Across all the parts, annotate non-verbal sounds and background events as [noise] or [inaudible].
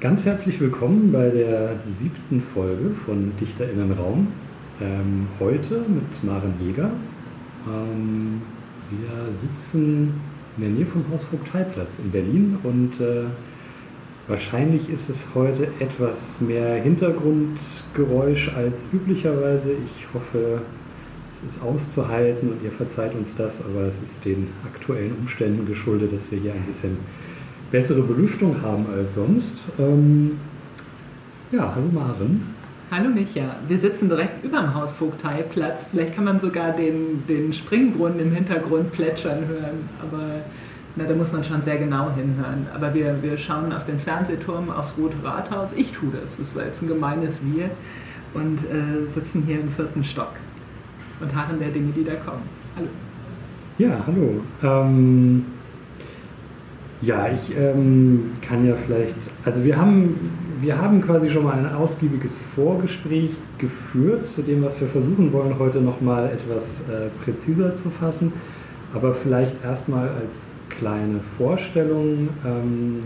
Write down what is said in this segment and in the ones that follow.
Ganz herzlich willkommen bei der siebten Folge von DichterInnenraum. Ähm, heute mit Maren Jäger. Ähm, wir sitzen in der Nähe vom Haus Vogteiplatz in Berlin und äh, wahrscheinlich ist es heute etwas mehr Hintergrundgeräusch als üblicherweise. Ich hoffe, es ist auszuhalten und ihr verzeiht uns das, aber es ist den aktuellen Umständen geschuldet, dass wir hier ein bisschen bessere Belüftung haben als sonst. Ähm, ja, hallo Maren. Hallo Micha, wir sitzen direkt über dem Hausvogteiplatz. Vielleicht kann man sogar den, den Springbrunnen im Hintergrund plätschern hören, aber na, da muss man schon sehr genau hinhören. Aber wir, wir schauen auf den Fernsehturm, aufs Rote Rathaus. Ich tue das, das war jetzt ein gemeines Wir und äh, sitzen hier im vierten Stock und harren der Dinge, die da kommen. Hallo. Ja, hallo. Ähm ja, ich ähm, kann ja vielleicht, also wir haben, wir haben quasi schon mal ein ausgiebiges Vorgespräch geführt zu dem, was wir versuchen wollen, heute nochmal etwas äh, präziser zu fassen. Aber vielleicht erstmal als kleine Vorstellung. Ähm,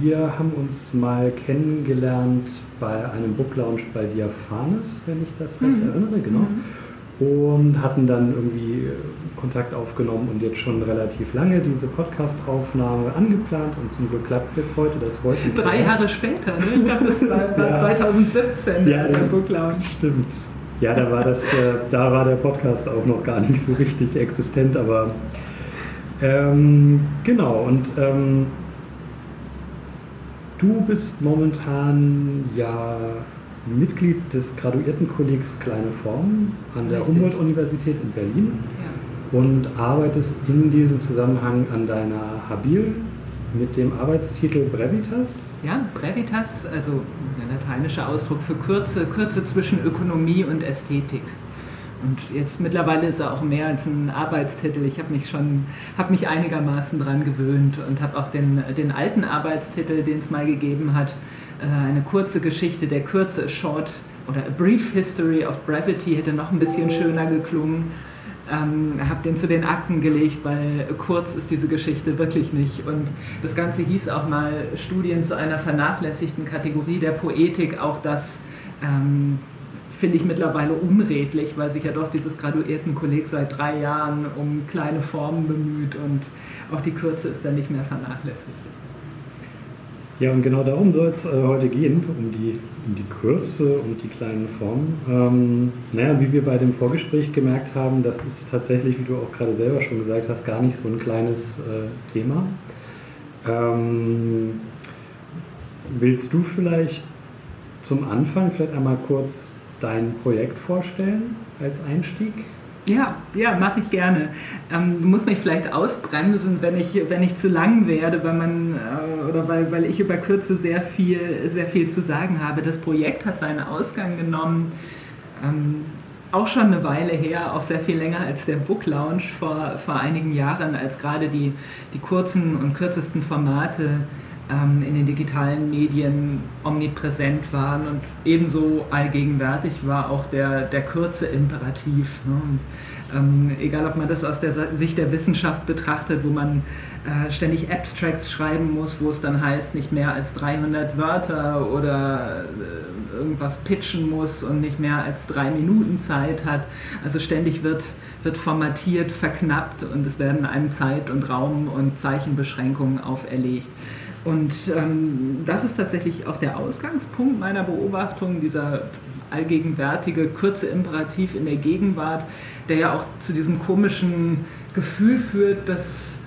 wir haben uns mal kennengelernt bei einem Book Lounge bei Diaphanes, wenn ich das recht mhm. erinnere, genau. Mhm und hatten dann irgendwie äh, Kontakt aufgenommen und jetzt schon relativ lange diese Podcast-Aufnahme angeplant und zum Glück klappt es jetzt heute. Das freut mich Drei sehr. Jahre später, ne? Ich glaube, das war, war [laughs] ja. 2017 ja, das Lounge. Stimmt. Ja, da war, das, äh, da war der Podcast auch noch gar nicht so richtig existent, aber ähm, genau und ähm, du bist momentan ja Mitglied des Graduiertenkollegs Kleine Form an der Humboldt-Universität in Berlin ja. und arbeitest in diesem Zusammenhang an deiner Habil mit dem Arbeitstitel Brevitas. Ja, Brevitas, also der lateinische Ausdruck für Kürze, Kürze zwischen Ökonomie und Ästhetik. Und jetzt mittlerweile ist er auch mehr als ein Arbeitstitel. Ich habe mich schon, habe mich einigermaßen dran gewöhnt und habe auch den, den alten Arbeitstitel, den es mal gegeben hat, eine kurze Geschichte der Kürze, Short oder A Brief History of Brevity hätte noch ein bisschen schöner geklungen. Ähm, habe den zu den Akten gelegt, weil kurz ist diese Geschichte wirklich nicht. Und das Ganze hieß auch mal Studien zu einer vernachlässigten Kategorie der Poetik. Auch das ähm, finde ich mittlerweile unredlich, weil sich ja doch dieses Graduiertenkolleg seit drei Jahren um kleine Formen bemüht und auch die Kürze ist dann nicht mehr vernachlässigt. Ja, und genau darum soll es äh, heute gehen, um die, um die Kürze und die kleinen Formen. Ähm, naja, wie wir bei dem Vorgespräch gemerkt haben, das ist tatsächlich, wie du auch gerade selber schon gesagt hast, gar nicht so ein kleines äh, Thema. Ähm, willst du vielleicht zum Anfang vielleicht einmal kurz dein Projekt vorstellen als Einstieg? Ja, ja, mache ich gerne. Ähm, du musst mich vielleicht ausbremsen, wenn ich, wenn ich zu lang werde, weil man äh, oder weil, weil ich über Kürze sehr viel, sehr viel zu sagen habe. Das Projekt hat seinen Ausgang genommen. Ähm, auch schon eine Weile her, auch sehr viel länger als der Book Lounge vor, vor einigen Jahren, als gerade die, die kurzen und kürzesten Formate ähm, in den digitalen Medien omnipräsent waren und ebenso allgegenwärtig war auch der, der Kürze-Imperativ. Ne? Und, ähm, egal, ob man das aus der Sicht der Wissenschaft betrachtet, wo man äh, ständig Abstracts schreiben muss, wo es dann heißt, nicht mehr als 300 Wörter oder äh, irgendwas pitchen muss und nicht mehr als drei Minuten Zeit hat. Also ständig wird, wird formatiert, verknappt und es werden einem Zeit und Raum und Zeichenbeschränkungen auferlegt. Und ähm, das ist tatsächlich auch der Ausgangspunkt meiner Beobachtung, dieser allgegenwärtige kurze Imperativ in der Gegenwart, der ja auch zu diesem komischen Gefühl führt, dass,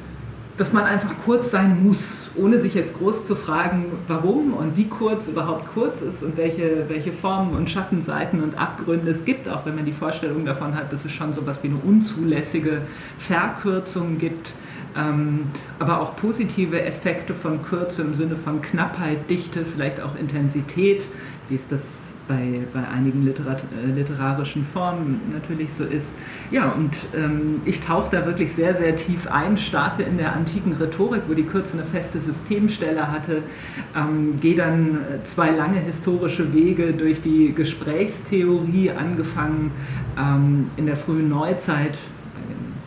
dass man einfach kurz sein muss, ohne sich jetzt groß zu fragen, warum und wie kurz überhaupt kurz ist und welche, welche Formen und Schattenseiten und Abgründe es gibt, auch wenn man die Vorstellung davon hat, dass es schon so etwas wie eine unzulässige Verkürzung gibt ähm, aber auch positive Effekte von Kürze im Sinne von Knappheit, Dichte, vielleicht auch Intensität, wie es das bei, bei einigen Literat äh, literarischen Formen natürlich so ist. Ja, und ähm, ich tauche da wirklich sehr, sehr tief ein, starte in der antiken Rhetorik, wo die Kürze eine feste Systemstelle hatte, ähm, gehe dann zwei lange historische Wege durch die Gesprächstheorie, angefangen ähm, in der frühen Neuzeit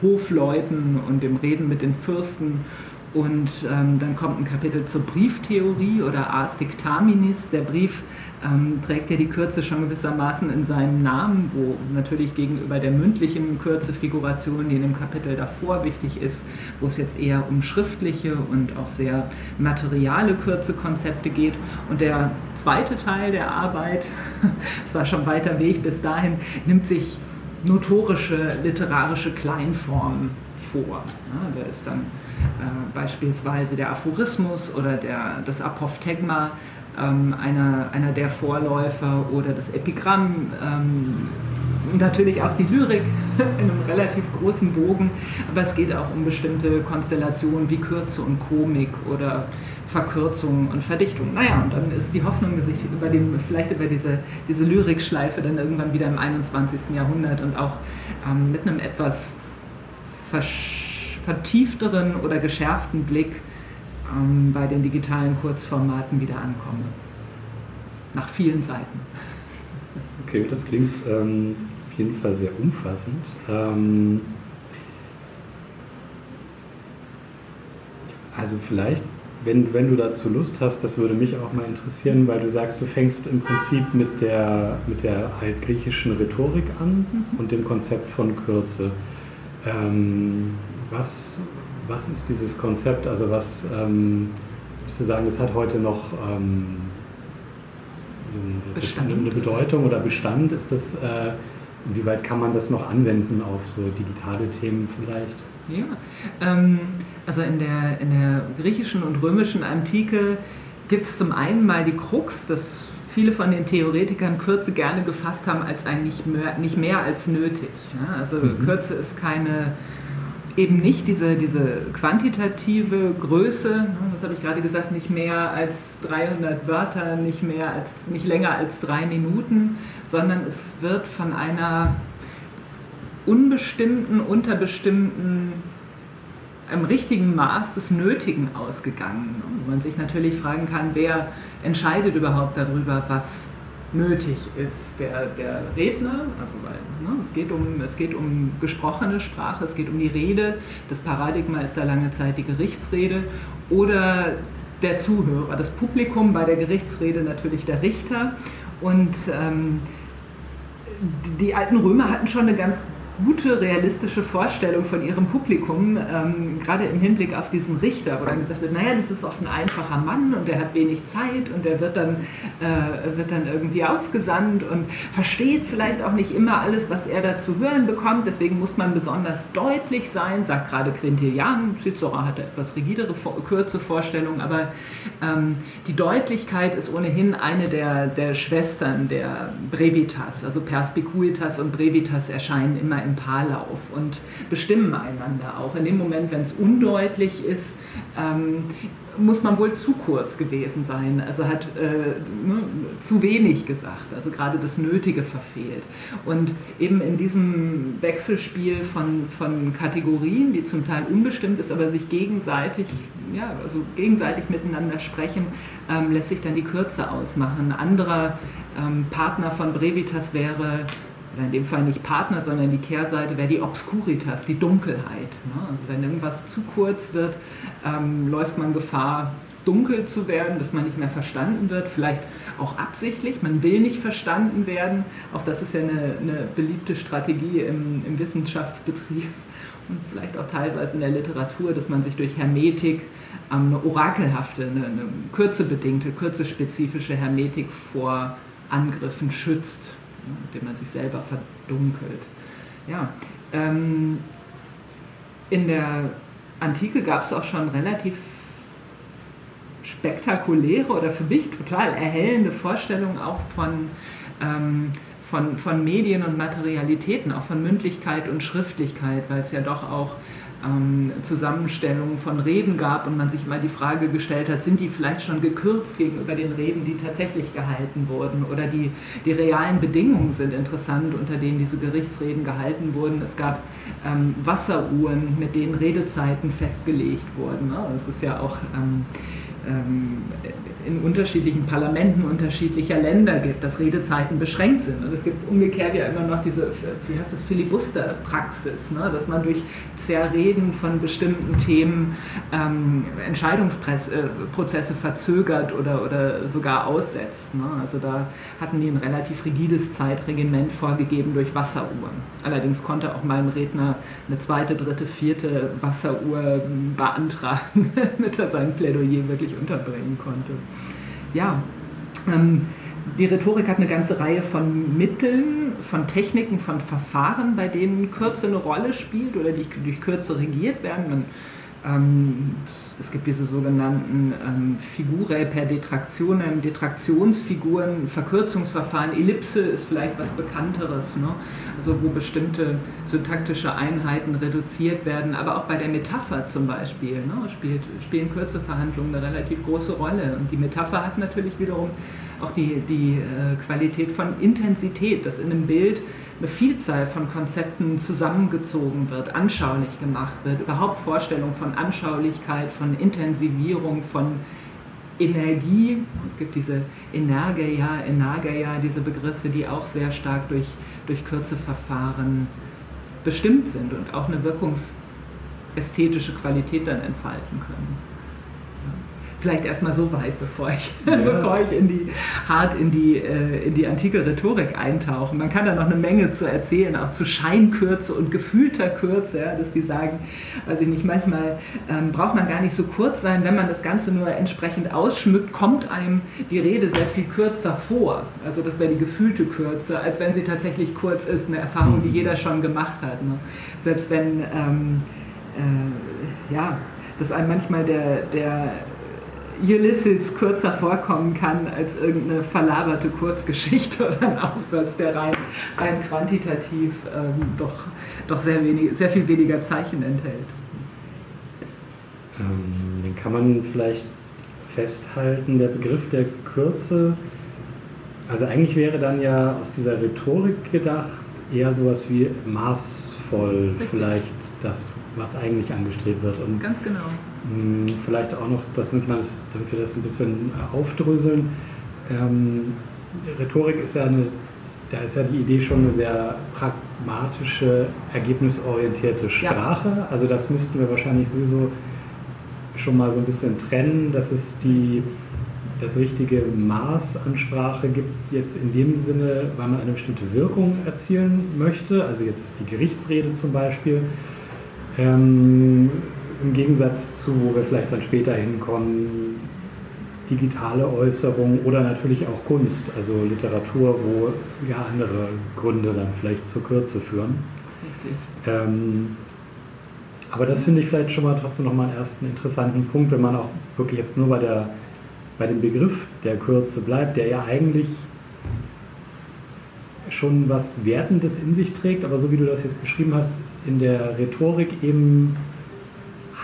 Hofleuten und dem Reden mit den Fürsten Und ähm, dann kommt ein Kapitel zur Brieftheorie oder Ars Dictaminis. Der Brief ähm, trägt ja die Kürze schon gewissermaßen in seinem Namen, wo natürlich gegenüber der mündlichen Kürzefiguration, die in dem Kapitel davor wichtig ist, wo es jetzt eher um schriftliche und auch sehr materiale Kürzekonzepte geht. Und der zweite Teil der Arbeit, [laughs] es war schon weiter Weg bis dahin, nimmt sich notorische literarische Kleinformen vor. Ja, da ist dann äh, beispielsweise der Aphorismus oder der, das Apophthegma ähm, einer, einer der Vorläufer oder das Epigramm. Ähm, natürlich auch die Lyrik [laughs] in einem relativ großen Bogen, aber es geht auch um bestimmte Konstellationen wie Kürze und Komik oder Verkürzung und Verdichtung. Naja, und dann ist die Hoffnung, dass ich über den, vielleicht über diese, diese Lyrikschleife dann irgendwann wieder im 21. Jahrhundert und auch ähm, mit einem etwas vertiefteren oder geschärften Blick ähm, bei den digitalen Kurzformaten wieder ankomme. Nach vielen Seiten. Okay, das klingt ähm, auf jeden Fall sehr umfassend. Ähm, also vielleicht, wenn, wenn du dazu Lust hast, das würde mich auch mal interessieren, weil du sagst, du fängst im Prinzip mit der, mit der altgriechischen Rhetorik an mhm. und dem Konzept von Kürze. Ähm, was, was ist dieses Konzept? Also was, ähm, würdest du sagen, es hat heute noch ähm, eine, eine, Bedeutung oder Bestand? Ist das, äh, inwieweit kann man das noch anwenden auf so digitale Themen vielleicht? Ja, ähm, also in der, in der griechischen und römischen Antike gibt es zum einen mal die Krux, dass viele von den Theoretikern Kürze gerne gefasst haben als ein nicht mehr, nicht mehr als nötig. Ja? Also mhm. Kürze ist keine eben nicht diese, diese quantitative Größe, ne, das habe ich gerade gesagt, nicht mehr als 300 Wörter, nicht, mehr als, nicht länger als drei Minuten, sondern es wird von einer unbestimmten, unterbestimmten, einem richtigen Maß des Nötigen ausgegangen. Wo man sich natürlich fragen kann, wer entscheidet überhaupt darüber, was nötig ist. Der, der Redner, also weil, ne, es, geht um, es geht um gesprochene Sprache, es geht um die Rede, das Paradigma ist da lange Zeit die Gerichtsrede, oder der Zuhörer, das Publikum bei der Gerichtsrede natürlich der Richter. Und ähm, die alten Römer hatten schon eine ganz gute, realistische Vorstellung von ihrem Publikum, ähm, gerade im Hinblick auf diesen Richter, wo dann gesagt wird, naja, das ist oft ein einfacher Mann und der hat wenig Zeit und der wird dann, äh, wird dann irgendwie ausgesandt und versteht vielleicht auch nicht immer alles, was er da zu hören bekommt, deswegen muss man besonders deutlich sein, sagt gerade Quintilian, Cicero hatte etwas rigidere, kurze Vorstellungen, aber ähm, die Deutlichkeit ist ohnehin eine der, der Schwestern der Brevitas, also Perspicuitas und Brevitas erscheinen immer im im Paarlauf und bestimmen einander auch. In dem Moment, wenn es undeutlich ist, ähm, muss man wohl zu kurz gewesen sein, also hat äh, ne, zu wenig gesagt, also gerade das Nötige verfehlt. Und eben in diesem Wechselspiel von, von Kategorien, die zum Teil unbestimmt ist, aber sich gegenseitig, ja, also gegenseitig miteinander sprechen, ähm, lässt sich dann die Kürze ausmachen. Ein anderer ähm, Partner von Brevitas wäre oder in dem Fall nicht Partner, sondern die Kehrseite wäre die Obscuritas, die Dunkelheit. Ne? Also wenn irgendwas zu kurz wird, ähm, läuft man Gefahr, dunkel zu werden, dass man nicht mehr verstanden wird, vielleicht auch absichtlich, man will nicht verstanden werden. Auch das ist ja eine, eine beliebte Strategie im, im, Wissenschaftsbetrieb und vielleicht auch teilweise in der Literatur, dass man sich durch Hermetik ähm, eine orakelhafte, eine, eine kürzebedingte, kürzespezifische Hermetik vor Angriffen schützt indem man sich selber verdunkelt. Ja, ähm, in der Antike gab es auch schon relativ spektakuläre oder für mich total erhellende Vorstellungen auch von, ähm, von, von Medien und Materialitäten, auch von Mündlichkeit und Schriftlichkeit, weil es ja doch auch ähm, Zusammenstellungen von Reden gab und man sich mal die Frage gestellt hat, sind die vielleicht schon gekürzt gegenüber den Reden, die tatsächlich gehalten wurden oder die, die realen Bedingungen sind interessant, unter denen diese Gerichtsreden gehalten wurden. Es gab ähm, Wasseruhren, mit denen Redezeiten festgelegt wurden. Ne? Das ist ja auch ähm, in unterschiedlichen Parlamenten unterschiedlicher Länder gibt, dass Redezeiten beschränkt sind. Und es gibt umgekehrt ja immer noch diese, wie heißt das, Filibuster-Praxis, ne? dass man durch Zerreden von bestimmten Themen ähm, Entscheidungsprozesse verzögert oder, oder sogar aussetzt. Ne? Also da hatten die ein relativ rigides Zeitregiment vorgegeben durch Wasseruhren. Allerdings konnte auch mal ein Redner eine zweite, dritte, vierte Wasseruhr beantragen, [laughs] damit er sein Plädoyer wirklich unterbringen konnte. Ja, ähm, die Rhetorik hat eine ganze Reihe von Mitteln, von Techniken, von Verfahren, bei denen Kürze eine Rolle spielt oder die durch Kürze regiert werden. Man ähm, es gibt diese sogenannten ähm, Figurae per Detraktionen, Detraktionsfiguren, Verkürzungsverfahren. Ellipse ist vielleicht was Bekannteres, ne? also wo bestimmte syntaktische Einheiten reduziert werden. Aber auch bei der Metapher zum Beispiel ne? Spielt, spielen Kürzeverhandlungen eine relativ große Rolle. Und die Metapher hat natürlich wiederum auch die, die äh, Qualität von Intensität, dass in einem Bild eine Vielzahl von Konzepten zusammengezogen wird, anschaulich gemacht wird, überhaupt Vorstellung von Anschaulichkeit, von Intensivierung, von Energie. Es gibt diese Energeia, Energeia, diese Begriffe, die auch sehr stark durch, durch Kürzeverfahren bestimmt sind und auch eine wirkungsästhetische Qualität dann entfalten können vielleicht erstmal so weit, bevor ich, [laughs] ja. bevor ich in die, hart in die, äh, in die antike Rhetorik eintauche. Man kann da noch eine Menge zu erzählen, auch zu Scheinkürze und gefühlter Kürze, ja, dass die sagen, weiß ich nicht, manchmal ähm, braucht man gar nicht so kurz sein, wenn man das Ganze nur entsprechend ausschmückt, kommt einem die Rede sehr viel kürzer vor. Also das wäre die gefühlte Kürze, als wenn sie tatsächlich kurz ist, eine Erfahrung, die mhm. jeder schon gemacht hat. Ne? Selbst wenn, ähm, äh, ja, dass einem manchmal der, der Ulysses kürzer vorkommen kann als irgendeine verlaberte Kurzgeschichte [laughs] oder ein Aufsatz, der rein, rein quantitativ ähm, doch, doch sehr, wenig, sehr viel weniger Zeichen enthält. Ähm, den kann man vielleicht festhalten, der Begriff der Kürze, also eigentlich wäre dann ja aus dieser Rhetorik gedacht eher sowas wie maßvoll Richtig. vielleicht das, was eigentlich angestrebt wird. Und Ganz genau. Mh, vielleicht auch noch, damit, man das, damit wir das ein bisschen äh, aufdröseln. Ähm, Rhetorik ist ja eine, da ist ja die Idee schon eine sehr pragmatische, ergebnisorientierte Sprache. Ja. Also das müssten wir wahrscheinlich sowieso schon mal so ein bisschen trennen, dass es die, das richtige Maß an Sprache gibt, jetzt in dem Sinne, weil man eine bestimmte Wirkung erzielen möchte, also jetzt die Gerichtsrede zum Beispiel. Ähm, Im Gegensatz zu, wo wir vielleicht dann später hinkommen, digitale Äußerung oder natürlich auch Kunst, also Literatur, wo ja andere Gründe dann vielleicht zur Kürze führen. Richtig. Ähm, aber das finde ich vielleicht schon mal trotzdem nochmal einen ersten interessanten Punkt, wenn man auch wirklich jetzt nur bei, der, bei dem Begriff der Kürze bleibt, der ja eigentlich schon was Wertendes in sich trägt, aber so wie du das jetzt beschrieben hast, in der Rhetorik eben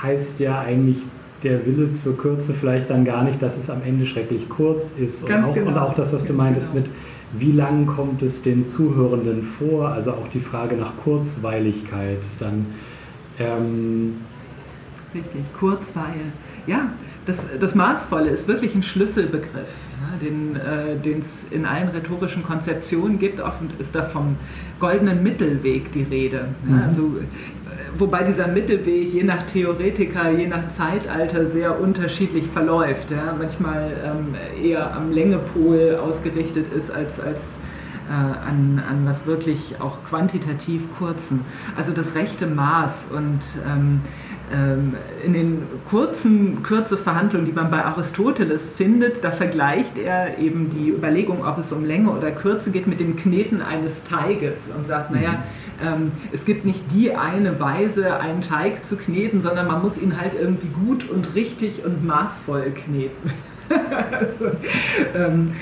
heißt ja eigentlich der Wille zur Kürze vielleicht dann gar nicht, dass es am Ende schrecklich kurz ist. Und auch, genau. und auch, das, was Ganz du meintest genau. mit, wie lang kommt es den Zuhörenden vor, also auch die Frage nach Kurzweiligkeit dann. Ähm, Richtig, Kurzweil. Ja, das, das Maßvolle ist wirklich ein Schlüsselbegriff, ja, den es äh, in allen rhetorischen Konzeptionen gibt. Oft ist da vom goldenen Mittelweg die Rede. Ja, mhm. also, wobei dieser Mittelweg je nach Theoretiker, je nach Zeitalter sehr unterschiedlich verläuft. Ja. Manchmal ähm, eher am Längepol ausgerichtet ist als, als äh, an, an was wirklich auch quantitativ kurzen. Also das rechte Maß und ähm, in den kurzen Kürzeverhandlungen, die man bei Aristoteles findet, da vergleicht er eben die Überlegung, ob es um Länge oder Kürze geht, mit dem Kneten eines Teiges und sagt, naja, mhm. ähm, es gibt nicht die eine Weise, einen Teig zu kneten, sondern man muss ihn halt irgendwie gut und richtig und maßvoll kneten also, [laughs] ähm,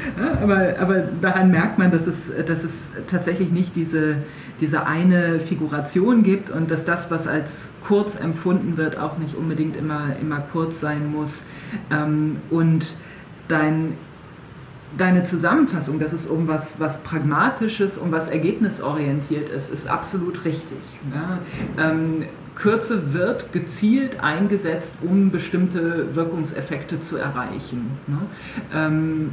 aber, aber daran merkt man, dass es, dass es tatsächlich nicht diese, diese eine Figuration gibt und dass das, was als kurz empfunden wird, auch nicht unbedingt immer, immer kurz sein muss. Ähm, und dein deine Zusammenfassung, dass es um was, was Pragmatisches, um was Ergebnisorientiert ist, ist absolut richtig. Ja? Ähm, Kürze wird gezielt eingesetzt, um bestimmte Wirkungseffekte zu erreichen. Ne? Ähm,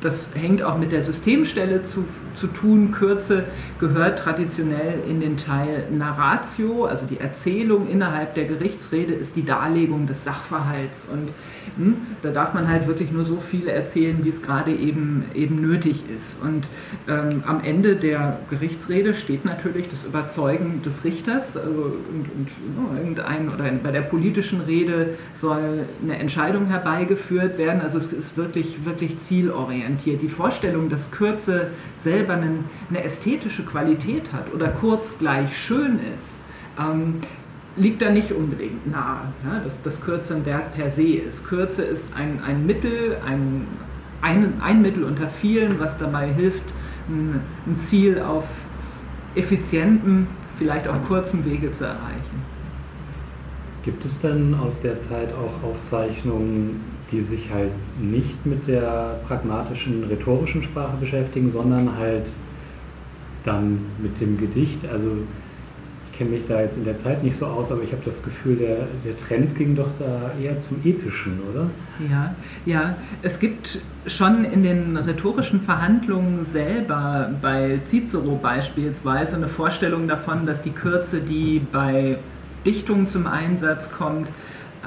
das hängt auch mit der Systemstelle zu, zu tun. Kürze gehört traditionell in den Teil Narratio, also die Erzählung innerhalb der Gerichtsrede ist die Darlegung des Sachverhalts. Und hm, da darf man halt wirklich nur so viel erzählen, wie es gerade eben, eben nötig ist. Und ähm, am Ende der Gerichtsrede steht natürlich das Überzeugen des Richters. Also, und, und no, irgendein, oder bei der politischen Rede soll eine Entscheidung herbeigeführt werden. Also es ist wirklich, wirklich zielorientiert. Die Vorstellung, dass Kürze selber einen, eine ästhetische Qualität hat oder kurz gleich schön ist, ähm, liegt da nicht unbedingt nahe, ja, dass, dass Kürze ein Wert per se ist. Kürze ist ein, ein Mittel, ein, ein, ein Mittel unter vielen, was dabei hilft, ein, ein Ziel auf effizientem, vielleicht auch kurzem Wege zu erreichen. Gibt es denn aus der Zeit auch Aufzeichnungen, die sich halt nicht mit der pragmatischen rhetorischen Sprache beschäftigen, sondern halt dann mit dem Gedicht? Also kenne mich da jetzt in der Zeit nicht so aus, aber ich habe das Gefühl, der, der Trend ging doch da eher zum Epischen, oder? Ja, ja. Es gibt schon in den rhetorischen Verhandlungen selber, bei Cicero beispielsweise, eine Vorstellung davon, dass die Kürze, die bei Dichtung zum Einsatz kommt,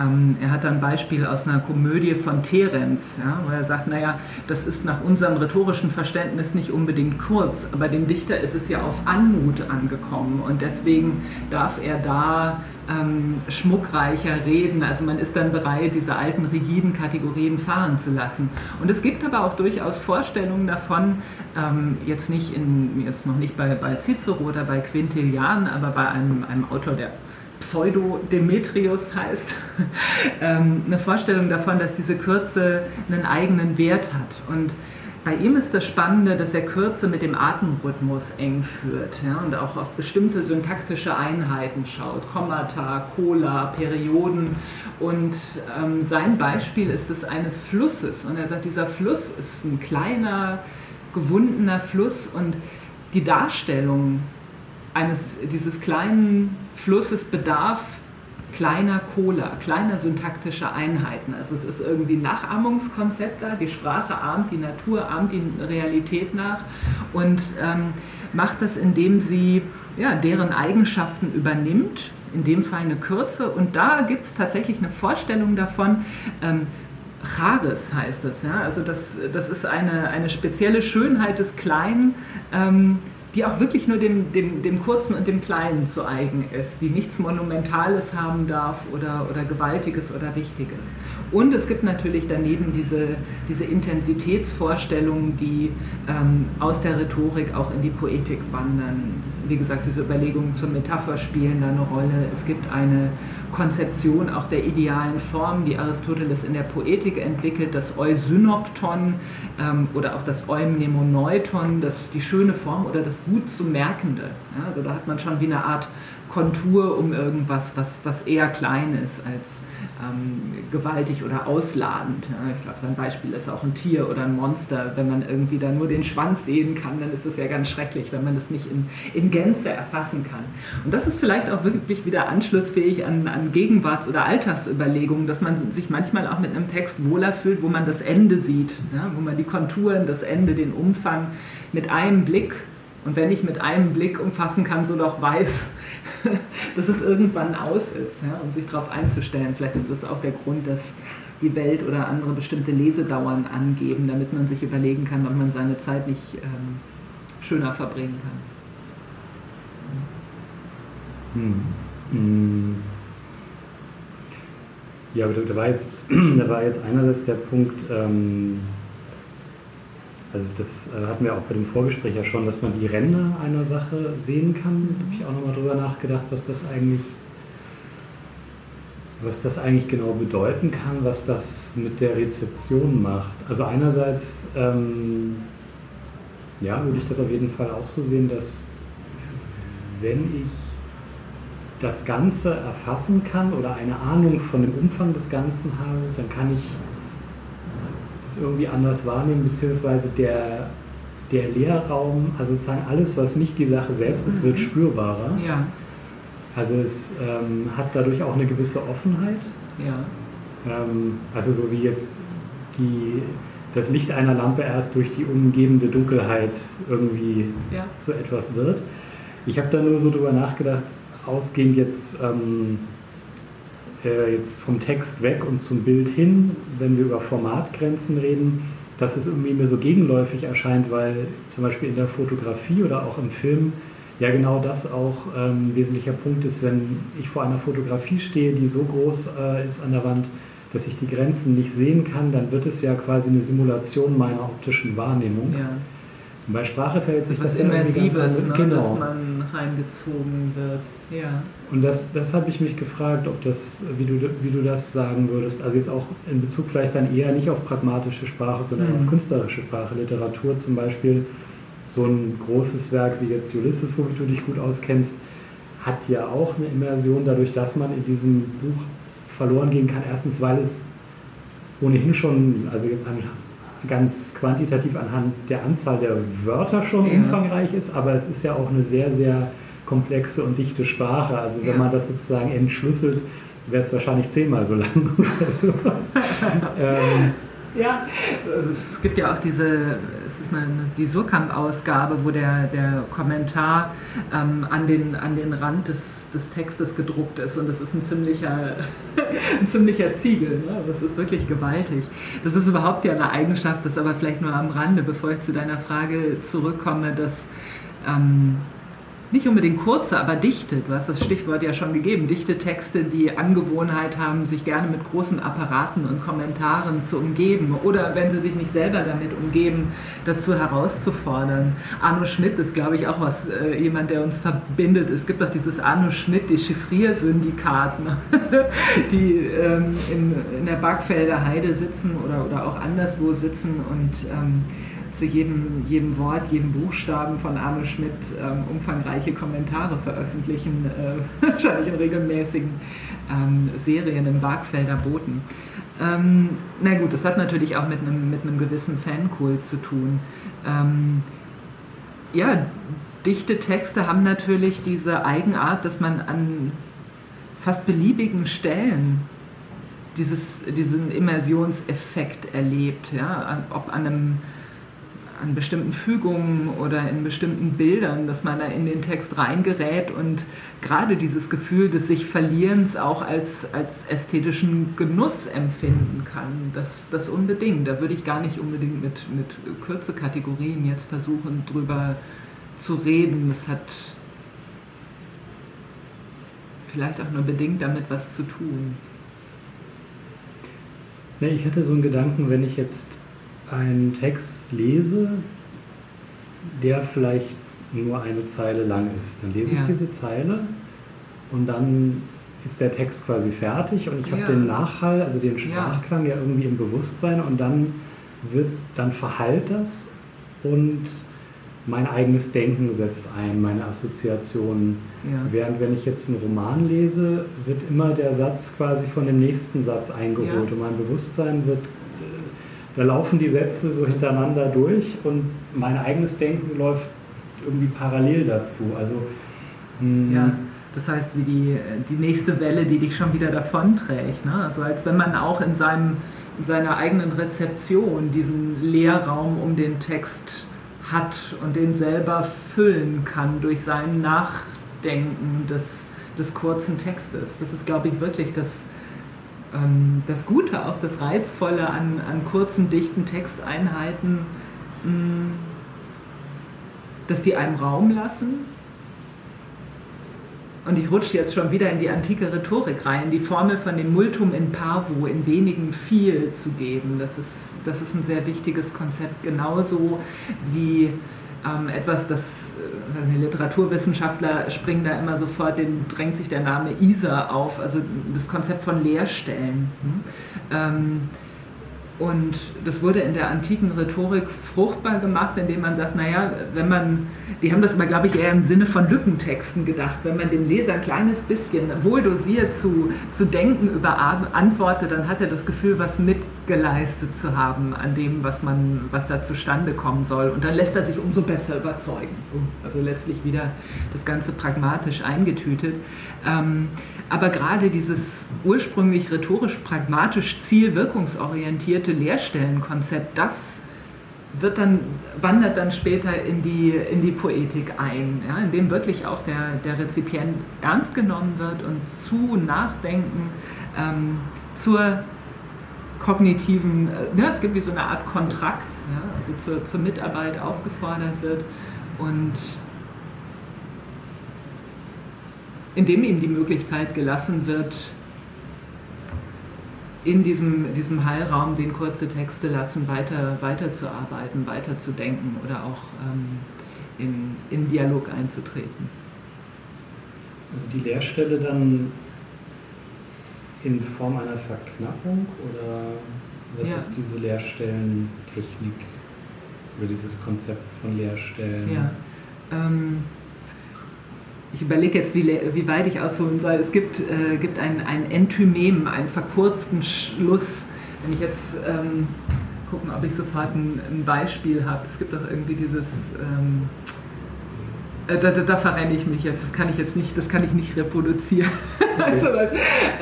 ähm, er hat ein Beispiel aus einer Komödie von Terenz, ja, wo er sagt, naja, das ist nach unserem rhetorischen Verständnis nicht unbedingt kurz, aber dem Dichter ist es ja auf Anmut angekommen und deswegen darf er da ähm, schmuckreicher reden. Also man ist dann bereit, diese alten rigiden Kategorien fahren zu lassen. Und es gibt aber auch durchaus Vorstellungen davon, ähm, jetzt, nicht in, jetzt noch nicht bei, bei Cicero oder bei Quintilian, aber bei einem, einem Autor, der Pseudo-Demetrius heißt, [laughs] ähm, eine Vorstellung davon, dass diese Kürze einen eigenen Wert hat. Und bei ihm ist das Spannende, dass er Kürze mit dem Atemrhythmus eng führt ja, und auch auf bestimmte syntaktische Einheiten schaut, Kommata, Cola, Perioden. Und ähm, sein Beispiel ist das eines Flusses. Und er sagt, dieser Fluss ist ein kleiner, gewundener Fluss und die Darstellung eines, dieses kleinen Flusses bedarf kleiner Cola, kleiner syntaktischer Einheiten. Also es ist irgendwie ein Nachahmungskonzept da, die Sprache ahmt die Natur, ahmt die Realität nach und ähm, macht das, indem sie ja, deren Eigenschaften übernimmt, in dem Fall eine Kürze. Und da gibt es tatsächlich eine Vorstellung davon, ähm, Charis heißt es, ja? also das, das ist eine, eine spezielle Schönheit des Kleinen, ähm, die auch wirklich nur dem, dem, dem Kurzen und dem Kleinen zu eigen ist, die nichts Monumentales haben darf oder, oder Gewaltiges oder Wichtiges. Und es gibt natürlich daneben diese, diese Intensitätsvorstellungen, die ähm, aus der Rhetorik auch in die Poetik wandern. Wie gesagt, diese Überlegungen zur Metapher spielen da eine Rolle. Es gibt eine Konzeption auch der idealen Form, die Aristoteles in der Poetik entwickelt, das Eusynopton ähm, oder auch das Eumnemoneuton, das die schöne Form oder das gut zu merkende. Ja, also da hat man schon wie eine Art Kontur um irgendwas, was, was eher klein ist als ähm, gewaltig oder ausladend. Ja, ich glaube, sein Beispiel ist auch ein Tier oder ein Monster. Wenn man irgendwie da nur den Schwanz sehen kann, dann ist das ja ganz schrecklich, wenn man das nicht in, in Gänze erfassen kann. Und das ist vielleicht auch wirklich wieder anschlussfähig an, an Gegenwarts- oder Alltagsüberlegungen, dass man sich manchmal auch mit einem Text wohler fühlt, wo man das Ende sieht, ja, wo man die Konturen, das Ende, den Umfang mit einem Blick und wenn ich mit einem Blick umfassen kann, so doch weiß, [laughs] dass es irgendwann aus ist, ja, um sich darauf einzustellen. Vielleicht ist das auch der Grund, dass die Welt oder andere bestimmte Lesedauern angeben, damit man sich überlegen kann, ob man seine Zeit nicht ähm, schöner verbringen kann. Hm. Hm. Ja, aber da war jetzt, [clears throat] da war jetzt einerseits der Punkt, ähm, also das äh, hatten wir auch bei dem Vorgespräch ja schon, dass man die Ränder einer Sache sehen kann. Da habe ich auch nochmal drüber nachgedacht, was das eigentlich was das eigentlich genau bedeuten kann, was das mit der Rezeption macht. Also einerseits ähm, ja, würde ich das auf jeden Fall auch so sehen, dass wenn ich das Ganze erfassen kann oder eine Ahnung von dem Umfang des Ganzen habe, dann kann ich es irgendwie anders wahrnehmen, beziehungsweise der, der Lehrraum, also sozusagen alles, was nicht die Sache selbst ist, wird Mhm. spürbarer. Ja, Also es ähm, hat dadurch auch eine gewisse Offenheit. ja. Ähm, also so wie jetzt die, das Licht einer Lampe erst durch die umgebende Dunkelheit irgendwie Ja. zu etwas wird. Ich habe da nur so drüber nachgedacht, ausgehend jetzt, ähm, äh, jetzt vom Text weg und zum Bild hin, wenn wir über Formatgrenzen reden, dass es irgendwie mir so gegenläufig erscheint, weil zum Beispiel in der Fotografie oder auch im Film ja genau das auch ähm, ein wesentlicher Punkt ist, wenn ich vor einer Fotografie stehe, die so groß äh, ist an der Wand, dass ich die Grenzen nicht sehen kann, dann wird es ja quasi eine Simulation meiner optischen Wahrnehmung. ja. Und bei Sprache verhält sich das Immersives, ne? Genau. dass man reingezogen wird. Ja. Und das, das habe ich mich gefragt, ob das, wie du, wie du das sagen würdest. Also jetzt auch in Bezug vielleicht dann eher nicht auf pragmatische Sprache, sondern Mhm. auf künstlerische Sprache, Literatur zum Beispiel. So ein großes Werk wie jetzt Ulysses, womit du dich gut auskennst, hat ja auch eine Immersion dadurch, dass man in diesem Buch verloren gehen kann. Erstens, weil es ohnehin schon, also jetzt an, ganz quantitativ anhand der Anzahl der Wörter schon Ja. umfangreich ist, aber es ist ja auch eine sehr, sehr komplexe und dichte Sprache. Also wenn Ja. man das sozusagen entschlüsselt, wäre es wahrscheinlich zehnmal so lang. oder [laughs] so. [laughs] ähm, Ja, es gibt ja auch diese, es ist eine, die Surkamp-Ausgabe, wo der, der Kommentar ähm, an, den, an den Rand des, des Textes gedruckt ist und das ist ein ziemlicher, [laughs] ein ziemlicher Ziegel, ne? das ist wirklich gewaltig. Das ist überhaupt ja eine Eigenschaft, das aber vielleicht nur am Rande, bevor ich zu deiner Frage zurückkomme, dass ähm, nicht unbedingt kurze, aber dichte, du hast das Stichwort ja schon gegeben, dichte Texte, die Angewohnheit haben, sich gerne mit großen Apparaten und Kommentaren zu umgeben oder wenn sie sich nicht selber damit umgeben, dazu herauszufordern. Arno Schmidt ist, glaube ich, auch was, äh, jemand, der uns verbindet. Es gibt auch dieses Arno Schmidt, die Chiffriersyndikat, ne? [laughs] die ähm, in, in der Barkfelder Heide sitzen oder, oder auch anderswo sitzen und ähm, zu jedem, jedem Wort, jedem Buchstaben von Arno Schmidt ähm, umfangreiche Kommentare veröffentlichen, äh, [laughs] wahrscheinlich in regelmäßigen ähm, Serien im Barkfelder Boten. Ähm, na gut, das hat natürlich auch mit einem, mit gewissen Fankult zu tun. Ähm, ja, dichte Texte haben natürlich diese Eigenart, dass man an fast beliebigen Stellen dieses, diesen Immersionseffekt erlebt, ja, ob an einem an bestimmten Fügungen oder in bestimmten Bildern, dass man da in den Text reingerät und gerade dieses Gefühl des sich Verlierens auch als, als ästhetischen Genuss empfinden kann. Das, das unbedingt. Da würde ich gar nicht unbedingt mit, mit Kürzekategorien jetzt versuchen, drüber zu reden. Das hat vielleicht auch nur bedingt damit was zu tun. ich hatte so einen Gedanken, wenn ich jetzt einen Text lese, der vielleicht nur eine Zeile lang ist, dann lese Ja. ich diese Zeile und dann ist der Text quasi fertig und ich habe Ja. den Nachhall, also den Ja. Sprachklang ja irgendwie im Bewusstsein und dann wird, dann verhallt das und mein eigenes Denken setzt ein, meine Assoziationen. Ja. Während wenn ich jetzt einen Roman lese, wird immer der Satz quasi von dem nächsten Satz eingeholt Ja. und mein Bewusstsein wird, da laufen die Sätze so hintereinander durch und mein eigenes Denken läuft irgendwie parallel dazu. Also mh, Ja, das heißt, wie die, die nächste Welle, die dich schon wieder davonträgt. Ne? Also als wenn man auch in, seinem, in seiner eigenen Rezeption diesen Leerraum um den Text hat und den selber füllen kann durch sein Nachdenken des, des kurzen Textes. Das ist, glaube ich, wirklich das, ähm, das Gute, auch das Reizvolle an, an kurzen, dichten Texteinheiten, mh, dass die einem Raum lassen, und ich rutsche jetzt schon wieder in die antike Rhetorik rein, die Formel von dem Multum in Parvo, in wenigen viel zu geben. Das ist, das ist ein sehr wichtiges Konzept, genauso wie ähm, etwas, das äh, Literaturwissenschaftler springen da immer sofort, den drängt sich der Name ISA auf, also das Konzept von Leerstellen. Hm? Ähm, und das wurde in der antiken Rhetorik fruchtbar gemacht, indem man sagt, naja, wenn man, die haben das immer, glaube ich, eher im Sinne von Lückentexten gedacht, wenn man dem Leser ein kleines bisschen wohl dosiert zu, zu denken überantwortet, dann hat er das Gefühl, was mit geleistet zu haben an dem, was, man, was da zustande kommen soll. Und dann lässt er sich umso besser überzeugen. Also letztlich wieder das Ganze pragmatisch eingetütet. Ähm, aber gerade dieses ursprünglich rhetorisch-pragmatisch zielwirkungsorientierte Lehrstellenkonzept, das wird dann, wandert dann später in die, in die Poetik ein, ja, in dem wirklich auch der, der Rezipient ernst genommen wird und zu Nachdenken ähm, zur kognitiven, äh, ja, es gibt wie so eine Art Kontrakt, ja, also zur, zur Mitarbeit aufgefordert wird und indem ihm die Möglichkeit gelassen wird, in diesem, diesem Heilraum, den kurze Texte lassen, weiter, weiterzuarbeiten, weiterzudenken oder auch ähm, in, in Dialog einzutreten. Also die Leerstelle dann in Form einer Verknappung oder was ja. ist diese Leerstellentechnik oder dieses Konzept von Leerstellen? Ja. Ähm, ich überlege jetzt, wie, wie, weit ich ausholen soll. Es gibt, äh, gibt ein, ein Entymem, einen verkurzten Schluss. Wenn ich jetzt ähm, gucken, ob ich sofort ein, ein Beispiel habe. Es gibt doch irgendwie dieses. Ähm, äh, da, da, da, verrenne ich mich jetzt. Das kann ich jetzt nicht, das kann ich nicht reproduzieren. [laughs] Okay. also,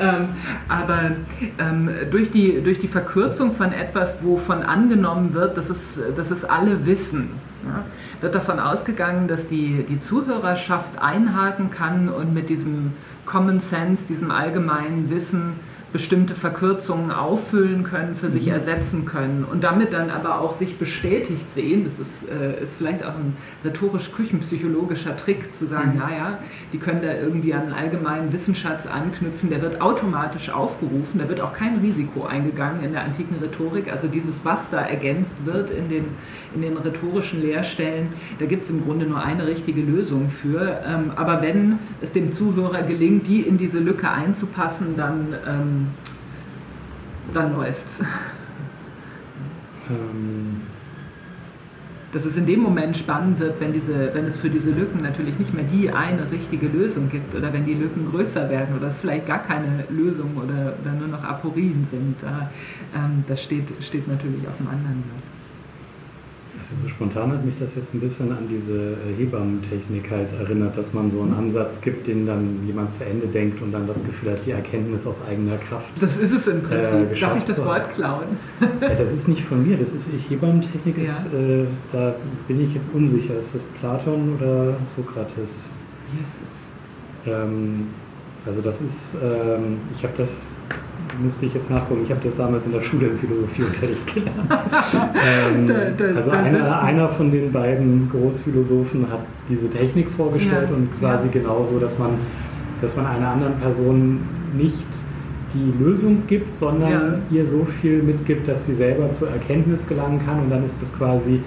ähm, aber ähm, durch, die, durch die Verkürzung von etwas, wovon angenommen wird, dass es, dass es alle wissen, ja, wird davon ausgegangen, dass die, die Zuhörerschaft einhaken kann und mit diesem Common Sense, diesem allgemeinen Wissen bestimmte Verkürzungen auffüllen können, für mhm. sich ersetzen können und damit dann aber auch sich bestätigt sehen. Das ist, äh, ist vielleicht auch ein rhetorisch-küchenpsychologischer Trick, zu sagen, mhm. naja, die können da irgendwie an einen allgemeinen Wissensschatz anknüpfen, der wird automatisch aufgerufen, da wird auch kein Risiko eingegangen in der antiken Rhetorik. Also dieses, was da ergänzt wird in den, in den rhetorischen Lehrstellen, da gibt es im Grunde nur eine richtige Lösung für. Ähm, aber wenn es dem Zuhörer gelingt, die in diese Lücke einzupassen, dann ähm, dann läuft's. Ähm. Dass es in dem Moment spannend wird, wenn, diese, wenn es für diese Lücken natürlich nicht mehr die eine richtige Lösung gibt oder wenn die Lücken größer werden oder es vielleicht gar keine Lösung oder, oder nur noch Aporien sind. Ähm, das steht, steht natürlich auf dem anderen Blatt. So spontan hat mich das jetzt ein bisschen an diese äh, Hebammentechnik halt erinnert, dass man so einen Ansatz gibt, den dann jemand zu Ende denkt und dann das Gefühl hat, die Erkenntnis aus eigener Kraft. Das ist es im Prinzip. Äh, Darf ich das Wort klauen? [laughs] ja, das ist nicht von mir, das ist Hebammentechnik, ja. ist, äh, da bin ich jetzt unsicher. Ist das Platon oder Sokrates? Yes. Ähm, also das ist, ähm, ich habe das müsste ich jetzt nachgucken. Ich habe das damals in der Schule im Philosophieunterricht gelernt. [laughs] ähm, da, da, also einer, einer von den beiden Großphilosophen hat diese Technik vorgestellt ja, und quasi ja. genauso, dass man, dass man einer anderen Person nicht die Lösung gibt, sondern ja. ihr so viel mitgibt, dass sie selber zur Erkenntnis gelangen kann und dann ist das quasi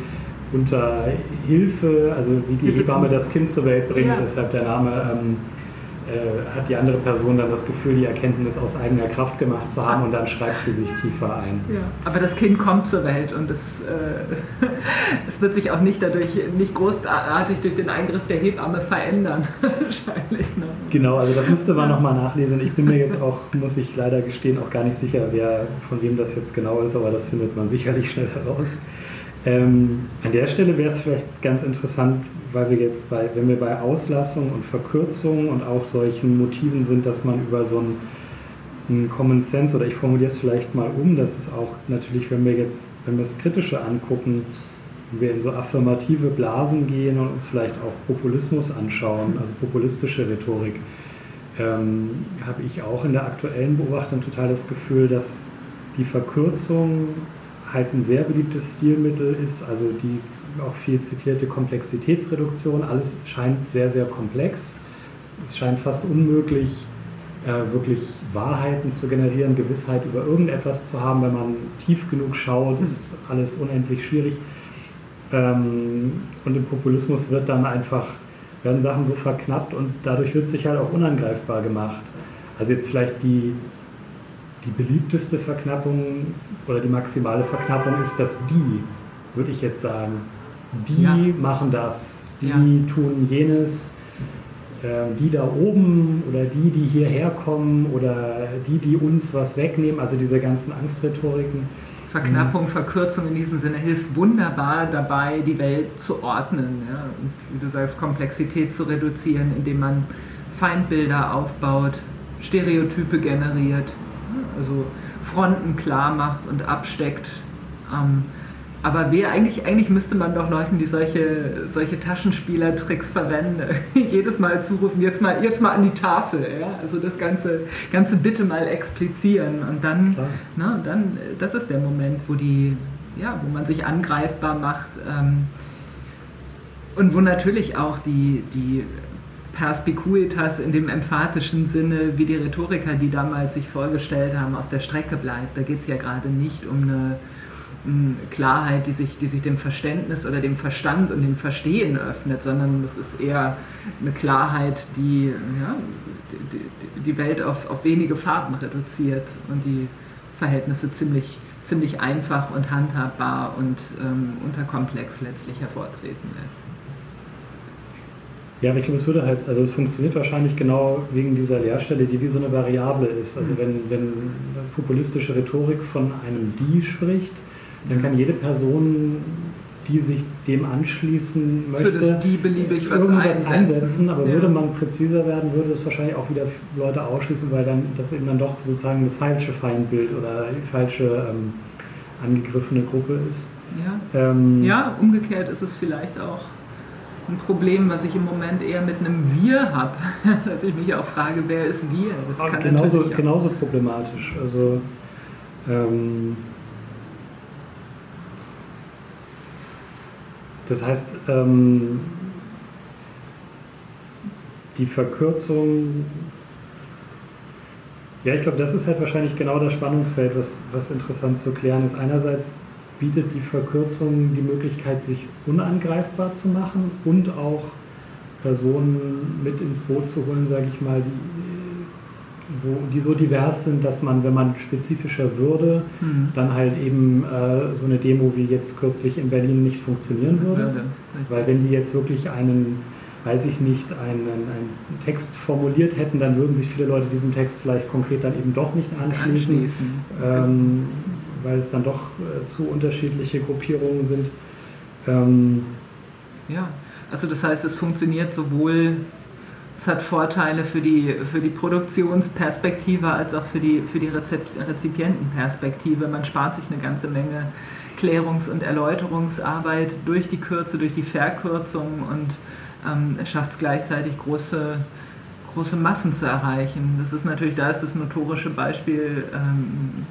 unter Hilfe, also wie die Hebamme das Kind zur Welt bringt, deshalb der Name ähm, äh, hat die andere Person dann das Gefühl, die Erkenntnis aus eigener Kraft gemacht zu haben und dann schreibt sie sich tiefer ein. Ja, aber das Kind kommt zur Welt und es, äh, [laughs] es wird sich auch nicht dadurch, nicht großartig durch den Eingriff der Hebamme verändern, [laughs] wahrscheinlich. Ne? Genau, also das müsste man nochmal nachlesen. Ich bin mir jetzt auch, muss ich leider gestehen, auch gar nicht sicher, wer, von wem das jetzt genau ist, aber das findet man sicherlich schnell heraus. Ähm, an der Stelle wäre es vielleicht ganz interessant, weil wir jetzt bei, wenn wir bei Auslassung und Verkürzung und auch solchen Motiven sind, dass man über so einen, einen Common Sense oder ich formuliere es vielleicht mal um, dass es auch natürlich, wenn wir jetzt, wenn wir das Kritische angucken, wenn wir in so affirmative Blasen gehen und uns vielleicht auch Populismus anschauen, also populistische Rhetorik, ähm, habe ich auch in der aktuellen Beobachtung total das Gefühl, dass die Verkürzung halt ein sehr beliebtes Stilmittel ist, also die auch viel zitierte Komplexitätsreduktion, alles scheint sehr, sehr komplex. Es scheint fast unmöglich, äh, wirklich Wahrheiten zu generieren, Gewissheit über irgendetwas zu haben, wenn man tief genug schaut, ist alles unendlich schwierig. Ähm, und im Populismus wird dann einfach, werden Sachen so verknappt und dadurch wird sich halt auch unangreifbar gemacht. Also jetzt vielleicht die die beliebteste Verknappung oder die maximale Verknappung ist dass Die, würde ich jetzt sagen. Die ja. machen das, die ja. tun jenes, äh, die da oben oder die, die hierher kommen oder die, die uns was wegnehmen, also diese ganzen Angstrhetoriken. Verknappung. Verkürzung in diesem Sinne hilft wunderbar dabei, die Welt zu ordnen. Ja? Und wie du sagst, Komplexität zu reduzieren, indem man Feindbilder aufbaut, Stereotype generiert, also Fronten klar macht und absteckt. Ähm, aber wer eigentlich, eigentlich müsste man doch Leuten, die solche, solche Taschenspielertricks verwenden, [laughs] jedes Mal zurufen, jetzt mal, jetzt mal an die Tafel. Ja? Also das Ganze, Ganze bitte mal explizieren. Und dann, na, dann, das ist der Moment, wo die, ja, wo man sich angreifbar macht. Ähm, und wo natürlich auch die, die Perspicuitas in dem emphatischen Sinne, wie die Rhetoriker, die damals sich vorgestellt haben, auf der Strecke bleibt. Da geht es ja gerade nicht um eine Klarheit, die sich, die sich dem Verständnis oder dem Verstand und dem Verstehen öffnet, sondern es ist eher eine Klarheit, die ja, die, die Welt auf, auf wenige Farben reduziert und die Verhältnisse ziemlich, ziemlich einfach und handhabbar und ähm, unterkomplex letztlich hervortreten lässt. Ja, aber ich glaube, es würde halt, also es funktioniert wahrscheinlich genau wegen dieser Leerstelle, die wie so eine Variable ist. Also mhm. wenn, wenn populistische Rhetorik von einem Die spricht, dann kann jede Person, die sich dem anschließen möchte, Für das die beliebig was irgendwas einsetzen. einsetzen aber ja. würde man präziser werden, würde es wahrscheinlich auch wieder Leute ausschließen, weil dann das eben dann doch sozusagen das falsche Feindbild oder die falsche ähm, angegriffene Gruppe ist. Ja. Ähm, ja, umgekehrt ist es vielleicht auch ein Problem, was ich im Moment eher mit einem Wir habe, [laughs] dass ich mich auch frage, wer ist Wir? Das kann genauso, genauso problematisch. Also ähm, Das heißt, ähm, die Verkürzung, ja, ich glaube, das ist halt wahrscheinlich genau das Spannungsfeld, was, was interessant zu klären ist. Einerseits bietet die Verkürzung die Möglichkeit, sich unangreifbar zu machen und auch Personen mit ins Boot zu holen, sage ich mal, die wo die so divers sind, dass man, wenn man spezifischer würde, mhm. dann halt eben äh, so eine Demo wie jetzt kürzlich in Berlin nicht funktionieren würde. Ja, Weil wenn die jetzt wirklich einen, weiß ich nicht, einen, einen Text formuliert hätten, dann würden sich viele Leute diesem Text vielleicht konkret dann eben doch nicht anschließen, anschließen. Ähm, weil es dann doch äh, zu unterschiedliche Gruppierungen sind. Ähm, ja, also das heißt, es funktioniert sowohl es hat Vorteile für die, für die Produktionsperspektive als auch für die, für die Rezipientenperspektive. Man spart sich eine ganze Menge Klärungs- und Erläuterungsarbeit durch die Kürze, durch die Verkürzung und ähm, schafft es gleichzeitig große, große Massen zu erreichen. Das ist natürlich, da ist das notorische Beispiel, ähm,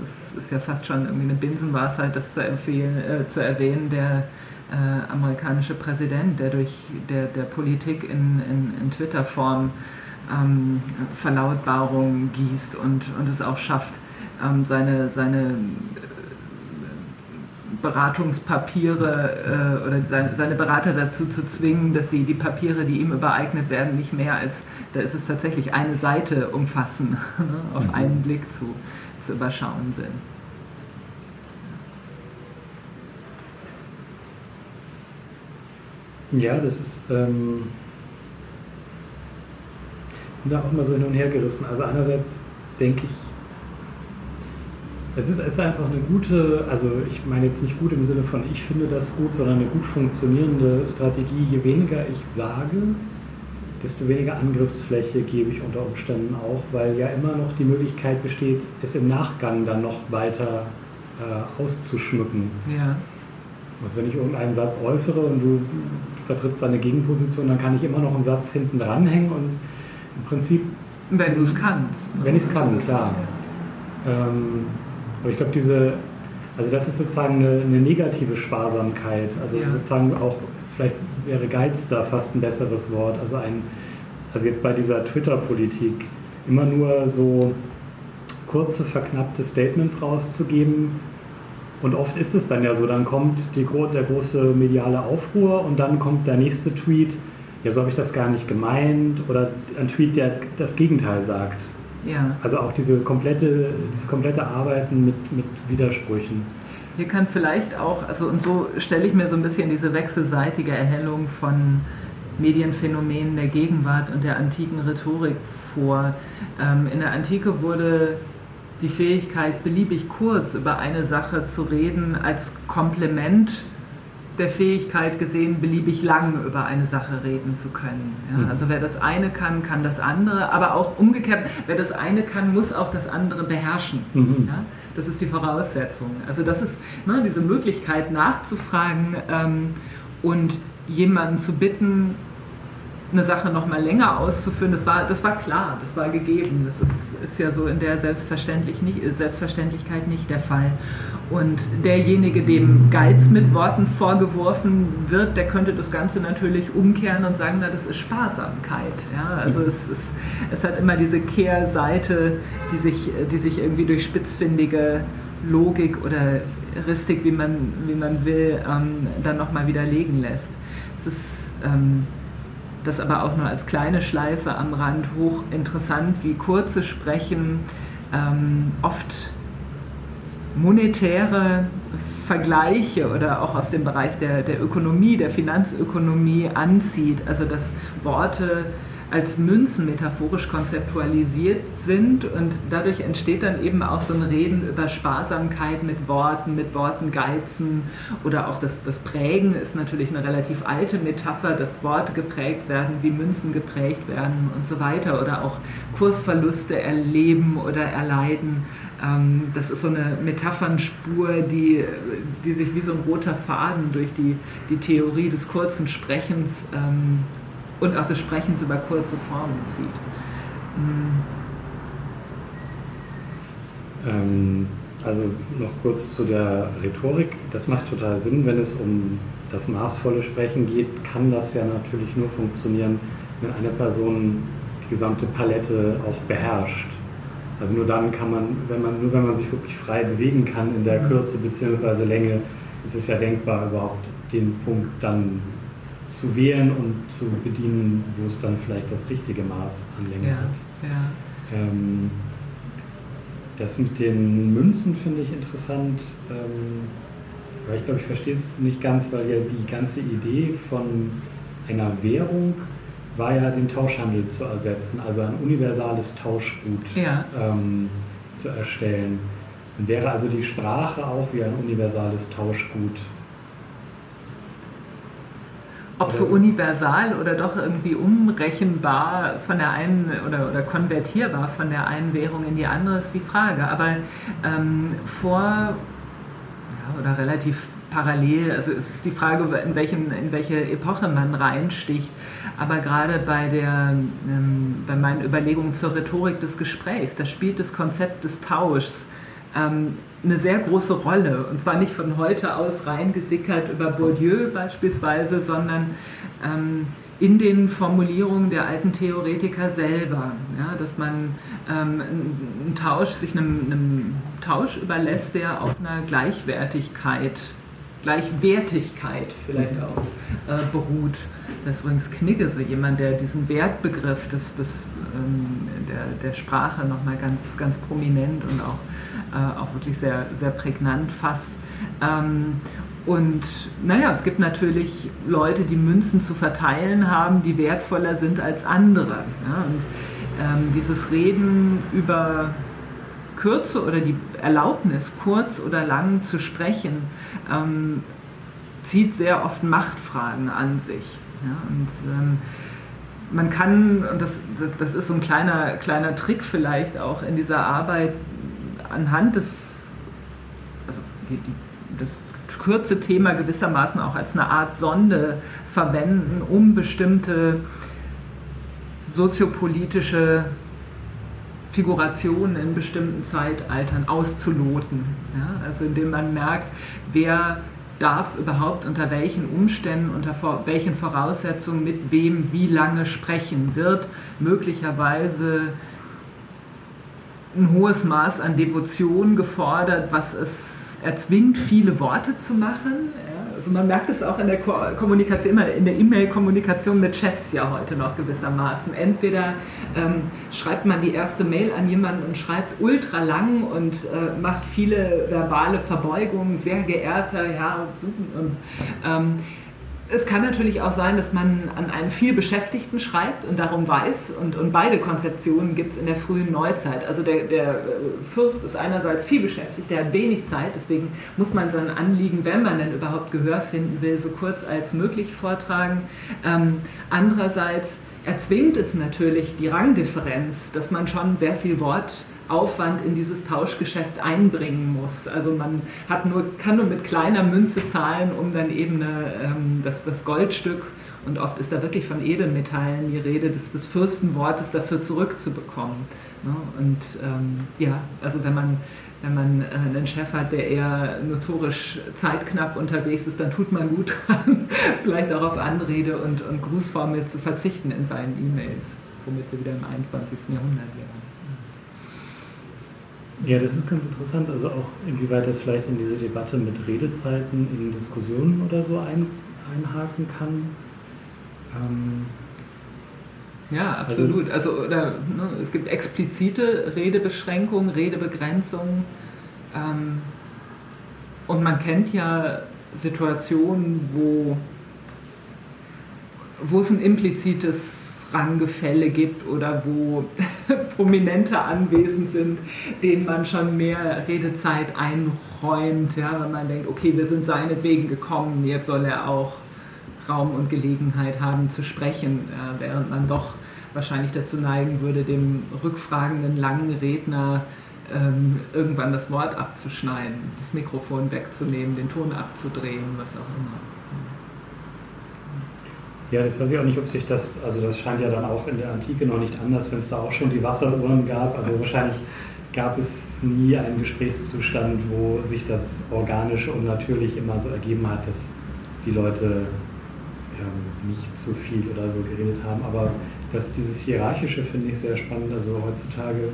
das ist ja fast schon irgendwie eine Binsenweisheit, das zu, empfehlen, äh, zu erwähnen, der äh, amerikanische Präsident, der durch der, der Politik in, in, in Twitter-Form ähm, Verlautbarungen gießt und, und es auch schafft, ähm, seine, seine äh, Beratungspapiere äh, oder seine, seine, Berater dazu zu zwingen, dass sie die Papiere, die ihm übereignet werden, nicht mehr als, da ist es tatsächlich eine Seite umfassen, [laughs] ne, auf mhm. einen Blick zu, zu überschauen sind. Ja, das ist ähm, da auch immer so hin und her gerissen. Also einerseits denke ich, es ist, es ist einfach eine gute, also ich meine jetzt nicht gut im Sinne von ich finde das gut, sondern eine gut funktionierende Strategie. Je weniger ich sage, desto weniger Angriffsfläche gebe ich unter Umständen auch, weil ja immer noch die Möglichkeit besteht, es im Nachgang dann noch weiter äh, auszuschmücken. Ja. Also wenn ich irgendeinen Satz äußere und du vertrittst deine Gegenposition, dann kann ich immer noch einen Satz hinten dranhängen und im Prinzip... Wenn du es kannst. Ne? Wenn ich es kann, klar. Ähm, aber ich glaube, diese, also das ist sozusagen eine, eine negative Sparsamkeit. Also ja. sozusagen auch, vielleicht wäre Geiz da fast ein besseres Wort. Also ein, also jetzt bei dieser Twitter-Politik immer nur so kurze, verknappte Statements rauszugeben, und oft ist es dann ja so, dann kommt die, der große mediale Aufruhr und dann kommt der nächste Tweet, ja, so habe ich das gar nicht gemeint, oder ein Tweet, der das Gegenteil sagt. Ja. Also auch diese komplette, diese komplette Arbeiten mit, mit Widersprüchen. Hier kann vielleicht auch, also und so stelle ich mir so ein bisschen diese wechselseitige Erhellung von Medienphänomenen der Gegenwart und der antiken Rhetorik vor. Ähm, in der Antike wurde die Fähigkeit, beliebig kurz über eine Sache zu reden, als Komplement der Fähigkeit gesehen, beliebig lang über eine Sache reden zu können. Ja, mhm. also wer das eine kann, kann das andere, aber auch umgekehrt, wer das eine kann, muss auch das andere beherrschen. Mhm. Ja, das ist die Voraussetzung. Also das ist ne, diese Möglichkeit nachzufragen ähm, und jemanden zu bitten, eine Sache noch mal länger auszuführen, das war, das war klar, das war gegeben. Das ist, ist ja so in der Selbstverständlich nicht, Selbstverständlichkeit nicht der Fall. Und derjenige, dem Geiz mit Worten vorgeworfen wird, der könnte das Ganze natürlich umkehren und sagen, na, das ist Sparsamkeit. Ja? Also mhm. es, es hat immer diese Kehrseite, die sich, die sich irgendwie durch spitzfindige Logik oder Heuristik, wie man, wie man will, ähm, dann nochmal widerlegen lässt. Es ist ähm, das aber auch nur als kleine Schleife am Rand hochinteressant, wie kurze Sprechen ähm, oft monetäre Vergleiche oder auch aus dem Bereich der, der Ökonomie, der Finanzökonomie anzieht. Also dass Worte als Münzen metaphorisch konzeptualisiert sind und dadurch entsteht dann eben auch so ein Reden über Sparsamkeit mit Worten, mit Worten geizen oder auch das, das Prägen ist natürlich eine relativ alte Metapher, dass Worte geprägt werden, wie Münzen geprägt werden und so weiter oder auch Kursverluste erleben oder erleiden. Ähm, das ist so eine Metaphernspur, die, die sich wie so ein roter Faden durch die, die Theorie des kurzen Sprechens ähm, und auch des Sprechens über kurze Formen zieht. Mhm. Ähm, also noch kurz zu der Rhetorik. Das macht total Sinn, wenn es um das maßvolle Sprechen geht, kann das ja natürlich nur funktionieren, wenn eine Person die gesamte Palette auch beherrscht. Also nur dann kann man, wenn man, nur wenn man sich wirklich frei bewegen kann in der mhm. Kürze bzw. Länge, ist es ja denkbar, überhaupt den Punkt dann zu wählen und zu bedienen, wo es dann vielleicht das richtige Maß an Länge ja, hat. Ja. Ähm, das mit den Münzen finde ich interessant, ähm, aber ich glaube, ich verstehe es nicht ganz, weil ja die ganze Idee von einer Währung war ja, den Tauschhandel zu ersetzen, also ein universales Tauschgut ja. ähm, zu erstellen. Und wäre also die Sprache auch wie ein universales Tauschgut ob so universal oder doch irgendwie umrechenbar von der einen oder, oder konvertierbar von der einen Währung in die andere ist die Frage. Aber ähm, vor ja, oder relativ parallel, also es ist die Frage, in, welchen, in welche Epoche man reinsticht. Aber gerade bei, der, ähm, bei meinen Überlegungen zur Rhetorik des Gesprächs, da spielt das Konzept des Tauschs ähm, eine sehr große Rolle. Und zwar nicht von heute aus reingesickert über Bourdieu beispielsweise, sondern ähm, in den Formulierungen der alten Theoretiker selber. Ja, dass man ähm, einen Tausch, sich einem, einem Tausch überlässt, der auf einer Gleichwertigkeit Gleichwertigkeit vielleicht auch äh, beruht. Das ist übrigens Knigge, so jemand, der diesen Wertbegriff des, des, ähm, der, der Sprache nochmal ganz, ganz prominent und auch, äh, auch wirklich sehr, sehr prägnant fasst. Ähm, und naja, es gibt natürlich Leute, die Münzen zu verteilen haben, die wertvoller sind als andere. Ja? Und ähm, dieses Reden über Kürze oder die Erlaubnis, kurz oder lang zu sprechen, ähm, zieht sehr oft Machtfragen an sich. Ja? Und ähm, man kann, und das, das ist so ein kleiner, kleiner Trick vielleicht auch in dieser Arbeit, anhand des, also die, die, das kurze Thema gewissermaßen auch als eine Art Sonde verwenden, um bestimmte soziopolitische Figurationen in bestimmten Zeitaltern auszuloten. Ja? Also indem man merkt, wer darf überhaupt unter welchen Umständen, unter welchen Voraussetzungen mit wem wie lange sprechen, wird möglicherweise ein hohes Maß an Devotion gefordert, was es erzwingt, viele Worte zu machen. Also man merkt es auch in der Kommunikation, immer in der E-Mail-Kommunikation mit Chefs ja heute noch gewissermaßen. Entweder ähm, schreibt man die erste Mail an jemanden und schreibt ultra lang und äh, macht viele verbale Verbeugungen, sehr geehrter, ja, und, ähm, es kann natürlich auch sein, dass man an einen viel Beschäftigten schreibt und darum weiß. Und, und beide Konzeptionen gibt es in der frühen Neuzeit. Also der, der äh, Fürst ist einerseits viel beschäftigt, der hat wenig Zeit, deswegen muss man sein Anliegen, wenn man denn überhaupt Gehör finden will, so kurz als möglich vortragen. Ähm, andererseits erzwingt es natürlich die Rangdifferenz, dass man schon sehr viel Wort Aufwand in dieses Tauschgeschäft einbringen muss. Also man hat nur, kann nur mit kleiner Münze zahlen, um dann eben eine, ähm, das, das Goldstück, und oft ist da wirklich von Edelmetallen die Rede, des, des Fürstenwortes dafür zurückzubekommen. Ne? Und ähm, ja, also wenn man, wenn man äh, einen Chef hat, der eher notorisch zeitknapp unterwegs ist, dann tut man gut [laughs] dran, vielleicht auch auf Anrede und, und Grußformel zu verzichten in seinen E-Mails, womit wir wieder im 21. Jahrhundert wären. Ja, das ist ganz interessant. Also auch inwieweit das vielleicht in diese Debatte mit Redezeiten in Diskussionen oder so ein, einhaken kann. Ähm ja, also absolut. Also, also oder, ne, es gibt explizite Redebeschränkungen, Redebegrenzungen. Ähm, und man kennt ja Situationen, wo, wo es ein implizites Ranggefälle gibt oder wo [laughs] Prominente anwesend sind, denen man schon mehr Redezeit einräumt, ja, wenn man denkt, okay, wir sind seinetwegen gekommen, jetzt soll er auch Raum und Gelegenheit haben zu sprechen, ja, während man doch wahrscheinlich dazu neigen würde, dem rückfragenden langen Redner ähm, irgendwann das Wort abzuschneiden, das Mikrofon wegzunehmen, den Ton abzudrehen, was auch immer. Ja, das weiß ich auch nicht, ob sich das, also das scheint ja dann auch in der Antike noch nicht anders, wenn es da auch schon die Wasseruhren gab. Also wahrscheinlich gab es nie einen Gesprächszustand, wo sich das organisch und natürlich immer so ergeben hat, dass die Leute ähm, nicht zu viel oder so geredet haben. Aber das, dieses Hierarchische finde ich sehr spannend. Also heutzutage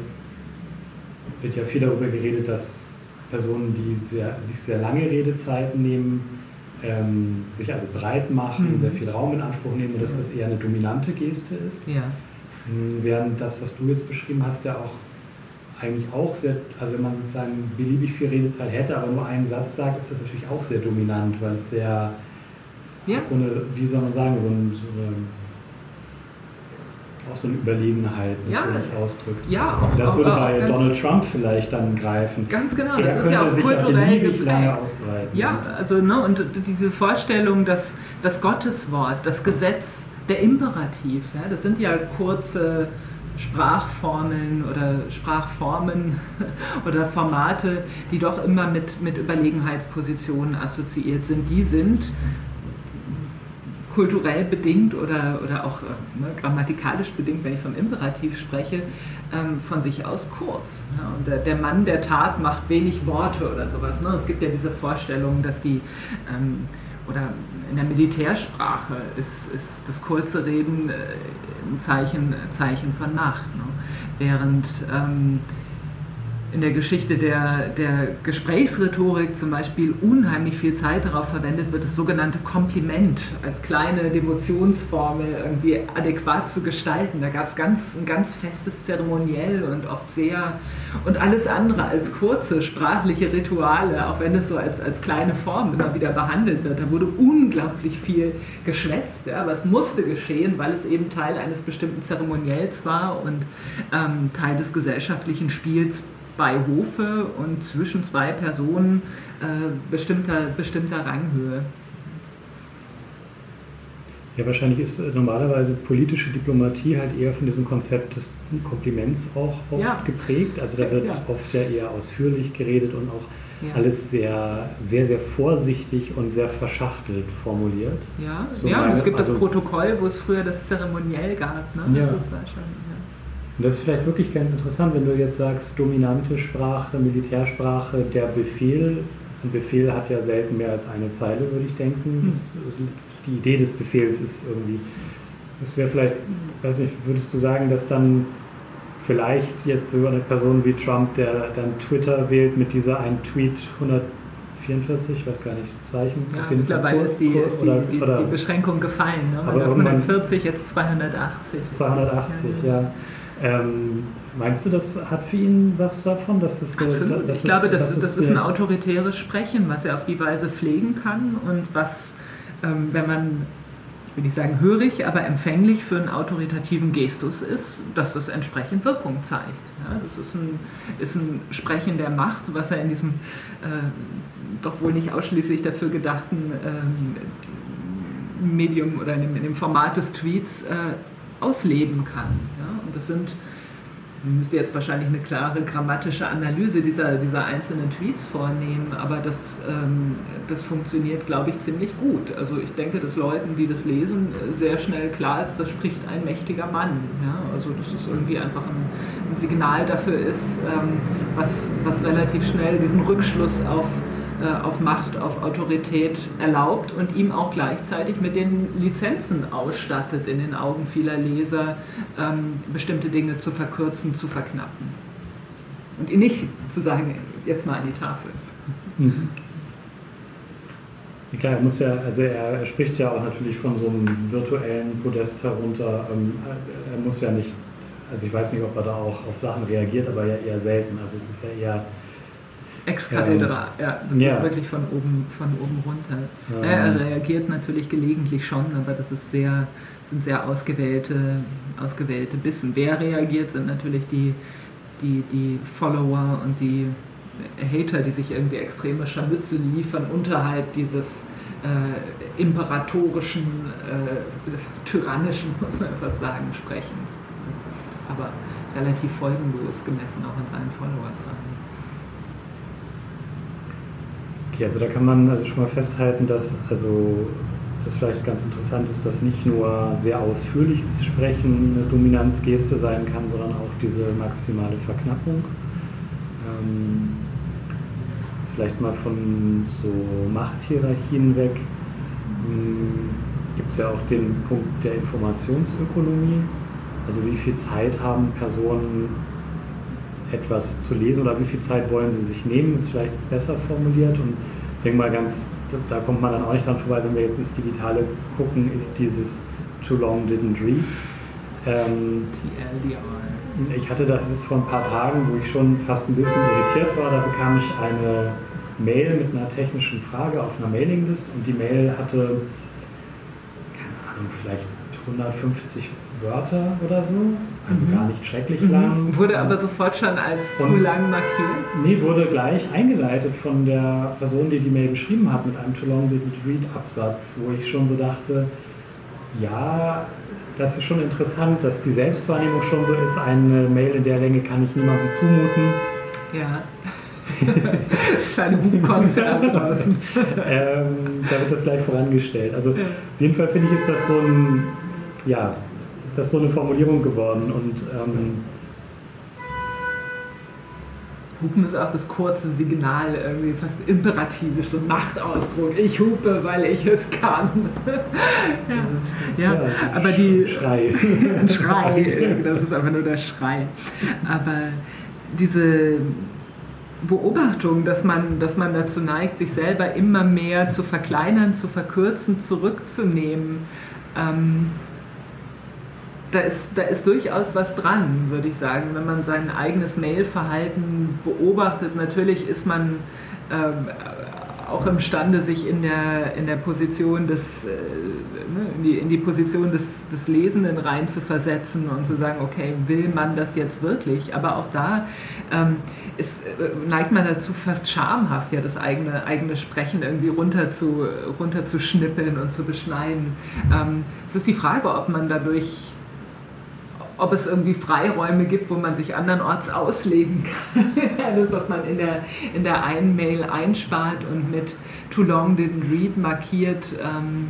wird ja viel darüber geredet, dass Personen, die sehr, sich sehr lange Redezeiten nehmen, ähm, sich also breit machen, mhm. sehr viel Raum in Anspruch nehmen und dass das eher eine dominante Geste ist. Ja. Hm, während das, was du jetzt beschrieben hast, ja auch eigentlich auch sehr, also wenn man sozusagen beliebig viel Redezeit hätte, aber nur einen Satz sagt, ist das natürlich auch sehr dominant, weil es sehr, ja. so eine, wie soll man sagen, so, ein, so eine auch so eine Überlegenheit natürlich ja, ausdrückt. Ja, auch, das würde bei Donald Trump vielleicht dann greifen. Ganz genau, das er ist ja auch kulturell geprägt. Lange ausbreiten. Ja, also ne, und diese Vorstellung, dass das Gotteswort, das Gesetz, der Imperativ, ja, das sind ja kurze Sprachformeln oder Sprachformen [laughs] oder Formate, die doch immer mit, mit Überlegenheitspositionen assoziiert sind, die sind kulturell bedingt oder, oder auch äh, ne, grammatikalisch bedingt, wenn ich vom Imperativ spreche, ähm, von sich aus kurz. Ja, und der, der, Mann der Tat macht wenig Worte oder sowas. Ne? Es gibt ja diese Vorstellung, dass die, ähm, oder in der Militärsprache ist, ist das kurze Reden äh, ein Zeichen, Zeichen von Macht. Ne? Während ähm, in der Geschichte der, der Gesprächsrhetorik zum Beispiel unheimlich viel Zeit darauf verwendet wird, das sogenannte Kompliment als kleine Devotionsformel irgendwie adäquat zu gestalten. Da gab es ganz, ein ganz festes Zeremoniell und oft sehr und alles andere als kurze sprachliche Rituale, auch wenn es so als, als kleine Form immer wieder behandelt wird. Da wurde unglaublich viel geschwätzt, ja, aber es musste geschehen, weil es eben Teil eines bestimmten Zeremoniells war und ähm, Teil des gesellschaftlichen Spiels bei Hofe und zwischen zwei Personen äh, bestimmter, bestimmter Ranghöhe. Ja, wahrscheinlich ist äh, normalerweise politische Diplomatie halt eher von diesem Konzept des Kompliments auch oft ja. geprägt. Also da wird ja. oft ja eher ausführlich geredet und auch ja. alles sehr, sehr, sehr vorsichtig und sehr verschachtelt formuliert. Ja, so ja und es gibt also, das Protokoll, wo es früher das Zeremoniell gab. Ne? Ja. Das war schon, und das ist vielleicht wirklich ganz interessant, wenn du jetzt sagst, dominante Sprache, Militärsprache, der Befehl. Ein Befehl hat ja selten mehr als eine Zeile, würde ich denken. Hm. Das, die Idee des Befehls ist irgendwie, das wäre vielleicht, weiß nicht, würdest du sagen, dass dann vielleicht jetzt so eine Person wie Trump, der dann Twitter wählt mit dieser ein Tweet 144, ich weiß gar nicht, Zeichen. Ja, mittlerweile ist, die, ist die, oder, die, die, Beschränkung gefallen. Ne? Aber 140, jetzt 280. 280, ja. ja. Ähm, meinst du, das hat für ihn was davon? Dass das, Absolut. Dass ich glaube, das, das, das ist ein autoritäres Sprechen, was er auf die Weise pflegen kann und was ähm, wenn man will nicht sagen hörig, aber empfänglich für einen autoritativen Gestus ist, dass das entsprechend Wirkung zeigt. Ja, das ist ein, ist ein Sprechen der Macht, was er in diesem äh, doch wohl nicht ausschließlich dafür gedachten äh, Medium oder in dem, in dem, Format des Tweets äh, ausleben kann. Ja? Und das sind man müsste jetzt wahrscheinlich eine klare grammatische Analyse dieser, dieser einzelnen Tweets vornehmen, aber das, ähm, das funktioniert, glaube ich, ziemlich gut. Also ich denke, dass Leuten, die das lesen, sehr schnell klar ist, das spricht ein mächtiger Mann. Ja? Also dass es irgendwie einfach ein, ein Signal dafür ist, ähm, was, was relativ schnell diesen Rückschluss auf auf Macht, auf Autorität erlaubt und ihm auch gleichzeitig mit den Lizenzen ausstattet, in den Augen vieler Leser ähm, bestimmte Dinge zu verkürzen, zu verknappen. Und ihn nicht zu sagen, jetzt mal an die Tafel. Mhm. Klar, er muss ja, also er, er, spricht ja auch natürlich von so einem virtuellen Podest herunter. Ähm, er muss ja nicht, also ich weiß nicht, ob er da auch auf Sachen reagiert, aber ja eher selten. Also es ist ja eher Ex-Kathedra, ähm, ja, das ja. ist wirklich von oben, von oben runter. Ähm. Er reagiert natürlich gelegentlich schon, aber das ist sehr, sind sehr ausgewählte, ausgewählte Bissen. Wer reagiert, sind natürlich die, die, die Follower und die Hater, die sich irgendwie extreme Scharmütze liefern unterhalb dieses äh, imperatorischen, äh, tyrannischen, [laughs] muss man etwas sagen, Sprechens. Aber relativ folgenlos gemessen auch in seinen Followerzahlen. Okay, also da kann man also schon mal festhalten, dass also das vielleicht ganz interessant ist, dass nicht nur sehr ausführliches Sprechen eine Dominanzgeste sein kann, sondern auch diese maximale Verknappung. Ähm, jetzt vielleicht mal von so Machthierarchien weg. Hm, Gibt es ja auch den Punkt der Informationsökonomie. Also wie viel Zeit haben Personen etwas zu lesen oder wie viel Zeit wollen sie sich nehmen, ist vielleicht besser formuliert. Und ich denke mal ganz, da kommt man dann auch nicht dran vorbei, wenn wir jetzt ins Digitale gucken, ist dieses Too Long Didn't Read. Ähm, ich hatte das ist vor ein paar Tagen, wo ich schon fast ein bisschen irritiert war, da bekam ich eine Mail mit einer technischen Frage auf einer Mailinglist und die Mail hatte, keine Ahnung, vielleicht 150 Wörter oder so, also mhm. gar nicht schrecklich mhm. lang. Wurde aber sofort schon als und, zu lang markiert? Nee, wurde gleich eingeleitet von der Person, die die Mail geschrieben hat, mit einem Too Long Didn't Read Absatz, wo ich schon so dachte, ja, das ist schon interessant, dass die Selbstwahrnehmung schon so ist, eine Mail in der Länge kann ich niemandem zumuten. Ja. [laughs] Kleine Buchkonzert [laughs] draußen. ähm, da wird das gleich vorangestellt. Also auf jeden Fall finde ich, ist das so ein, ja, ist das so eine Formulierung geworden und ähm, Hupen ist auch das kurze Signal, irgendwie fast imperativisch, so Machtausdruck. Ich hupe, weil ich es kann. [laughs] ja. Ist, ja, ja, aber die. Schrei. [laughs] ein Schrei, das ist einfach nur der Schrei. Aber diese Beobachtung, dass man, dass man dazu neigt, sich selber immer mehr zu verkleinern, zu verkürzen, zurückzunehmen. Ähm, da ist, da ist durchaus was dran, würde ich sagen, wenn man sein eigenes Mailverhalten beobachtet. Natürlich ist man ähm, auch imstande, sich in der, in der Position des, äh, ne, in, die, in die Position des, des Lesenden rein zu versetzen und zu sagen, okay, will man das jetzt wirklich? Aber auch da ähm, ist, äh, neigt man dazu, fast schamhaft ja das eigene, eigene Sprechen irgendwie runter zu, runter zu schnippeln und zu beschneiden. Ähm, es ist die Frage, ob man dadurch ob es irgendwie Freiräume gibt, wo man sich andernorts ausleben kann. [laughs] das, was man in der, in der einen Mail einspart und mit Too Long Didn't Read markiert, ähm,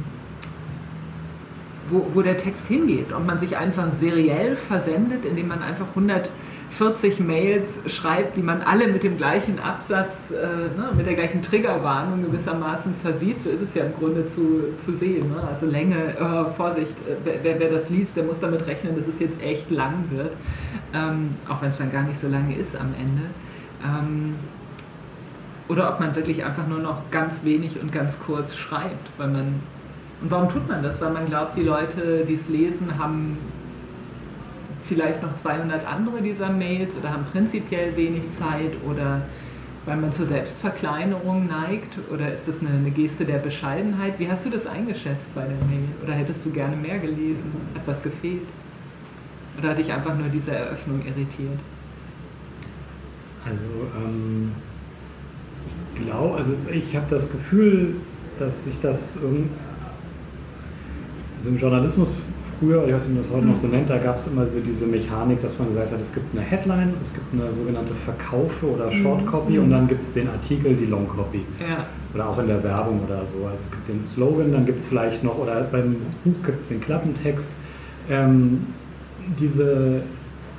wo, wo der Text hingeht. Ob man sich einfach seriell versendet, indem man einfach 100 40 Mails schreibt, die man alle mit dem gleichen Absatz, äh, ne, mit der gleichen Triggerwarnung gewissermaßen versieht. So ist es ja im Grunde zu, zu sehen. Ne? Also Länge, äh, Vorsicht, äh, wer, wer, das liest, der muss damit rechnen, dass es jetzt echt lang wird, ähm, auch wenn es dann gar nicht so lange ist am Ende. Ähm, oder ob man wirklich einfach nur noch ganz wenig und ganz kurz schreibt, weil man und warum tut man das? Weil man glaubt, die Leute, die es lesen, haben vielleicht noch 200 andere dieser Mails oder haben prinzipiell wenig Zeit oder weil man zur Selbstverkleinerung neigt oder ist das eine, eine, Geste der Bescheidenheit? Wie hast du das eingeschätzt bei der Mail? Oder hättest du gerne mehr gelesen? Hat was gefehlt? Oder hat dich einfach nur diese Eröffnung irritiert? Also ähm, ich glaube, also ich habe das Gefühl, dass sich das irgendwie, also im Journalismus früher, ich weiß nicht, ob man das heute noch so nennt, da gab es immer so diese Mechanik, dass man gesagt hat, es gibt eine Headline, es gibt eine sogenannte Verkaufe oder Short Copy mhm. und dann gibt es den Artikel, die Long Copy. Ja. Oder auch in der Werbung oder so. Also es gibt den Slogan, dann gibt es vielleicht noch, oder beim Buch gibt es den Klappentext. Ähm, diese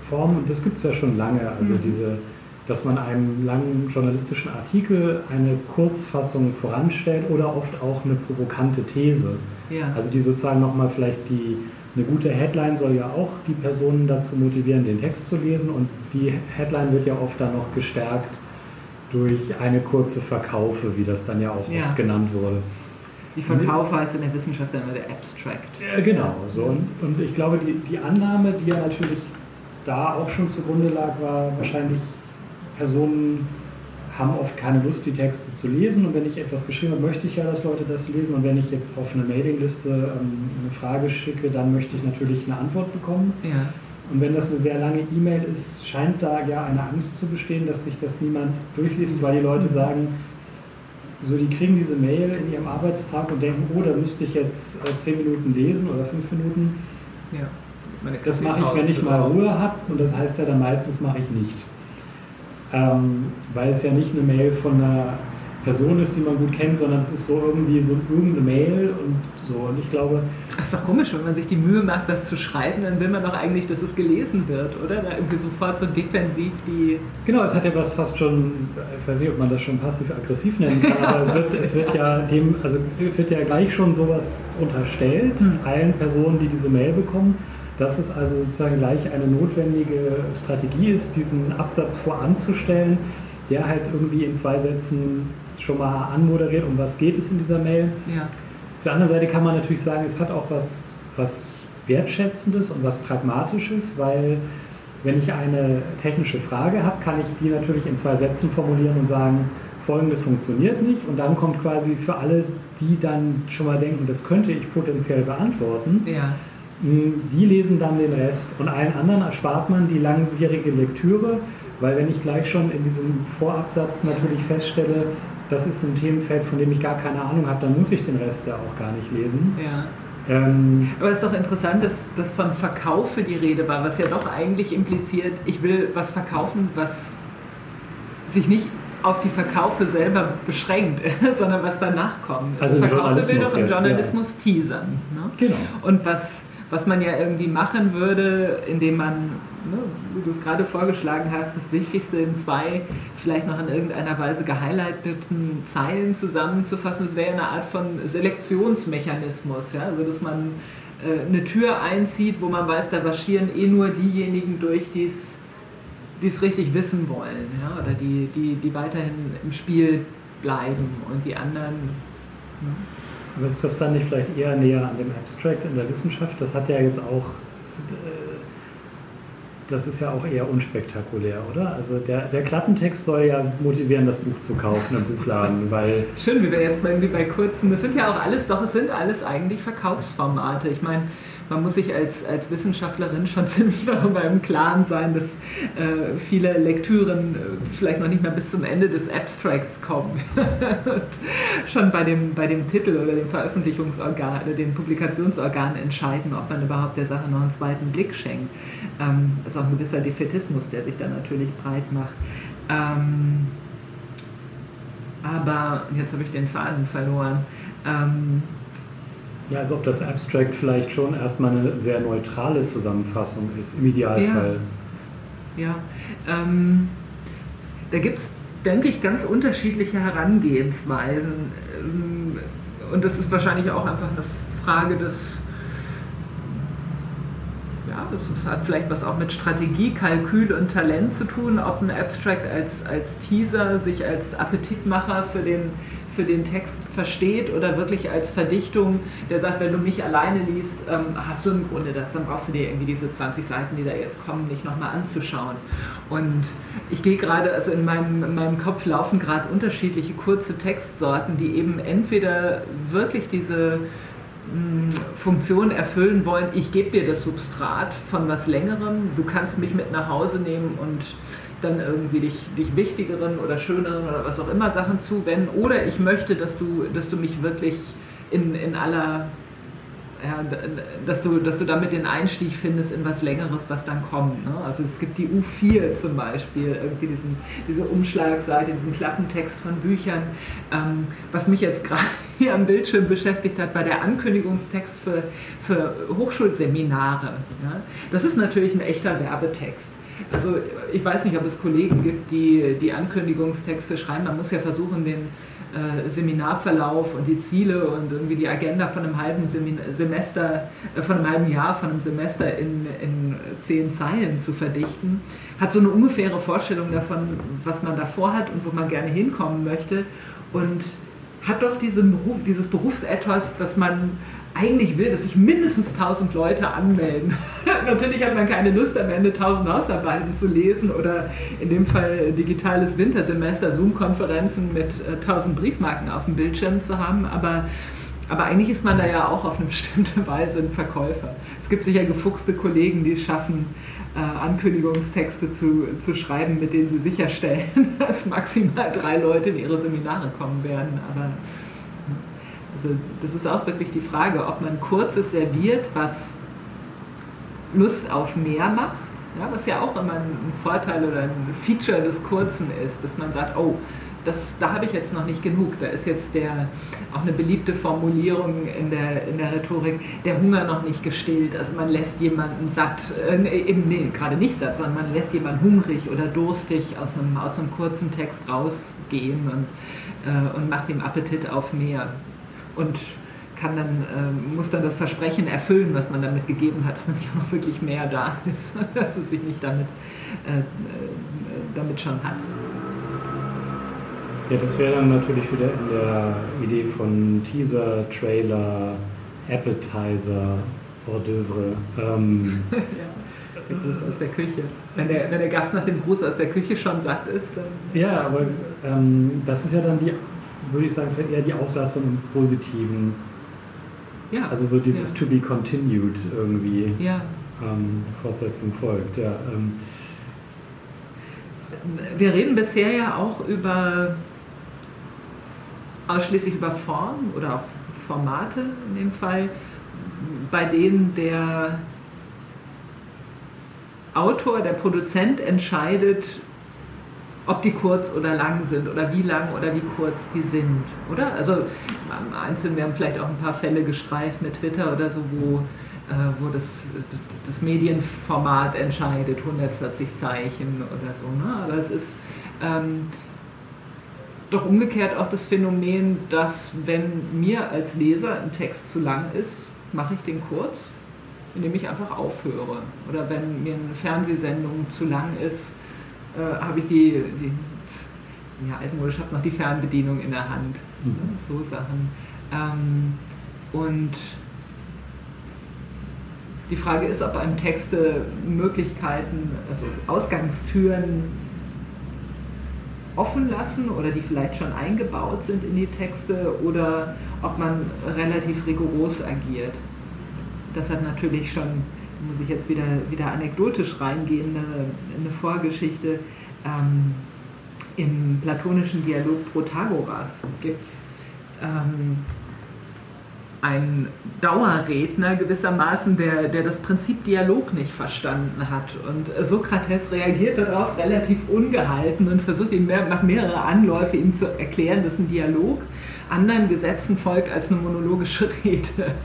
Form, und das gibt es ja schon lange, also mhm. diese dass man einem langen journalistischen Artikel eine Kurzfassung voranstellt oder oft auch eine provokante These. Ja. Also die sozusagen nochmal vielleicht die, eine gute Headline soll ja auch die Personen dazu motivieren, den Text zu lesen und die Headline wird ja oft dann noch gestärkt durch eine kurze Verkaufe, wie das dann ja auch ja. oft genannt wurde. Die Verkaufe heißt in der Wissenschaft immer der Abstract. Ja, genau. So. Und, und ich glaube, die, die Annahme, die ja natürlich da auch schon zugrunde lag, war wahrscheinlich Personen haben oft keine Lust, die Texte zu lesen. Und wenn ich etwas geschrieben habe, möchte ich ja, dass Leute das lesen. Und wenn ich jetzt auf eine Mailingliste ähm, eine Frage schicke, dann möchte ich natürlich eine Antwort bekommen. Ja. Und wenn das eine sehr lange E-Mail ist, scheint da ja eine Angst zu bestehen, dass sich das niemand durchliest, weil die Leute mhm. sagen, so die kriegen diese Mail in ihrem Arbeitstag und denken, oh, da müsste ich jetzt äh, zehn Minuten lesen oder fünf Minuten. Ja. Das mache ich, wenn ich mal Ruhe habe und das heißt ja dann meistens mache ich nicht ähm, weil es ja nicht eine Mail von einer Person ist, die man gut kennt, sondern es ist so irgendwie so irgendeine Mail und so. Und ich glaube. Das ist doch komisch, wenn man sich die Mühe macht, das zu schreiben, dann will man doch eigentlich, dass es gelesen wird, oder? Da irgendwie sofort so defensiv die. Genau, es hat ja was fast schon, ich weiß nicht, ob man das schon passiv-aggressiv nennen kann, aber es wird, es wird ja dem, also wird ja gleich schon sowas unterstellt, hm. allen Personen, die diese Mail bekommen dass es also sozusagen gleich eine notwendige Strategie ist, diesen Absatz voranzustellen, der halt irgendwie in zwei Sätzen schon mal anmoderiert, um was geht es in dieser Mail. Ja. Auf der anderen Seite kann man natürlich sagen, es hat auch was, was Wertschätzendes und was Pragmatisches, weil wenn ich eine technische Frage habe, kann ich die natürlich in zwei Sätzen formulieren und sagen, folgendes funktioniert nicht und dann kommt quasi für alle, die dann schon mal denken, das könnte ich potenziell beantworten, ja. Hm, die lesen dann den Rest und allen anderen erspart man die langwierige Lektüre, weil wenn ich gleich schon in diesem Vorabsatz natürlich feststelle, das ist ein Themenfeld, von dem ich gar keine Ahnung habe, dann muss ich den Rest ja auch gar nicht lesen. Ja. Ähm, Aber es ist doch interessant, dass, dass von Verkaufe die Rede war, was ja doch eigentlich impliziert, ich will was verkaufen, was sich nicht auf die Verkaufe selber beschränkt, [laughs] sondern was danach kommt. Also, also Verkaufe will doch im Journalismus ja. teasern. Ne? Genau. Und was was man ja irgendwie machen würde, indem man, ne, wie du es gerade vorgeschlagen hast, das Wichtigste in zwei vielleicht noch in irgendeiner Weise gehighlighteten Zeilen zusammenzufassen. Das wäre eine Art von Selektionsmechanismus, ja? also dass man äh, eine Tür einzieht, wo man weiß, da marschieren eh nur diejenigen durch, die es richtig wissen wollen ja? oder die, die, die weiterhin im Spiel bleiben und die anderen. Ne? Ist das dann nicht vielleicht eher näher an dem Abstract in der Wissenschaft? Das hat ja jetzt auch, äh, das ist ja auch eher unspektakulär, oder? Also der, der Klappentext soll ja motivieren, das Buch zu kaufen im Buchladen, weil... [laughs] Schön, wie wir jetzt irgendwie bei kurzen, das sind ja auch alles, doch es sind alles eigentlich Verkaufsformate. Ich meine, man muss sich als, als Wissenschaftlerin schon [laughs] ziemlich darüber im Klaren sein, dass äh, viele Lektüren äh, vielleicht noch nicht mal bis zum Ende des Abstracts kommen. [laughs] schon bei dem, bei dem Titel oder dem Veröffentlichungsorgan, oder dem Publikationsorgan entscheiden, ob man überhaupt der Sache noch einen zweiten Blick schenkt. Ähm, das ist auch ein gewisser Defetismus, der sich da natürlich breit macht. Ähm, aber jetzt habe ich den Faden verloren. Ähm, ja, als ob das Abstract vielleicht schon erstmal eine sehr neutrale Zusammenfassung ist, im Idealfall. Ja, ja. Ähm, da gibt es, denke ich, ganz unterschiedliche Herangehensweisen. Ähm, und das ist wahrscheinlich auch einfach eine Frage des, ja, das hat vielleicht was auch mit Strategie, Kalkül und Talent zu tun, ob ein Abstract als, als Teaser sich als Appetitmacher für den, für den Text versteht oder wirklich als Verdichtung, der sagt, wenn du mich alleine liest, ähm, hast du im Grunde das, dann brauchst du dir irgendwie diese 20 Seiten, die da jetzt kommen, nicht nochmal anzuschauen. Und ich gehe gerade, also in meinem, in meinem Kopf laufen gerade unterschiedliche kurze Textsorten, die eben entweder wirklich diese Funktion erfüllen wollen, ich gebe dir das Substrat von was längerem, du kannst mich mit nach Hause nehmen und dann irgendwie dich, dich wichtigeren oder schöneren oder was auch immer Sachen zuwenden. Oder ich möchte, dass du, dass du mich wirklich in, in aller ja, dass, du, dass du damit den Einstieg findest in was Längeres, was dann kommt. Ne? Also es gibt die U4 zum Beispiel, irgendwie diesen, diese Umschlagseite, diesen Klappentext von Büchern. Ähm, was mich jetzt gerade [laughs] hier am Bildschirm beschäftigt hat, war der Ankündigungstext für, für Hochschulseminare. Ja? Das ist natürlich ein echter Werbetext. Also ich weiß nicht, ob es Kollegen gibt, die die Ankündigungstexte schreiben. Man muss ja versuchen, den äh, Seminarverlauf und die Ziele und irgendwie die Agenda von einem halben Semester, äh, von einem halben Jahr, von einem Semester in, in zehn Zeilen zu verdichten, hat so eine ungefähre Vorstellung davon, was man davor hat und wo man gerne hinkommen möchte und hat doch diesen Beruf, dieses Berufsethos, dass man eigentlich will, dass sich mindestens 1000 Leute anmelden. [laughs] Natürlich hat man keine Lust am Ende 1000 Hausarbeiten zu lesen oder in dem Fall digitales Wintersemester, Zoom-Konferenzen mit 1000 äh, Briefmarken auf dem Bildschirm zu haben, aber aber eigentlich ist man da ja auch auf eine bestimmte [laughs] Weise ein Verkäufer. Es gibt sicher gefuchste Kollegen, die es schaffen, äh, Ankündigungstexte zu, zu schreiben, mit denen sie sicherstellen, [laughs] dass maximal drei Leute in ihre Seminare kommen werden. Aber also das ist auch wirklich die Frage, ob man Kurzes serviert, was Lust auf mehr macht, ja, was ja auch immer ein Vorteil oder ein Feature des Kurzen ist, dass man sagt, oh, das, da habe ich jetzt noch nicht genug. Da ist jetzt der, auch eine beliebte Formulierung in der, in der Rhetorik, der Hunger noch nicht gestillt. Also man lässt jemanden satt, äh, eben nee, gerade nicht satt, sondern man lässt jemanden hungrig oder durstig aus einem, aus einem kurzen Text rausgehen und, äh, und macht ihm Appetit auf mehr und kann dann, äh, muss dann das Versprechen erfüllen, was man damit gegeben hat, dass nämlich auch noch wirklich mehr da ist, [laughs] dass es sich nicht damit, äh, äh, damit schon hat. Ja, das wäre dann natürlich wieder in der Idee von Teaser, Trailer, Appetizer, Hors d'oeuvre. Ähm, [laughs] ja, der Gruß aus der Küche. Wenn der, wenn der Gast nach dem Gruß aus der Küche schon satt ist, dann. Ja, aber ähm, das ist ja dann die würde ich sagen, eher die Auslastung im Positiven. Ja. Also so dieses ja. to be continued irgendwie. Ja. Ähm, Fortsetzung folgt, ja. Ähm. Wir reden bisher ja auch über ausschließlich über Form oder auch Formate in dem Fall, bei denen der Autor, der Produzent entscheidet, ob die kurz oder lang sind oder wie lang oder wie kurz die sind, oder? Also einzeln, wir haben vielleicht auch ein paar Fälle gestreift mit Twitter oder so, wo, äh, wo das, das Medienformat entscheidet, 140 Zeichen oder so. Ne? Aber es ist ähm, doch umgekehrt auch das Phänomen, dass wenn mir als Leser ein Text zu lang ist, mache ich den kurz, indem ich einfach aufhöre. Oder wenn mir eine Fernsehsendung zu lang ist, äh, habe ich die, die ja, altmodisch habe noch die Fernbedienung in der Hand. Mhm. So Sachen. Ähm, und die Frage ist, ob einem Texte Möglichkeiten, also Ausgangstüren offen lassen oder die vielleicht schon eingebaut sind in die Texte oder ob man relativ rigoros agiert. Das hat natürlich schon muss ich jetzt wieder, wieder anekdotisch reingehen, eine, eine Vorgeschichte. Ähm, Im platonischen Dialog Protagoras gibt es ähm, einen Dauerredner gewissermaßen, der, der das Prinzip Dialog nicht verstanden hat. Und Sokrates reagiert darauf relativ ungehalten und versucht ihm mehr, nach mehrere Anläufe ihm zu erklären, dass ein Dialog anderen Gesetzen folgt als eine monologische [laughs] Rede.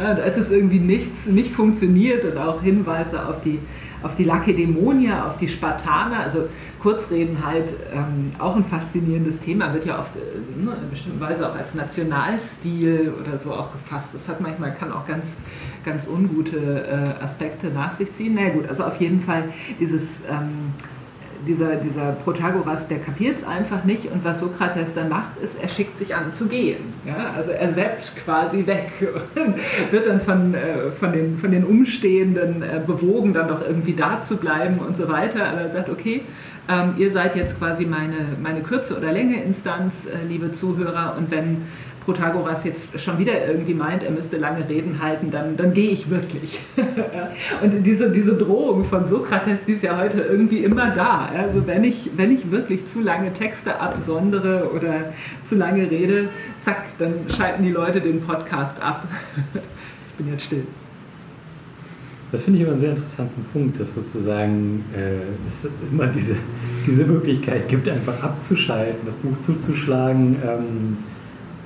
Ja, als es irgendwie nichts, nicht funktioniert und auch Hinweise auf die, auf die Lakedämonier, auf die Spartaner, also Kurzreden halt ähm, auch ein faszinierendes Thema, wird ja oft äh, ne, in bestimmter Weise auch als Nationalstil oder so auch verfasst. Das hat manchmal, kann auch ganz, ganz ungute äh, Aspekte nach sich ziehen. Na naja, gut, also auf jeden Fall dieses... Ähm, dieser, dieser Protagoras, der kapiert es einfach nicht und was Sokrates dann macht, ist, er schickt sich an zu gehen. Ja? Also er seppt quasi weg [laughs] und wird dann von, äh, von, den, von den Umstehenden äh, bewogen, dann doch irgendwie da zu bleiben und so weiter. Aber er sagt, okay, ähm, ihr seid jetzt quasi meine, meine Kürze- oder Länge-Instanz, äh, liebe Zuhörer, und wenn Protagoras jetzt schon wieder irgendwie meint, er müsste lange Reden halten, dann, dann gehe ich wirklich. [laughs] und diese, diese Drohung von Sokrates, die ist ja heute irgendwie immer da. Also wenn ich, wenn ich wirklich zu lange Texte absondere oder zu lange rede, zack, dann schalten die Leute den Podcast ab. [laughs] ich bin jetzt still. Das finde ich immer einen sehr interessanten Punkt, dass sozusagen äh, es immer diese, diese Möglichkeit gibt, einfach abzuschalten, das Buch zuzuschlagen. Ähm,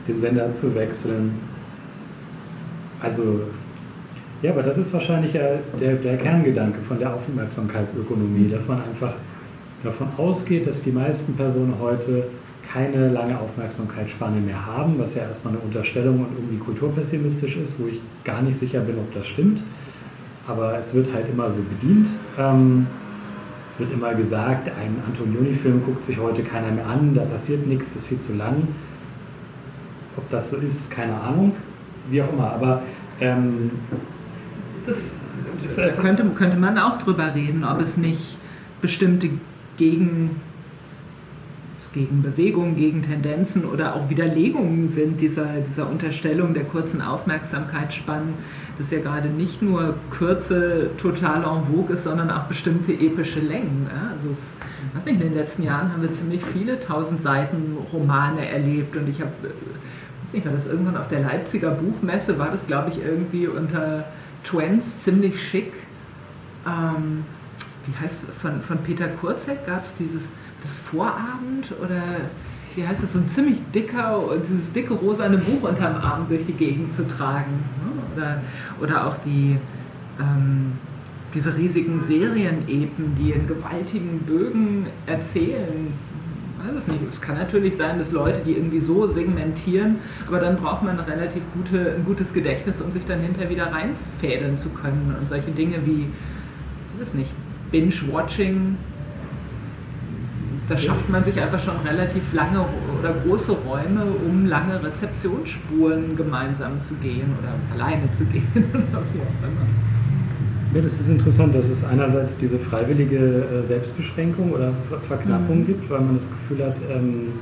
den Sender zu wechseln. Also, ja, aber das ist wahrscheinlich ja der, der Kerngedanke von der Aufmerksamkeitsökonomie, dass man einfach davon ausgeht, dass die meisten Personen heute keine lange Aufmerksamkeitsspanne mehr haben, was ja erstmal eine Unterstellung und irgendwie kulturpessimistisch ist, wo ich gar nicht sicher bin, ob das stimmt. Aber es wird halt immer so bedient. Ähm, es wird immer gesagt, ein Antonioni-Film guckt sich heute keiner mehr an, da passiert nichts, das ist viel zu lang. Ob das so ist, keine Ahnung. Wie auch immer. Aber ähm, das, das, das könnte, könnte man auch drüber reden, ob es nicht bestimmte Gegen, Gegenbewegungen, Gegentendenzen oder auch Widerlegungen sind dieser, dieser Unterstellung der kurzen Aufmerksamkeitsspannen, dass ja gerade nicht nur Kürze total en vogue ist, sondern auch bestimmte epische Längen. Also es, weiß nicht, in den letzten Jahren haben wir ziemlich viele tausend Seiten Romane erlebt und ich habe weiß nicht, war das irgendwann auf der Leipziger Buchmesse, war das, glaube ich, irgendwie unter Twents ziemlich schick. Ähm, wie heißt von, von Peter Kurzek gab es dieses das Vorabend oder wie heißt es, so ein ziemlich dicker und dieses dicke rosane Buch unterm Arm durch die Gegend zu tragen. Ne? Oder, oder auch die ähm, diese riesigen Serienepen, die in gewaltigen Bögen erzählen, weiß es nicht. Es kann natürlich sein, dass Leute, die irgendwie so segmentieren, aber dann braucht man relativ gute, ein gutes Gedächtnis, um sich dann hinterher wieder reinfädeln zu können. Und solche Dinge wie, weiß es nicht, Binge-Watching, da schafft man sich einfach schon relativ lange oder große Räume, um lange Rezeptionsspuren gemeinsam zu gehen oder alleine zu gehen [laughs] oder wie auch immer. Ja, das ist interessant, dass es einerseits diese freiwillige äh, Selbstbeschränkung oder Verknappung mhm. gibt, weil man das Gefühl hat, ähm,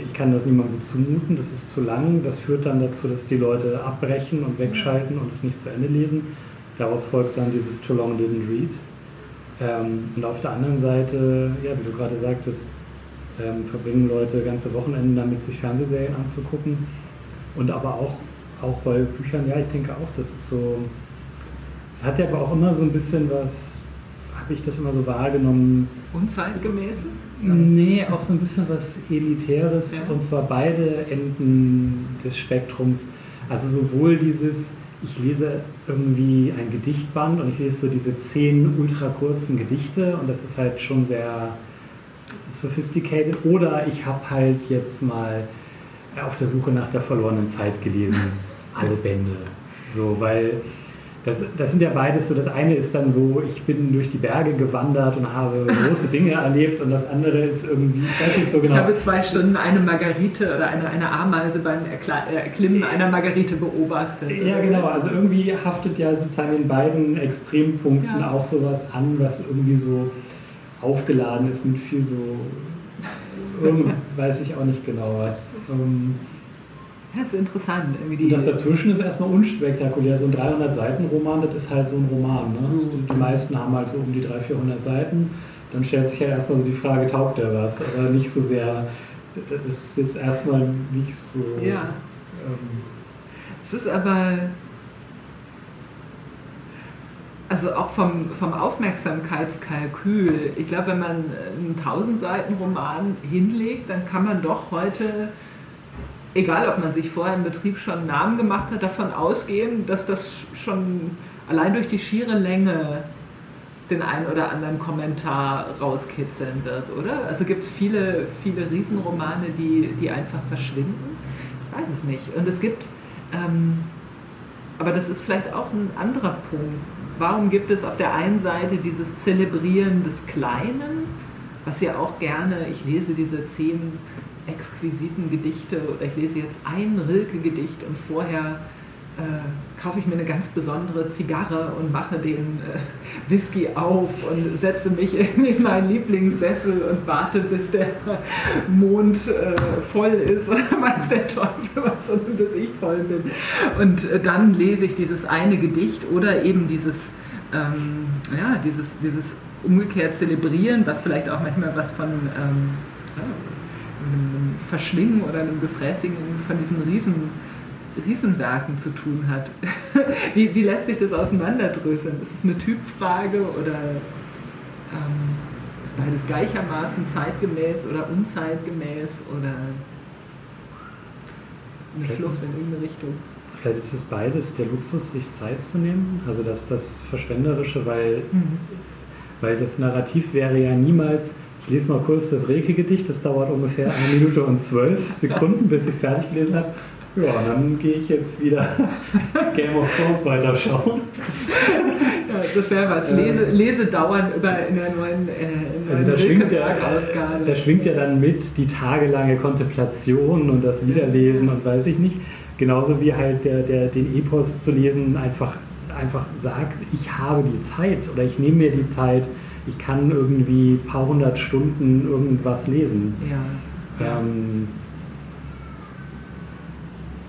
ich kann das niemandem zumuten, das ist zu lang. Das führt dann dazu, dass die Leute abbrechen und wegschalten und es nicht zu Ende lesen. Daraus folgt dann dieses Too Long Didn't Read. Ähm, und auf der anderen Seite, ja, wie du gerade sagtest, ähm, verbringen Leute ganze Wochenenden damit, sich Fernsehserien anzugucken. Und aber auch, auch bei Büchern, ja, ich denke auch, das ist so es hat ja aber auch immer so ein bisschen was, habe ich das immer so wahrgenommen. Unzeitgemäßes? Nee, auch so ein bisschen was Elitäres ja. und zwar beide Enden des Spektrums. Also sowohl dieses, ich lese irgendwie ein Gedichtband und ich lese so diese zehn ultra kurzen Gedichte und das ist halt schon sehr sophisticated oder ich habe halt jetzt mal auf der Suche nach der verlorenen Zeit gelesen, [laughs] alle Bände. So, weil das, das sind ja beides so. Das eine ist dann so, ich bin durch die Berge gewandert und habe große Dinge [laughs] erlebt und das andere ist irgendwie, ich weiß nicht so genau. Ich habe zwei Stunden eine Margarite oder eine, eine Ameise beim Erklimmen einer Margarite beobachtet. Ja, genau. Also irgendwie haftet ja sozusagen in beiden Extrempunkten ja. auch sowas an, was irgendwie so aufgeladen ist mit viel so, [laughs] weiß ich auch nicht genau was. Ähm, das ist interessant. Und das dazwischen ist erstmal unspektakulär. So ein 300-Seiten-Roman, das ist halt so ein Roman. Ne? Mhm. Die meisten haben halt so um die 300, 400 Seiten. Dann stellt sich ja erstmal so die Frage, taugt der was? Aber nicht so sehr, das ist jetzt erstmal nicht so. Ja. Ähm, es ist aber also auch vom, vom Aufmerksamkeitskalkül, ich glaube, wenn man einen 1000 Seiten Roman hinlegt, dann kann man doch heute egal ob man sich vorher im Betrieb schon einen Namen gemacht hat, davon ausgehen, dass das schon allein durch die schiere Länge den einen oder anderen Kommentar rauskitzeln wird, oder? Also gibt es viele, viele Riesenromane, die, die einfach verschwinden? Ich weiß es nicht. Und es gibt, Ähm, aber das ist vielleicht auch ein anderer Punkt. Warum gibt es auf der einen Seite dieses Zelebrieren des Kleinen, was ja auch gerne, ich lese diese zehn exquisiten Gedichte oder ich lese jetzt ein Rilke-Gedicht und vorher äh, kaufe ich mir eine ganz besondere Zigarre und mache den äh, Whisky auf und setze mich in [laughs] meinen Lieblingssessel und warte, bis der Mond äh, voll ist oder [laughs] weiß der Teufel was und bis ich voll bin. Und äh, dann lese ich dieses eine Gedicht oder eben dieses, ähm, ja, dieses, dieses umgekehrt zelebrieren, was vielleicht auch manchmal was von ähm, ja, einem Verschlingen oder einem Gefräßigen von diesen Riesen Riesenwerken zu tun hat. [laughs] wie, wie lässt sich das auseinanderdröseln? Ist es eine Typfrage oder ähm, ist beides gleichermaßen zeitgemäß oder unzeitgemäß oder eine Vielleicht Flucht ist- in irgendeine Richtung? Vielleicht ist es beides der Luxus, sich Zeit zu nehmen, also das, das Verschwenderische, weil, weil das Narrativ wäre ja niemals, ich lese mal kurz das Rilke-Gedicht, das dauert ungefähr eine Minute und zwölf Sekunden, bis ich es fertig gelesen habe. Ja, und dann gehe ich jetzt wieder [laughs] Game of Thrones weiterschauen. Ja, das wäre was. Ähm. Lese, Lesedauern über in der neuen, äh, Also da schwingt, ja, da schwingt ja dann mit die tagelange Kontemplation und das Wiederlesen und weiß ich nicht. Genauso wie halt der, der, den Epos zu lesen einfach, einfach sagt, ich habe die Zeit oder ich nehme mir die Zeit, ich kann irgendwie ein paar hundert Stunden irgendwas lesen. Ja. Ähm,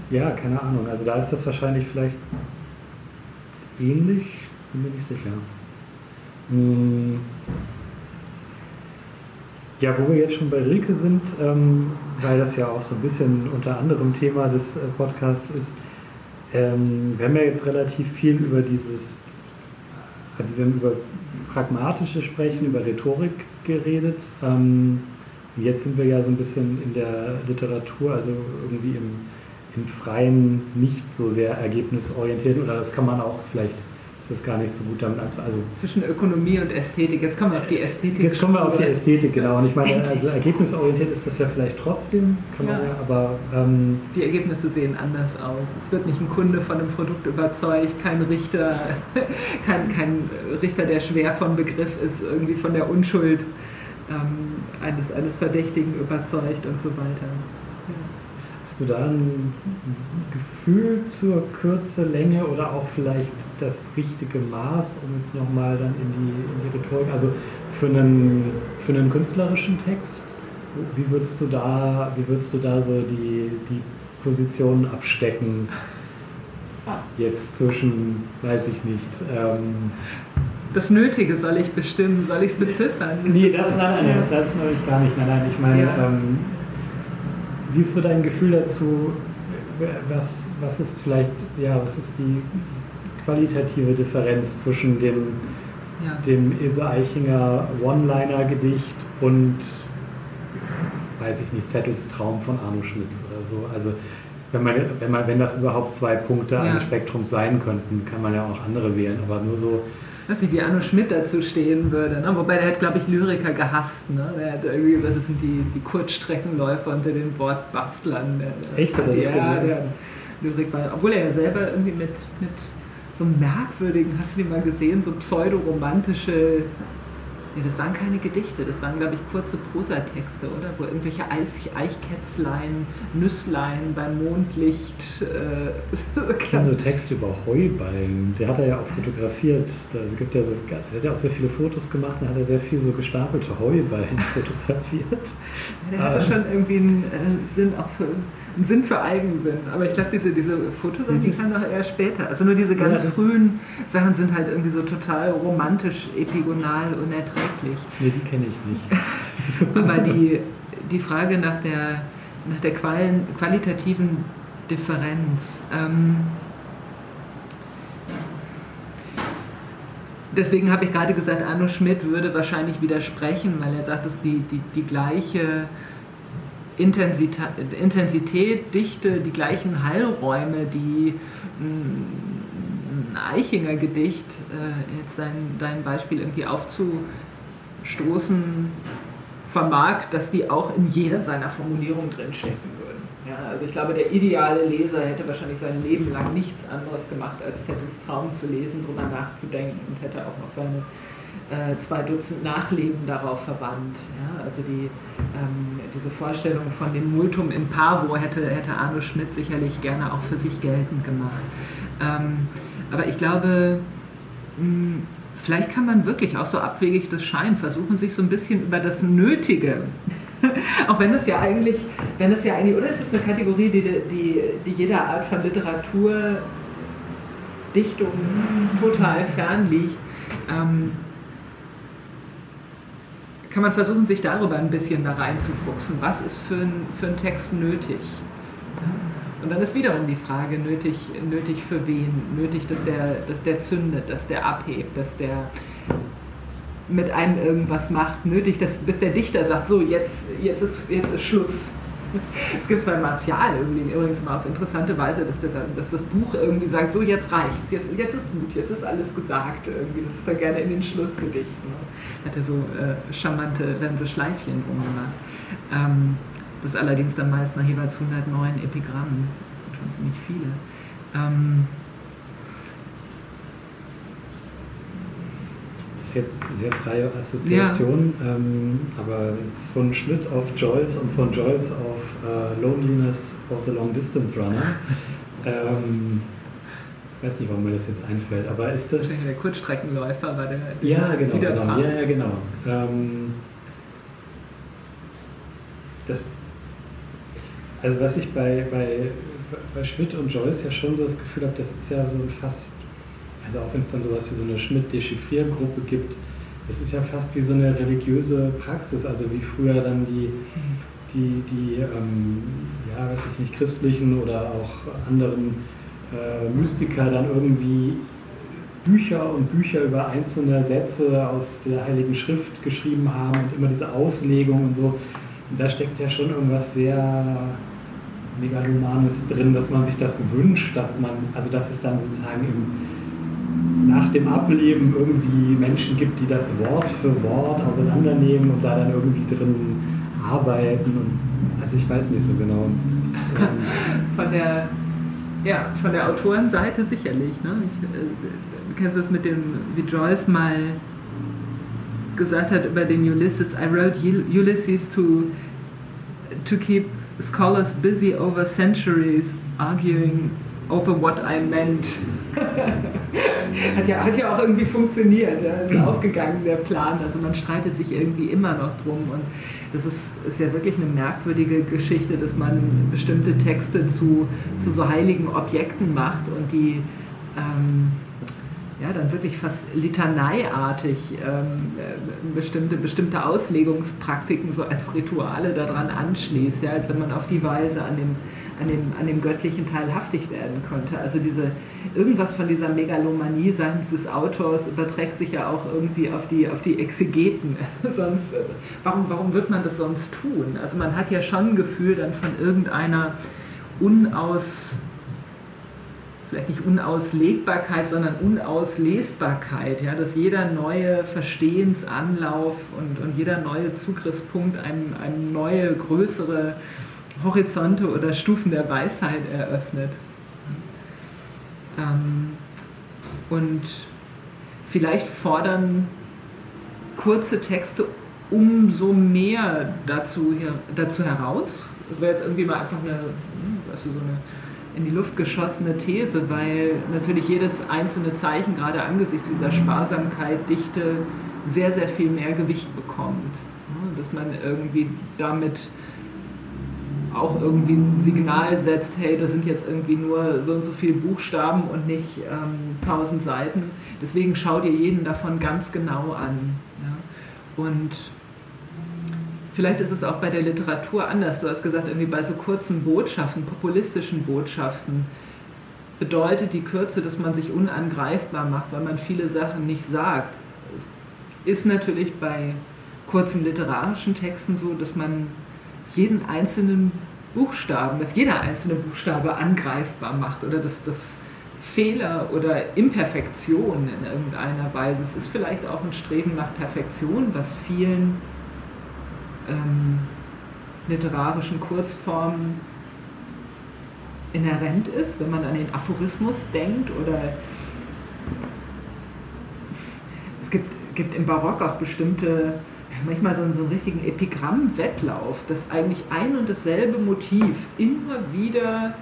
ja, keine Ahnung. Also da ist das wahrscheinlich vielleicht ähnlich, bin mir nicht sicher. Hm. Ja, wo wir jetzt schon bei Rilke sind, ähm, weil das ja auch so ein bisschen unter anderem Thema des äh, Podcasts ist, ähm, wir haben ja jetzt relativ viel über dieses, also wir haben über pragmatische Sprechen, über Rhetorik geredet. Ähm, jetzt sind wir ja so ein bisschen in der Literatur, also irgendwie im, im Freien nicht so sehr ergebnisorientiert oder das kann man auch vielleicht, ist das gar nicht so gut damit. Also Zwischen Ökonomie und Ästhetik. Jetzt kommen wir auf die Ästhetik. Jetzt kommen wir auf die Ästhetik, genau. Und ich meine, also ergebnisorientiert ist das ja vielleicht trotzdem, kann man Ja. ja, aber ähm, Die Ergebnisse sehen anders aus. Es wird nicht ein Kunde von einem Produkt überzeugt, kein Richter, [laughs] kein, kein Richter, der schwer von Begriff ist, irgendwie von der Unschuld ähm, eines, eines Verdächtigen überzeugt und so weiter. Hast du da ein Gefühl zur Kürze, Länge oder auch vielleicht das richtige Maß, um jetzt nochmal dann in die, in die Rhetorik, also für einen, für einen künstlerischen Text, wie würdest du da, wie würdest du da so die, die Positionen abstecken? Jetzt zwischen, weiß ich nicht, ähm, Das Nötige soll ich bestimmen, soll ich es beziffern? Ist Nee, es- das, nein, nein, das, das ich gar nicht. Nein, nein, ich meine, Ja. ähm, wie ist so dein Gefühl dazu? Was, was ist vielleicht, ja, was ist die qualitative Differenz zwischen dem, ja. dem Ilse Eichinger One-Liner-Gedicht und, weiß ich nicht, Zettels Traum von Arno Schmidt oder so? Also, wenn, man, wenn, man, wenn das überhaupt zwei Punkte Ja. eines Spektrums sein könnten, kann man ja auch andere wählen, aber nur so, weiß nicht, wie Arno Schmidt dazu stehen würde. Ne? Wobei der hat, glaube ich, Lyriker gehasst. Ne? Der hat irgendwie gesagt, das sind die, die Kurzstreckenläufer unter den Wortbastlern. Der, Echt? Hat ja, der Lyrik war, obwohl er ja selber irgendwie mit, mit so merkwürdigen, hast du die mal gesehen, so pseudoromantische, nee, das waren keine Gedichte, das waren, glaube ich, kurze Prosatexte, oder? Wo irgendwelche Eich, Eichkätzlein, Nüsslein beim Mondlicht. Äh, [laughs] Ich kenne so Texte über Heuballen, der hat er ja auch fotografiert. Da gibt ja so, der hat ja auch sehr viele Fotos gemacht, da hat er sehr viel so gestapelte Heuballen [laughs] fotografiert. Der hatte Ah. schon irgendwie einen äh, Sinn auch für einen Sinn für Eigensinn. Aber ich glaube, diese, diese Fotosachen, die Das- kamen doch eher später. Also nur diese ganz Ja, frühen Sachen sind halt irgendwie so total romantisch, epigonal, unerträglich. Nee, die kenne ich nicht. [laughs] Aber die, die Frage nach der, nach der qualen, qualitativen Differenz. Ähm, deswegen habe ich gerade gesagt, Arno Schmidt würde wahrscheinlich widersprechen, weil er sagt, dass die, die, die gleiche Intensita Intensität, Dichte, die gleichen Hallräume, die ein Eichinger Gedicht, äh, jetzt dein, dein Beispiel irgendwie aufzustoßen, vermag, dass die auch in jeder seiner Formulierungen drinstecken würden. Ja, also ich glaube, der ideale Leser hätte wahrscheinlich sein Leben lang nichts anderes gemacht, als Settles Traum zu lesen, darüber nachzudenken und hätte auch noch seine äh, zwei Dutzend Nachleben darauf verwandt. Ja, also die, ähm, diese Vorstellung von dem Multum in Parvo hätte, hätte Arno Schmidt sicherlich gerne auch für sich geltend gemacht. Ähm, aber ich glaube, mh, hm, vielleicht kann man wirklich auch so abwegig das scheint, versuchen, sich so ein bisschen über das Nötige [laughs] Auch wenn das ja eigentlich, wenn das ja eigentlich, oder ist es eine Kategorie, die, die, die jeder Art von Literatur, Dichtung total fern liegt, ähm, kann man versuchen, sich darüber ein bisschen da reinzufuchsen. Was ist für, ein, für einen Text nötig? Und dann ist wiederum die Frage, nötig, nötig für wen? Nötig, dass der, dass der zündet, dass der abhebt, dass der mit einem irgendwas macht, nötig, dass, bis der Dichter sagt, so, jetzt, jetzt, ist, jetzt ist Schluss. Es gibt es bei Martial übrigens mal auf interessante Weise, dass, der, dass das Buch irgendwie sagt, so jetzt reicht's, jetzt, jetzt ist gut, jetzt ist alles gesagt irgendwie. Das ist da gerne in den Schlussgedichten. Hat er so äh, charmante, werden so Schleifchen rumgemacht. Ähm, das allerdings dann meist nach jeweils 109 Epigrammen. Das sind schon ziemlich viele. Ähm, ist jetzt sehr freie Assoziation, ja. ähm, aber jetzt von Schmidt auf Joyce und von Joyce auf äh, Loneliness of the Long Distance Runner. [laughs] ähm, ich weiß nicht, warum mir das jetzt einfällt, aber ist das. Der Kurzstreckenläufer war der. Ja, genau, genau. Ja, ja, genau. Ähm, das, also was ich bei, bei, bei Schmidt und Joyce ja schon so das Gefühl habe, das ist ja so fast also auch wenn es dann sowas wie so eine Schmidt-Dechiffriergruppe gibt, es ist ja fast wie so eine religiöse Praxis, also wie früher dann die, die, die ähm, ja, weiß ich nicht, christlichen oder auch anderen äh, Mystiker dann irgendwie Bücher und Bücher über einzelne Sätze aus der Heiligen Schrift geschrieben haben und immer diese Auslegung und so. Und da steckt ja schon irgendwas sehr Megalomanes drin, dass man sich das wünscht, dass man, also dass es dann sozusagen im nach dem Ableben irgendwie Menschen gibt, die das Wort für Wort auseinandernehmen und da dann irgendwie drin arbeiten. Und, also ich weiß nicht so genau. [laughs] von der, ja, von der Autorenseite sicherlich. Ne? Ich, äh, du kennst das mit dem, wie Joyce mal gesagt hat über den Ulysses, I wrote Ulysses to, to keep scholars busy over centuries arguing over what I meant. [laughs] hat, ja, hat ja auch irgendwie funktioniert, ja. ist aufgegangen der Plan. Also man streitet sich irgendwie immer noch drum und das ist, ist ja wirklich eine merkwürdige Geschichte, dass man bestimmte Texte zu, zu so heiligen Objekten macht und die ähm, ja, dann wirklich fast litaneiartig ähm, äh, bestimmte, bestimmte Auslegungspraktiken so als Rituale daran anschließt, ja, als wenn man auf die Weise an dem, an, dem, an dem göttlichen Teil haftig werden könnte. Also diese, irgendwas von dieser Megalomanie seitens des Autors überträgt sich ja auch irgendwie auf die, auf die Exegeten. [laughs] sonst, äh, warum, warum wird man das sonst tun? Also man hat ja schon ein Gefühl dann von irgendeiner unaus vielleicht nicht Unauslegbarkeit, sondern Unauslesbarkeit, ja, dass jeder neue Verstehensanlauf und, und jeder neue Zugriffspunkt einem neue, größere Horizonte oder Stufen der Weisheit eröffnet. Ähm, und vielleicht fordern kurze Texte umso mehr dazu, dazu heraus. Das wäre jetzt irgendwie mal einfach eine, weißt so eine in die Luft geschossene These, weil natürlich jedes einzelne Zeichen gerade angesichts dieser Sparsamkeit, Dichte sehr, sehr viel mehr Gewicht bekommt. Dass man irgendwie damit auch irgendwie ein Signal setzt, hey, das sind jetzt irgendwie nur so und so viele Buchstaben und nicht ähm, tausend Seiten. Deswegen schau dir jeden davon ganz genau an. Ja? Und Vielleicht ist es auch bei der Literatur anders. Du hast gesagt, irgendwie bei so kurzen Botschaften, populistischen Botschaften, bedeutet die Kürze, dass man sich unangreifbar macht, weil man viele Sachen nicht sagt. Es ist natürlich bei kurzen literarischen Texten so, dass man jeden einzelnen Buchstaben, dass jeder einzelne Buchstabe angreifbar macht oder dass das Fehler oder Imperfektion in irgendeiner Weise. Es ist vielleicht auch ein Streben nach Perfektion, was vielen ähm, literarischen Kurzformen inhärent ist, wenn man an den Aphorismus denkt oder es gibt, gibt im Barock auch bestimmte, manchmal so einen, so einen richtigen Epigramm-Wettlauf, dass eigentlich ein und dasselbe Motiv immer wieder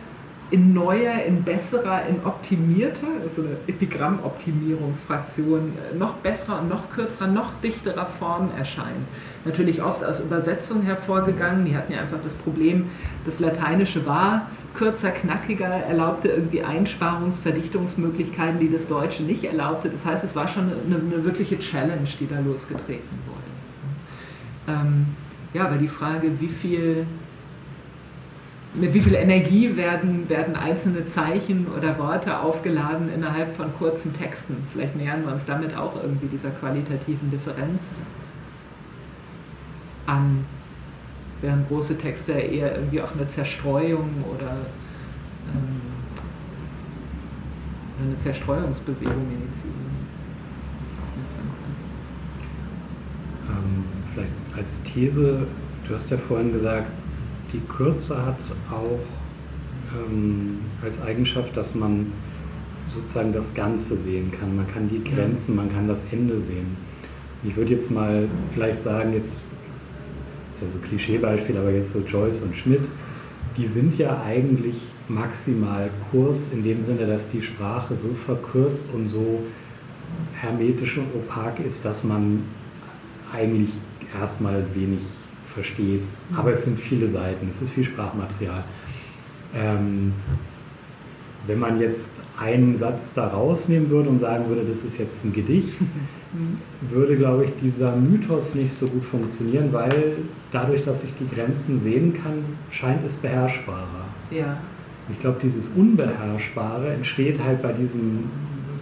in neuer, in besserer, in optimierter, also eine Epigramm-Optimierungsfraktion, äh, noch besserer und noch kürzerer, noch dichterer Form erscheint. Natürlich oft aus Übersetzung hervorgegangen. Die hatten ja einfach das Problem, das Lateinische war kürzer, knackiger, erlaubte irgendwie Einsparungsverdichtungsmöglichkeiten, die das Deutsche nicht erlaubte. Das heißt, es war schon eine, eine wirkliche Challenge, die da losgetreten wurde. Ähm, ja, aber die Frage, wie viel mit wie viel Energie werden, werden einzelne Zeichen oder Worte aufgeladen innerhalb von kurzen Texten. Vielleicht nähern wir uns damit auch irgendwie dieser qualitativen Differenz an, während große Texte eher irgendwie auf eine Zerstreuung oder ähm, eine Zerstreuungsbewegung initiieren. Ähm, vielleicht als These, du hast ja vorhin gesagt, die Kürze hat auch ähm, als Eigenschaft, dass man sozusagen das Ganze sehen kann. Man kann die Grenzen, man kann das Ende sehen. Ich würde jetzt mal vielleicht sagen, jetzt ist ja so ein Klischeebeispiel, aber jetzt so Joyce und Schmidt, die sind ja eigentlich maximal kurz in dem Sinne, dass die Sprache so verkürzt und so hermetisch und opak ist, dass man eigentlich erstmal wenig versteht. Aber es sind viele Seiten, es ist viel Sprachmaterial. Ähm, wenn man jetzt einen Satz da rausnehmen würde und sagen würde, das ist jetzt ein Gedicht, würde, glaube ich, dieser Mythos nicht so gut funktionieren, weil dadurch, dass ich die Grenzen sehen kann, scheint es beherrschbarer. Ja. Ich glaube, dieses Unbeherrschbare entsteht halt bei diesen,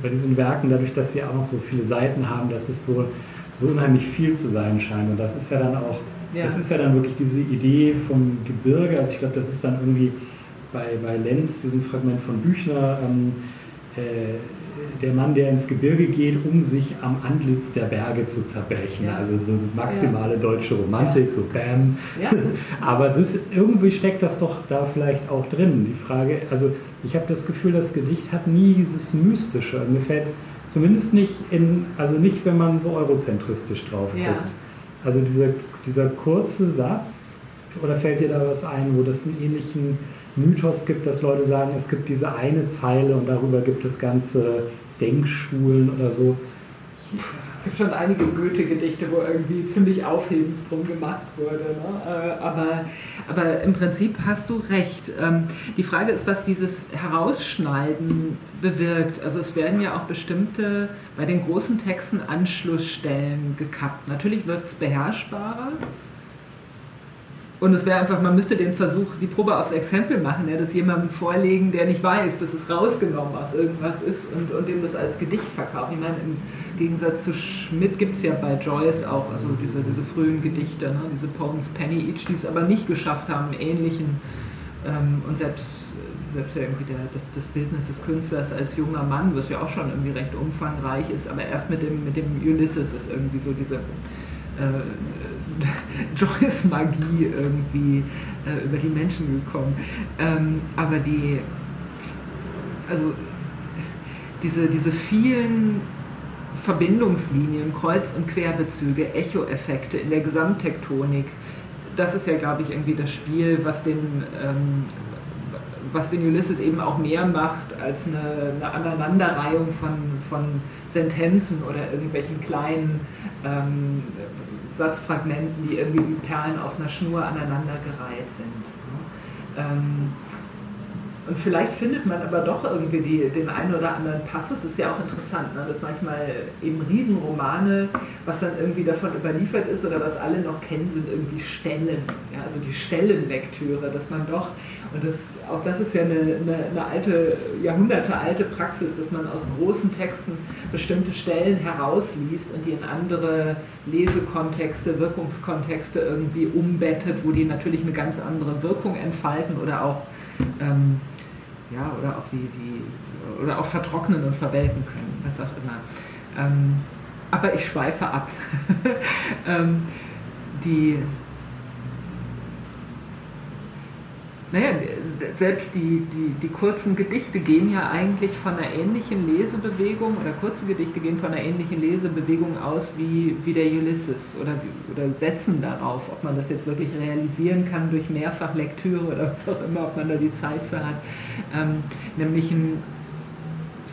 bei diesen Werken dadurch, dass sie auch noch so viele Seiten haben, dass es so, so unheimlich viel zu sein scheint. Und das ist ja dann auch ja. Das ist ja dann wirklich diese Idee vom Gebirge. Also ich glaube, das ist dann irgendwie bei, bei Lenz, diesem Fragment von Büchner, ähm, äh, der Mann, der ins Gebirge geht, um sich am Antlitz der Berge zu zerbrechen. Ja. Also so maximale ja. deutsche Romantik, so Bam. [laughs] Aber das, irgendwie steckt das doch da vielleicht auch drin. Die Frage, also ich habe das Gefühl, das Gedicht hat nie dieses Mystische. Mir fällt zumindest nicht in, also nicht, wenn man so eurozentristisch drauf guckt. Also dieser, dieser kurze Satz, oder fällt dir da was ein, wo das einen ähnlichen Mythos gibt, dass Leute sagen, es gibt diese eine Zeile und darüber gibt es ganze Denkschulen oder so? Es gibt schon einige Goethe-Gedichte, wo irgendwie ziemlich aufhebens drum gemacht wurde. Ne? Äh, aber, aber im Prinzip hast du recht. Ähm, die Frage ist, was dieses Herausschneiden bewirkt. Also es werden ja auch bestimmte, bei den großen Texten Anschlussstellen gekappt. Natürlich wird es beherrschbarer. Und es wäre einfach, man müsste den Versuch, die Probe aufs Exempel machen, ja, das jemandem vorlegen, der nicht weiß, dass es rausgenommen aus irgendwas ist und, und dem das als Gedicht verkaufen. Ich meine, im Gegensatz zu Schmidt gibt es ja bei Joyce auch also diese, diese frühen Gedichte, ne, diese Poems Penny Each, die es aber nicht geschafft haben, ähnlichen ähm, und selbst selbst ja irgendwie der, das, das Bildnis des Künstlers als junger Mann, was ja auch schon irgendwie recht umfangreich ist, aber erst mit dem, mit dem Ulysses ist irgendwie so diese äh, [laughs] Joyce-Magie irgendwie äh, über die Menschen gekommen. Ähm, aber die, also diese, diese vielen Verbindungslinien, Kreuz- und Querbezüge, Echoeffekte in der Gesamttektonik, das ist ja, glaube ich, irgendwie das Spiel, was den, ähm, was den Ulysses eben auch mehr macht als eine, eine Aneinanderreihung von, von Sentenzen oder irgendwelchen kleinen ähm, Satzfragmenten, die irgendwie wie Perlen auf einer Schnur aneinandergereiht sind. Ähm, und vielleicht findet man aber doch irgendwie die, den einen oder anderen Passus, ist ja auch interessant, ne? dass manchmal eben Riesenromane, was dann irgendwie davon überliefert ist oder was alle noch kennen, sind irgendwie Stellen, ja? also die Stellenlektüre, dass man doch, und das, auch das ist ja eine, eine, eine alte, jahrhundertealte Praxis, dass man aus großen Texten bestimmte Stellen herausliest und die in andere Lesekontexte, Wirkungskontexte irgendwie umbettet, wo die natürlich eine ganz andere Wirkung entfalten oder auch ähm, ja, oder auch wie, wie oder auch vertrocknen und verwelken können, was auch immer. Ähm, aber ich schweife ab. [laughs] ähm, die, naja, selbst die, die, die kurzen Gedichte gehen ja eigentlich von einer ähnlichen Lesebewegung oder kurze Gedichte gehen von einer ähnlichen Lesebewegung aus wie, wie der Ulysses oder, oder setzen darauf, ob man das jetzt wirklich realisieren kann durch Mehrfachlektüre oder was auch immer, ob man da die Zeit für hat. Ähm, nämlich ein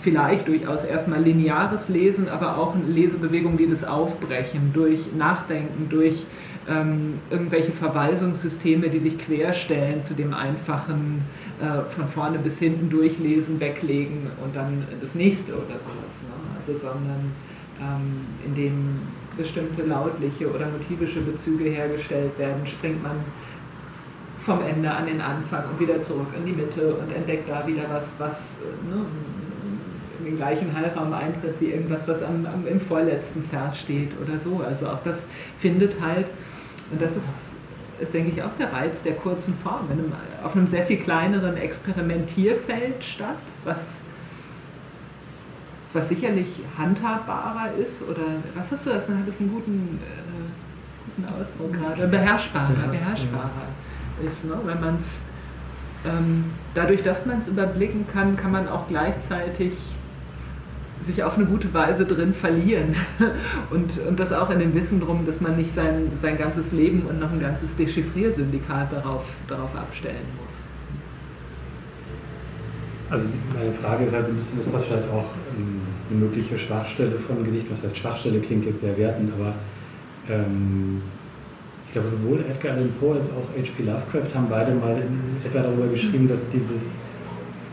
vielleicht durchaus erstmal lineares Lesen, aber auch eine Lesebewegung, die das aufbrechen, durch Nachdenken, durch ähm, irgendwelche Verweisungssysteme, die sich querstellen zu dem einfachen äh, von vorne bis hinten durchlesen, weglegen und dann das nächste oder sowas. Ne? Also sondern ähm, indem bestimmte lautliche oder motivische Bezüge hergestellt werden, springt man vom Ende an den Anfang und wieder zurück in die Mitte und entdeckt da wieder was, was äh, ne, den gleichen Heilraum eintritt wie irgendwas, was am, am, im vorletzten Vers steht oder so. Also auch das findet halt, und das ist, ist denke ich, auch der Reiz der kurzen Form, einem, auf einem sehr viel kleineren Experimentierfeld statt, was, was sicherlich handhabbarer ist oder was hast du das? Dann hat es einen guten, äh, guten Ausdruck gerade, beherrschbarer, beherrschbarer ist, ne? wenn man es ähm, dadurch, dass man es überblicken kann, kann man auch gleichzeitig sich auf eine gute Weise drin verlieren. [laughs] Und, und das auch in dem Wissen drum, dass man nicht sein, sein ganzes Leben und noch ein ganzes Dechiffriersyndikat darauf, darauf abstellen muss. Also meine Frage ist halt so ein bisschen, ist das vielleicht auch ähm, eine mögliche Schwachstelle von einem Gedicht? Was heißt Schwachstelle klingt jetzt sehr wertend, aber ähm, ich glaube sowohl Edgar Allan Poe als auch H.P. Lovecraft haben beide mal in, etwa darüber geschrieben, dass dieses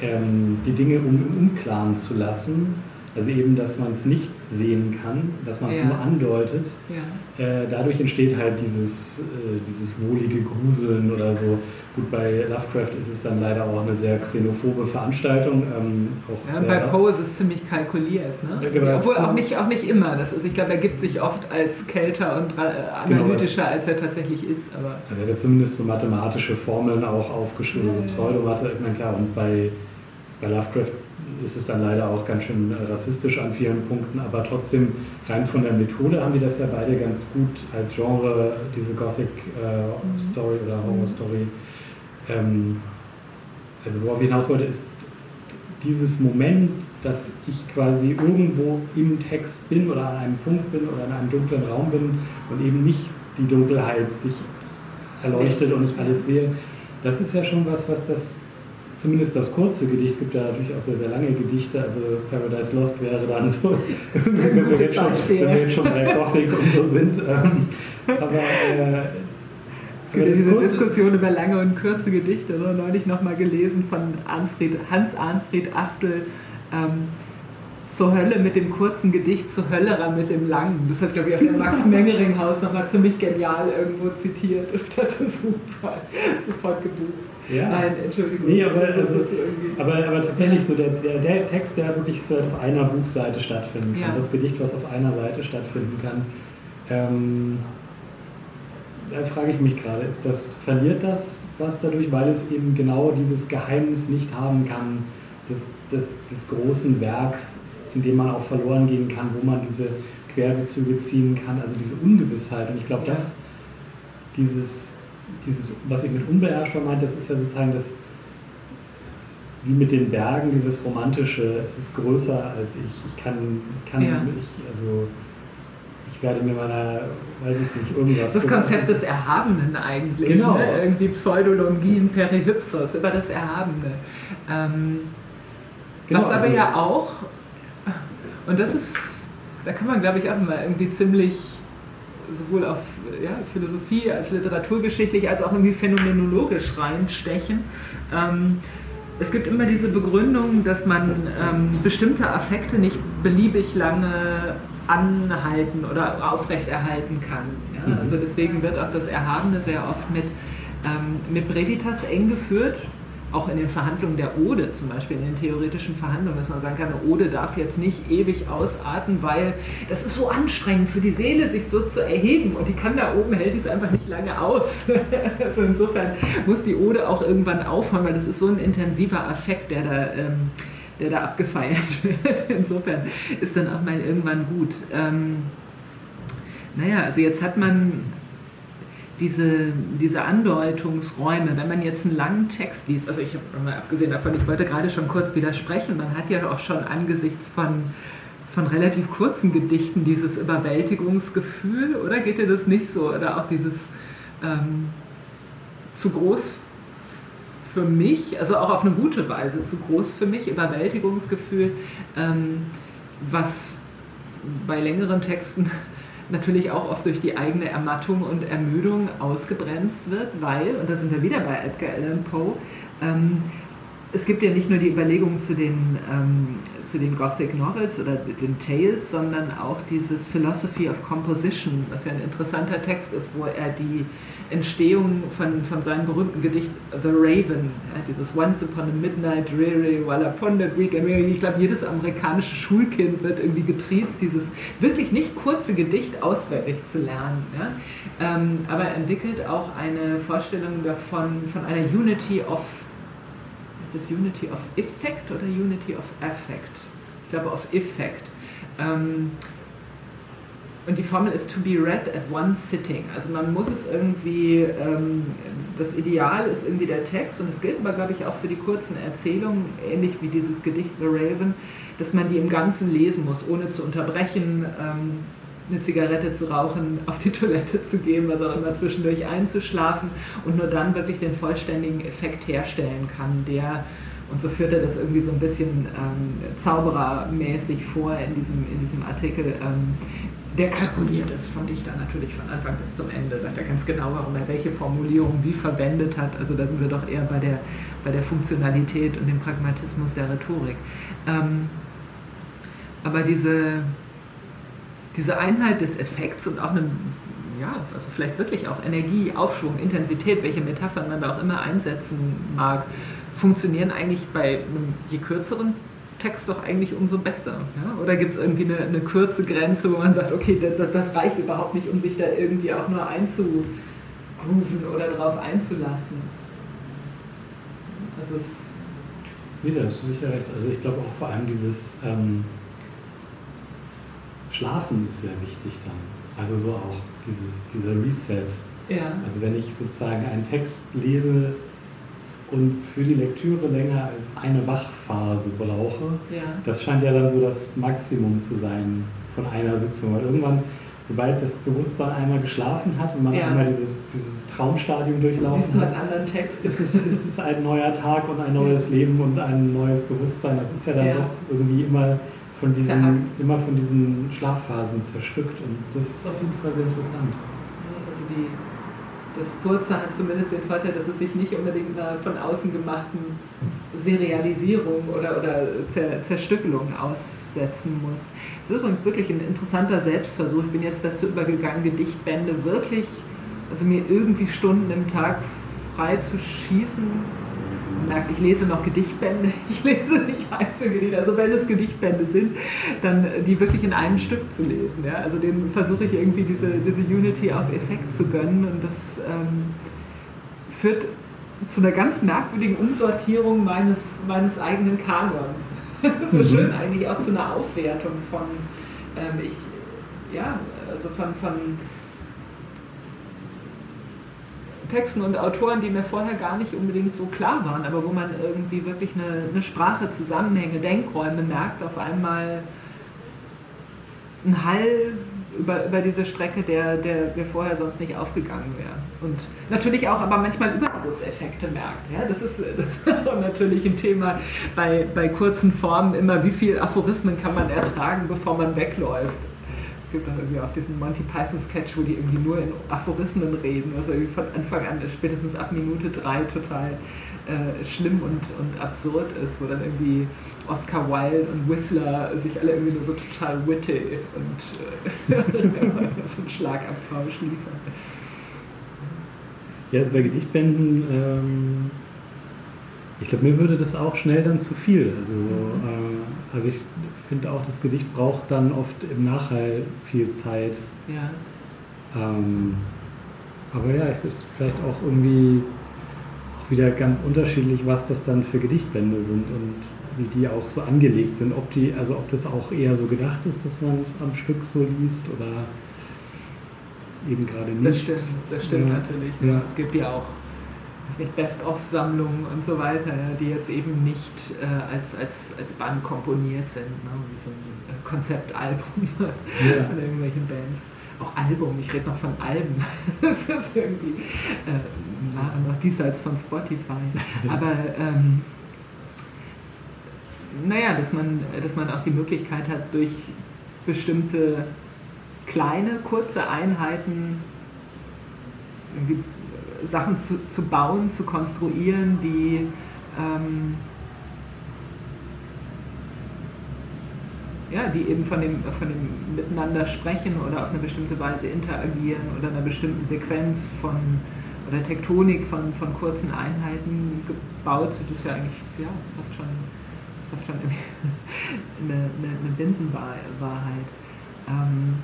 ähm, die Dinge um im Unklaren zu lassen also eben, dass man es nicht sehen kann, dass man es ja. nur andeutet. Ja. Äh, dadurch entsteht halt dieses, äh, dieses wohlige Gruseln oder so. Gut, bei Lovecraft ist es dann leider auch eine sehr xenophobe Veranstaltung. Ähm, ja, bei Poe ist es ziemlich kalkuliert. Ne? Genau. Obwohl auch nicht, auch nicht immer. Das ist, ich glaube, er gibt sich oft als kälter und äh, genau. analytischer, genau. als er tatsächlich ist. Aber also er hat zumindest so mathematische Formeln auch aufgeschrieben, so Pseudomathe. Ich meine, klar, und bei, bei Lovecraft ist es dann leider auch ganz schön rassistisch an vielen Punkten, aber trotzdem rein von der Methode haben die das ja beide ganz gut als Genre, diese Gothic äh, Story oder Horror Story. Ähm, also worauf ich hinaus wollte, ist dieses Moment, dass ich quasi irgendwo im Text bin oder an einem Punkt bin oder in einem dunklen Raum bin und eben nicht die Dunkelheit sich erleuchtet und ich alles sehe, das ist ja schon was, was das zumindest das kurze Gedicht, gibt ja natürlich auch sehr, sehr lange Gedichte, also Paradise Lost wäre dann so, [laughs] wenn, wir jetzt schon, wenn wir jetzt schon bei Gothic und so sind. Ähm, aber äh, es gibt ja diese Diskussion über lange und kurze Gedichte, oder? neulich nochmal gelesen von Arnfried, Hans Arnfried Astel. Ähm, zur Hölle mit dem kurzen Gedicht, zur Höllerer mit dem langen. Das hat, glaube ich, auch der Max [laughs] Mengeringhaus nochmal ziemlich genial irgendwo zitiert und dachte super, sofort gebucht. Ja. Nein, Entschuldigung. Nee, aber, also, aber, aber tatsächlich so der, der, der, Text, der wirklich so auf einer Buchseite stattfinden kann, ja. das Gedicht, was auf einer Seite stattfinden kann, ähm, da frage ich mich gerade, ist das, verliert das was dadurch, weil es eben genau dieses Geheimnis nicht haben kann, des, des, des großen Werks, in dem man auch verloren gehen kann, wo man diese Querbezüge ziehen kann, also diese Ungewissheit. Und ich glaube, ja. dass dieses dieses, was ich mit unbeherrschbar meinte, das ist ja sozusagen das, wie mit den Bergen, dieses romantische, es ist größer als ich. Ich kann, kann ja. ich, also ich werde mir meiner, weiß ich nicht, irgendwas. Das Konzept des Erhabenen eigentlich. Genau. Ne? Irgendwie Pseudologien, Perihypsos, über das Erhabene. Ähm, genau, was aber also, ja auch, und das ist, da kann man glaube ich auch mal irgendwie ziemlich sowohl auf ja, Philosophie als literaturgeschichtlich als auch irgendwie phänomenologisch reinstechen. Ähm, es gibt immer diese Begründung, dass man ähm, bestimmte Affekte nicht beliebig lange anhalten oder aufrechterhalten kann. Ja? Mhm. Also deswegen wird auch das Erhabene sehr oft mit, ähm, mit Brevitas eng geführt auch in den Verhandlungen der Ode, zum Beispiel in den theoretischen Verhandlungen, dass man sagen kann, eine Ode darf jetzt nicht ewig ausarten, weil das ist so anstrengend für die Seele, sich so zu erheben und die kann da oben, hält es einfach nicht lange aus. [laughs] also insofern muss die Ode auch irgendwann aufhören, weil das ist so ein intensiver Affekt, der da, ähm, der da abgefeiert [laughs] wird. Insofern ist dann auch mal irgendwann gut. Ähm, naja, also jetzt hat man diese, diese Andeutungsräume, wenn man jetzt einen langen Text liest, also ich habe mal abgesehen davon, ich wollte gerade schon kurz widersprechen, man hat ja auch schon angesichts von, von relativ kurzen Gedichten dieses Überwältigungsgefühl, oder geht dir das nicht so? Oder auch dieses ähm, zu groß für mich, also auch auf eine gute Weise zu groß für mich, Überwältigungsgefühl, ähm, was bei längeren Texten natürlich auch oft durch die eigene Ermattung und Ermüdung ausgebremst wird, weil, und da sind wir wieder bei Edgar Allan Poe, ähm, es gibt ja nicht nur die Überlegungen zu den, ähm, zu den Gothic Novels oder den Tales, sondern auch dieses Philosophy of Composition, was ja ein interessanter Text ist, wo er die Entstehung von, von seinem berühmten Gedicht The Raven, ja, dieses Once upon a midnight dreary, while I pondered week weary, ich glaube, jedes amerikanische Schulkind wird irgendwie getriezt, dieses wirklich nicht kurze Gedicht auswendig zu lernen. Ja? Ähm, aber er entwickelt auch eine Vorstellung davon, von einer Unity of das Unity of Effect oder Unity of Affect? Ich glaube of Effect. Ähm, und die Formel ist to be read at one sitting. Also man muss es irgendwie, ähm, das Ideal ist irgendwie der Text und es gilt aber, glaube ich, auch für die kurzen Erzählungen, ähnlich wie dieses Gedicht The Raven, dass man die im Ganzen lesen muss, ohne zu unterbrechen, ähm, eine Zigarette zu rauchen, auf die Toilette zu gehen, was auch immer zwischendurch einzuschlafen und nur dann wirklich den vollständigen Effekt herstellen kann, der und so führt er das irgendwie so ein bisschen ähm, zauberermäßig vor in diesem, in diesem Artikel. Ähm, der kalkuliert es von Dichter natürlich von Anfang bis zum Ende, sagt er ganz genau, warum er welche Formulierung wie verwendet hat. Also da sind wir doch eher bei der, bei der Funktionalität und dem Pragmatismus der Rhetorik. Ähm, aber diese, diese Einheit des Effekts und auch eine, ja, also vielleicht wirklich auch Energie, Aufschwung, Intensität, welche Metaphern man da auch immer einsetzen mag, funktionieren eigentlich bei einem je kürzeren Text doch eigentlich umso besser. Ja? Oder gibt es irgendwie eine, eine kurze Grenze, wo man sagt, okay, das, das, reicht überhaupt nicht, um sich da irgendwie auch nur einzugrooven oder drauf einzulassen? Also es nee, da hast du sicher recht. Also ich glaube auch vor allem dieses ähm, Schlafen ist sehr wichtig dann. Also so auch dieses, dieser Reset. Ja. Also wenn ich sozusagen einen Text lese und für die Lektüre länger als eine Wachphase brauche, ja. das scheint ja dann so das Maximum zu sein von einer Sitzung. Weil irgendwann, sobald das Bewusstsein einmal geschlafen hat und man ja. einmal dieses, dieses Traumstadium durchlaufen hat, ist es, ist es ein neuer Tag und ein neues Leben und ein neues Bewusstsein. Das ist ja dann doch irgendwie immer von diesen, immer von diesen Schlafphasen zerstückt und das ist auf jeden Fall sehr interessant. Also die, das Kurze hat zumindest den Vorteil, dass es sich nicht unbedingt einer von außen gemachten Serialisierung oder, oder Zer, Zerstückelung aussetzen muss. Es ist übrigens wirklich ein interessanter Selbstversuch. Ich bin jetzt dazu übergegangen, Gedichtbände wirklich, also mir irgendwie Stunden im Tag frei zu schießen merkt, ich lese noch Gedichtbände, [laughs] ich lese nicht Einzelgedichte. Also wenn es Gedichtbände sind, dann die wirklich in einem Stück zu lesen. Ja? Also den versuche ich irgendwie diese, diese Unity auf Effekt zu gönnen und das ähm, führt zu einer ganz merkwürdigen Umsortierung meines, meines eigenen Kanons. [laughs] Ist mhm. schön eigentlich auch zu einer Aufwertung von, ähm, ich, ja, also von, von Texten und Autoren, die mir vorher gar nicht unbedingt so klar waren, aber wo man irgendwie wirklich eine, eine Sprache, Zusammenhänge, Denkräume merkt, auf einmal ein Hall über, über diese Strecke, der, der mir vorher sonst nicht aufgegangen wäre. Und natürlich auch aber manchmal Überdrusseffekte merkt. Ja? Das, ist, [laughs] das ist natürlich ein Thema bei, bei kurzen Formen immer, wie viel Aphorismen kann man ertragen, bevor man wegläuft. Es gibt dann irgendwie auch diesen Monty Python Sketch, wo die irgendwie nur in Aphorismen reden, was irgendwie von Anfang an, spätestens ab Minute drei total äh, schlimm und, und absurd ist, wo dann irgendwie Oscar Wilde und Whistler sich alle irgendwie nur so total witty und äh, [laughs] so einen Schlagabtausch liefern. Ja, also bei Gedichtbänden, ähm, ich glaube, mir würde das auch schnell dann zu viel. Also, so, äh, also ich finde auch, das Gedicht braucht dann oft im Nachhall viel Zeit. Ja. Ähm, aber ja, es ist vielleicht auch irgendwie auch wieder ganz unterschiedlich, was das dann für Gedichtbände sind und wie die auch so angelegt sind. Ob die, also ob das auch eher so gedacht ist, dass man es am Stück so liest oder eben gerade nicht. Das stimmt, das stimmt Ja. natürlich. Ja. Es gibt ja auch nicht, Best-of-Sammlungen und so weiter, die jetzt eben nicht äh, als, als, als Band komponiert sind, ne? wie so ein äh, Konzeptalbum [laughs] Ja. von irgendwelchen Bands. Auch Album, ich rede noch von Alben. [laughs] das ist irgendwie äh, nah- noch diesseits von Spotify. [laughs] Aber ähm, naja, dass man, dass man auch die Möglichkeit hat, durch bestimmte kleine, kurze Einheiten irgendwie Sachen zu, zu bauen, zu konstruieren, die ähm, ja, die eben von dem, von dem Miteinander sprechen oder auf eine bestimmte Weise interagieren oder einer bestimmten Sequenz von oder Tektonik von, von kurzen Einheiten gebaut sind, ist ja eigentlich ja, fast schon, fast schon [laughs] eine, eine, eine Binsenwahrheit. Ähm,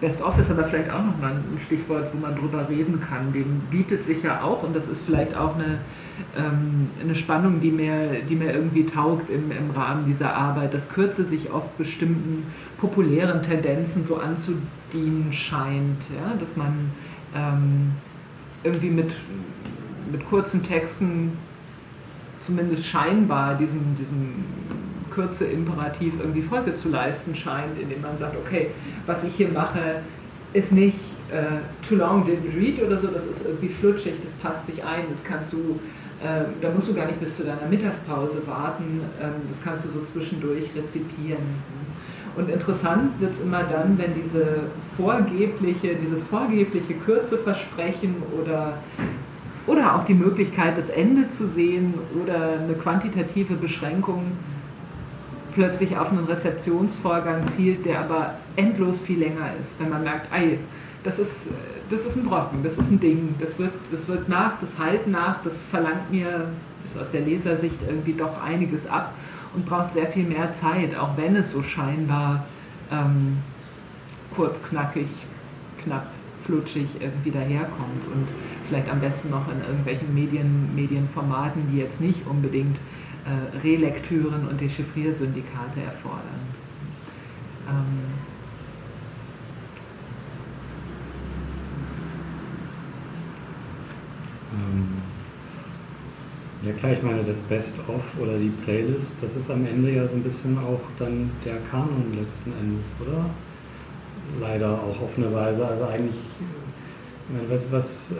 Best of ist aber vielleicht auch nochmal ein Stichwort, wo man drüber reden kann. Dem bietet sich ja auch, und das ist vielleicht auch eine, ähm, eine Spannung, die mir, die mir irgendwie taugt im, im Rahmen dieser Arbeit, dass Kürze sich oft bestimmten populären Tendenzen so anzudienen scheint. Ja? Dass man ähm, irgendwie mit, mit kurzen Texten zumindest scheinbar diesem, diesem Kürze-Imperativ irgendwie Folge zu leisten scheint, indem man sagt, okay, was ich hier mache, ist nicht äh, too long didn't read oder so, das ist irgendwie flutschig, das passt sich ein, das kannst du, äh, da musst du gar nicht bis zu deiner Mittagspause warten, ähm, das kannst du so zwischendurch rezipieren. Und interessant wird es immer dann, wenn diese vorgebliche, dieses vorgebliche Kürzeversprechen oder oder auch die Möglichkeit, das Ende zu sehen oder eine quantitative Beschränkung plötzlich auf einen Rezeptionsvorgang zielt, der aber endlos viel länger ist. Wenn man merkt, ey, das ist, das ist ein Brocken, das ist ein Ding, das wird, das wird nach, das halt nach, das verlangt mir jetzt aus der Lesersicht irgendwie doch einiges ab und braucht sehr viel mehr Zeit, auch wenn es so scheinbar ähm, kurz, knackig, knapp, flutschig irgendwie daherkommt und vielleicht am besten noch in irgendwelchen Medien, Medienformaten, die jetzt nicht unbedingt Relektüren und Dechiffriersyndikate erfordern. Ähm, Ähm, ja klar, ich meine, das Best-of oder die Playlist, das ist am Ende ja so ein bisschen auch dann der Kanon letzten Endes, oder? Leider auch auf eine Weise. Also eigentlich, ich meine, was, was,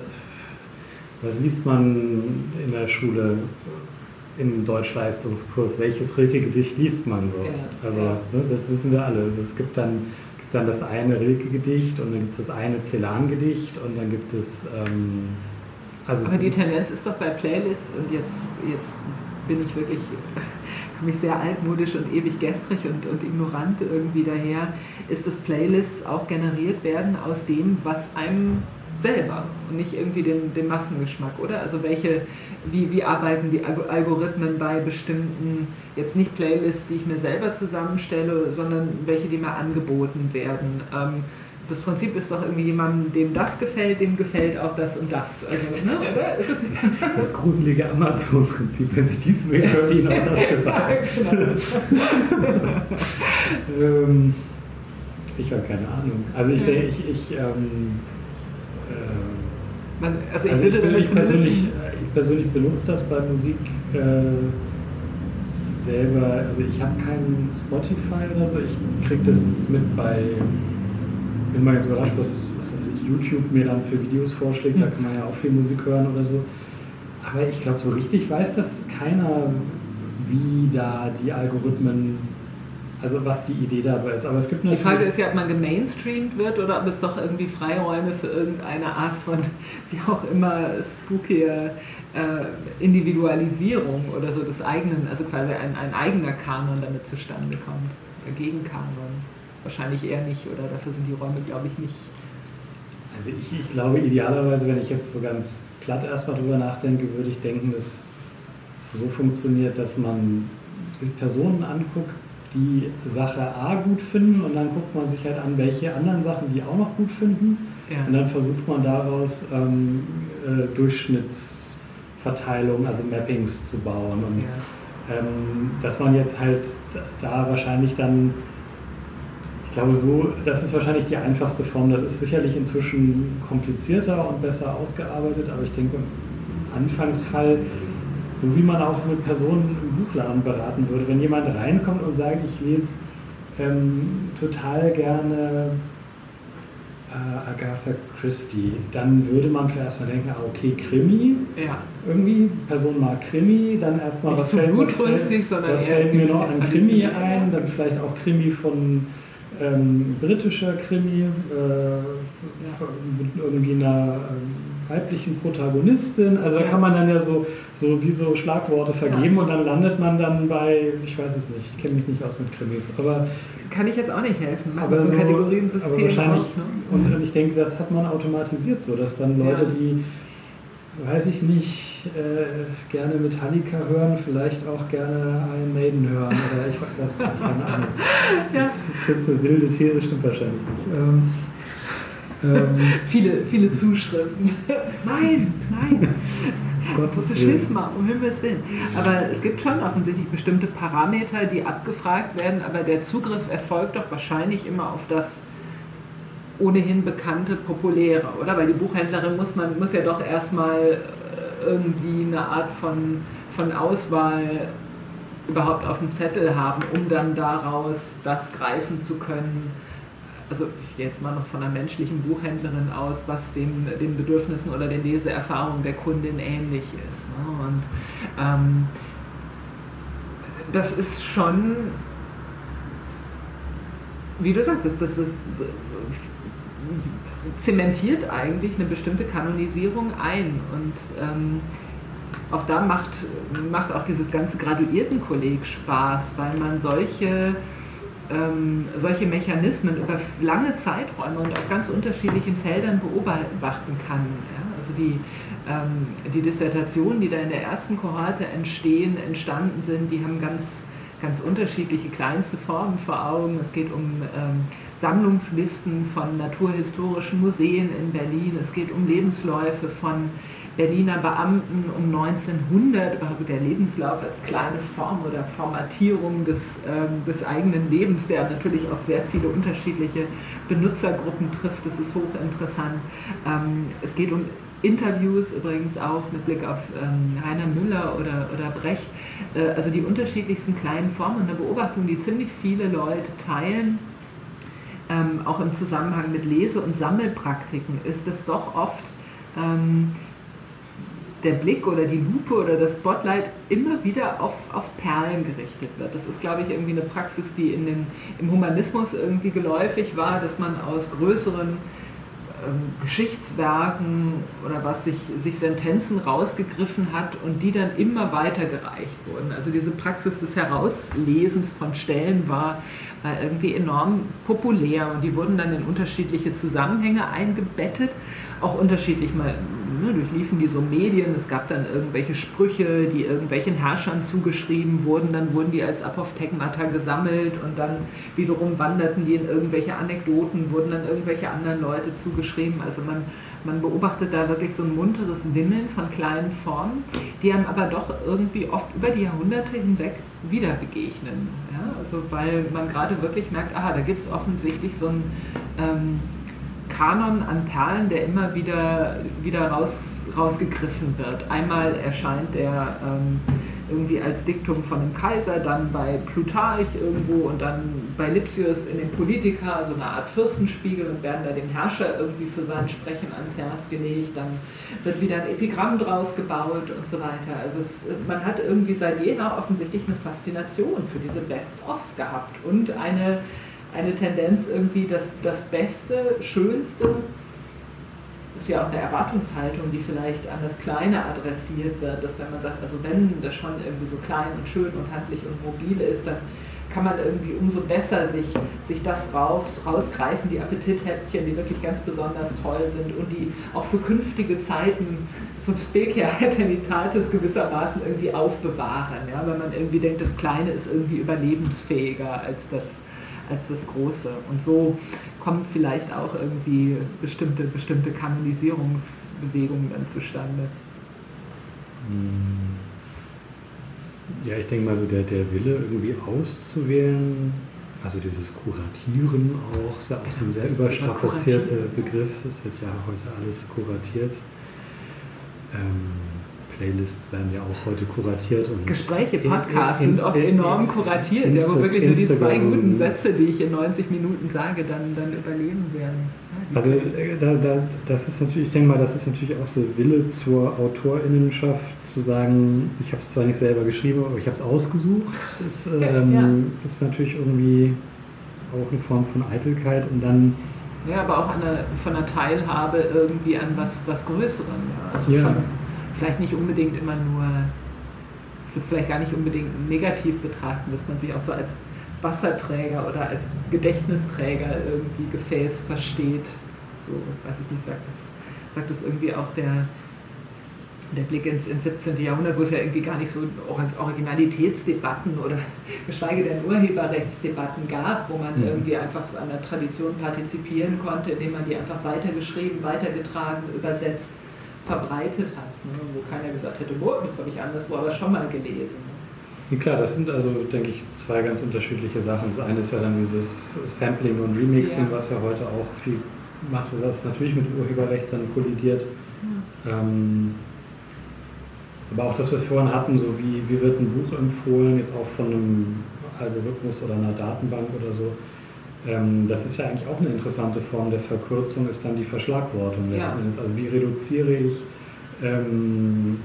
was liest man in der Schule im Deutschleistungskurs? Welches Rilke-Gedicht liest man so? Ja, also, ja. ne, das wissen wir alle. Also, es gibt dann, gibt dann das eine Rilke-Gedicht und dann gibt es das eine Celan-Gedicht und dann gibt es. Ähm, also aber die Tendenz ist doch bei Playlists und jetzt, jetzt bin ich wirklich, [laughs] komme ich sehr altmodisch und ewig gestrig und, und ignorant irgendwie daher, ist, dass Playlists auch generiert werden aus dem, was einem selber und nicht irgendwie dem, dem Massengeschmack, oder? Also welche, wie, wie arbeiten die Algo- Algorithmen bei bestimmten, jetzt nicht Playlists, die ich mir selber zusammenstelle, sondern welche, die mir angeboten werden. Ähm, das Prinzip ist doch irgendwie jemandem, dem das gefällt, dem gefällt auch das und das. Also, ne, oder? Ist es nicht? [laughs] Das gruselige Amazon-Prinzip, wenn sich dies will, wird ihnen auch das [laughs] gefallen. [laughs] ähm, ich habe keine Ahnung. Also ich denke, ich, ich, ähm, äh, Man, also ich also würde ich, damit ich, persönlich, zumindest- ich persönlich benutze das bei Musik äh, selber. Also ich habe keinen Spotify oder so. Ich kriege das jetzt mit bei, bin mal jetzt überrascht, was, was weiß ich, YouTube mir dann für Videos vorschlägt. Da Hm. kann man ja auch viel Musik hören oder so. Aber ich glaube, so richtig weiß das keiner, wie da die Algorithmen, also was die Idee dabei ist. Aber es gibt Die natürlich. Frage ist ja, ob man gemainstreamt wird oder ob es doch irgendwie Freiräume für irgendeine Art von, wie auch immer, spookier äh, Individualisierung oder so des eigenen, also quasi ein, ein eigener Kanon damit zustande kommt. Gegenkanon. Wahrscheinlich eher nicht, oder dafür sind die Räume, glaube ich, nicht. Also ich, ich glaube idealerweise, wenn ich jetzt so ganz platt erstmal drüber nachdenke, würde ich denken, dass es so funktioniert, dass man sich Personen anguckt, die Sache A gut finden und dann guckt man sich halt an, welche anderen Sachen die auch noch gut finden Ja. und dann versucht man daraus ähm, äh, Durchschnittsverteilung, also Mappings zu bauen und ja. ähm, dass man jetzt halt da wahrscheinlich dann ich glaube so, das ist wahrscheinlich die einfachste Form. Das ist sicherlich inzwischen komplizierter und besser ausgearbeitet, aber ich denke, im Anfangsfall, so wie man auch mit Personen im Buchladen beraten würde, wenn jemand reinkommt und sagt, ich lese ähm, total gerne äh, Agatha Christie, dann würde man vielleicht erstmal denken, ah, okay, Krimi. Ja. Irgendwie, Person mag Krimi, dann erstmal, was fällt, was fällt, was fällt mir noch an Krimi ein, dann vielleicht auch Krimi von ähm, britischer Krimi äh, ja. mit irgendwie einer ähm, weiblichen Protagonistin. Also da kann man dann ja so, so wie so Schlagworte vergeben ja. und dann landet man dann bei, ich weiß es nicht, ich kenne mich nicht aus mit Krimis, aber kann ich jetzt auch nicht helfen. Aber so, Kategoriensystem aber wahrscheinlich, auch, ne? und ich denke, das hat man automatisiert so, dass dann Leute, ja. die weiß ich nicht, äh, gerne Metallica hören, vielleicht auch gerne Iron Maiden hören oder ich weiß nicht, keine Ahnung. [laughs] Das, ja. ist, jetzt eine wilde These, stimmt wahrscheinlich nicht. Ähm, ähm, [laughs] viele, viele Zuschriften. [laughs] nein, nein. Gottes Schisma, um Himmels Willen. Aber es gibt schon offensichtlich bestimmte Parameter, die abgefragt werden, aber der Zugriff erfolgt doch wahrscheinlich immer auf das ohnehin bekannte, populäre, oder? Weil die Buchhändlerin muss man muss ja doch erstmal äh, irgendwie eine Art von, von Auswahl überhaupt auf dem Zettel haben, um dann daraus das greifen zu können. Also ich gehe jetzt mal noch von einer menschlichen Buchhändlerin aus, was den, den Bedürfnissen oder den Leseerfahrungen der Kundin ähnlich ist. Ne? Und ähm, das ist schon, wie du sagst, das ist zementiert eigentlich eine bestimmte Kanonisierung ein. Und ähm, auch da macht, macht auch dieses ganze Graduiertenkolleg Spaß, weil man solche, ähm, solche Mechanismen über lange Zeiträume und auf ganz unterschiedlichen Feldern beobachten kann. Ja? Also die, ähm, die Dissertationen, die da in der ersten Kohorte entstehen, entstanden sind, die haben ganz ganz unterschiedliche kleinste Formen vor Augen. Es geht um ähm, Sammlungslisten von naturhistorischen Museen in Berlin. Es geht um Lebensläufe von Berliner Beamten um 1900, überhaupt der Lebenslauf als kleine Form oder Formatierung des, ähm, des eigenen Lebens, der natürlich auf sehr viele unterschiedliche Benutzergruppen trifft. Das ist hochinteressant. Ähm, es geht um Interviews übrigens auch mit Blick auf ähm, Heiner Müller oder, oder Brecht, äh, also die unterschiedlichsten kleinen Formen eine Beobachtung, die ziemlich viele Leute teilen, ähm, auch im Zusammenhang mit Lese- und Sammelpraktiken, ist es doch oft ähm, der Blick oder die Lupe oder das Spotlight immer wieder auf, auf Perlen gerichtet wird. Das ist, glaube ich, irgendwie eine Praxis, die in den, im Humanismus irgendwie geläufig war, dass man aus größeren ähm, Geschichtswerken oder was sich, sich Sentenzen rausgegriffen hat und die dann immer weitergereicht wurden. Also diese Praxis des Herauslesens von Stellen war, war irgendwie enorm populär und die wurden dann in unterschiedliche Zusammenhänge eingebettet, auch unterschiedlich mal ne, durchliefen die so Medien, es gab dann irgendwelche Sprüche, die irgendwelchen Herrschern zugeschrieben wurden, dann wurden die als Apophthegmata gesammelt und dann wiederum wanderten die in irgendwelche Anekdoten, wurden dann irgendwelche anderen Leute zugeschrieben, also man man beobachtet da wirklich so ein munteres Wimmeln von kleinen Formen, die einem aber doch irgendwie oft über die Jahrhunderte hinweg wieder begegnen. Ja? Also weil man gerade wirklich merkt, aha, da gibt es offensichtlich so einen ähm, Kanon an Perlen, der immer wieder, wieder raus, rausgegriffen wird. Einmal erscheint der ähm, irgendwie als Diktum von einem Kaiser, dann bei Plutarch irgendwo und dann bei Lipsius in den Politiker, also eine Art Fürstenspiegel und werden da dem Herrscher irgendwie für sein Sprechen ans Herz gelegt. Dann wird wieder ein Epigramm draus gebaut und so weiter. Also es, man hat irgendwie seit jeher offensichtlich eine Faszination für diese Best-ofs gehabt und eine, eine Tendenz irgendwie das, das Beste, Schönste ist ja auch eine Erwartungshaltung, die vielleicht an das Kleine adressiert wird, dass wenn man sagt, also wenn das schon irgendwie so klein und schön und handlich und mobil ist, dann kann man irgendwie umso besser sich, sich das raus, rausgreifen, die Appetithäppchen, die wirklich ganz besonders toll sind und die auch für künftige Zeiten zum Specia Eternitatis [laughs] gewissermaßen irgendwie aufbewahren, ja, weil man irgendwie denkt, das Kleine ist irgendwie überlebensfähiger als das, als das Große. Und so kommt vielleicht auch irgendwie bestimmte, bestimmte Kanonisierungsbewegungen dann zustande. Hm. Ja, ich denke mal so, der, der Wille irgendwie auszuwählen, Also dieses Kuratieren auch, ist ja auch so ein sehr überstrapazierter Begriff. Es wird ja heute alles kuratiert. Ähm, Playlists werden ja auch heute kuratiert. Und Gespräche, Podcasts sind oft enorm kuratiert, Insta ja, wo wirklich nur die zwei guten Sätze, die ich in 90 Minuten sage, dann, dann überleben werden. Ja, also da, da, das ist natürlich, ich denke mal, das ist natürlich auch so Wille zur AutorInnenschaft, zu sagen, ich habe es zwar nicht selber geschrieben, aber ich habe es ausgesucht. Das [laughs] ähm, ja. ist natürlich irgendwie auch eine Form von Eitelkeit und dann ja, aber auch eine, von einer Teilhabe irgendwie an was, was Größerem. Ja. Also ja. schon vielleicht nicht unbedingt immer nur, ich würde es vielleicht gar nicht unbedingt negativ betrachten, dass man sich auch so als Wasserträger oder als Gedächtnisträger irgendwie Gefäß versteht. So, weiß ich nicht, sagt das, sagt das irgendwie auch der, der Blick ins, ins 17. Jahrhundert, wo es ja irgendwie gar nicht so Originalitätsdebatten oder [laughs] geschweige denn Urheberrechtsdebatten gab, wo man mhm. irgendwie einfach an der Tradition partizipieren konnte, indem man die einfach weitergeschrieben, weitergetragen, übersetzt verbreitet hat, ne? wo keiner gesagt hätte, oh, das habe ich anderswo aber schon mal gelesen. Ja, klar, das sind also, denke ich, zwei ganz unterschiedliche Sachen. Das eine ist ja dann dieses Sampling und Remixing, ja. was ja heute auch viel macht, was natürlich mit Urheberrecht dann kollidiert. Ja. Ähm, aber auch das, was wir vorhin hatten, so wie, wie wird ein Buch empfohlen, jetzt auch von einem Algorithmus oder einer Datenbank oder so, das ist ja eigentlich auch eine interessante Form der Verkürzung, ist dann die Verschlagwortung letzten ja. Endes. Also wie reduziere ich ähm,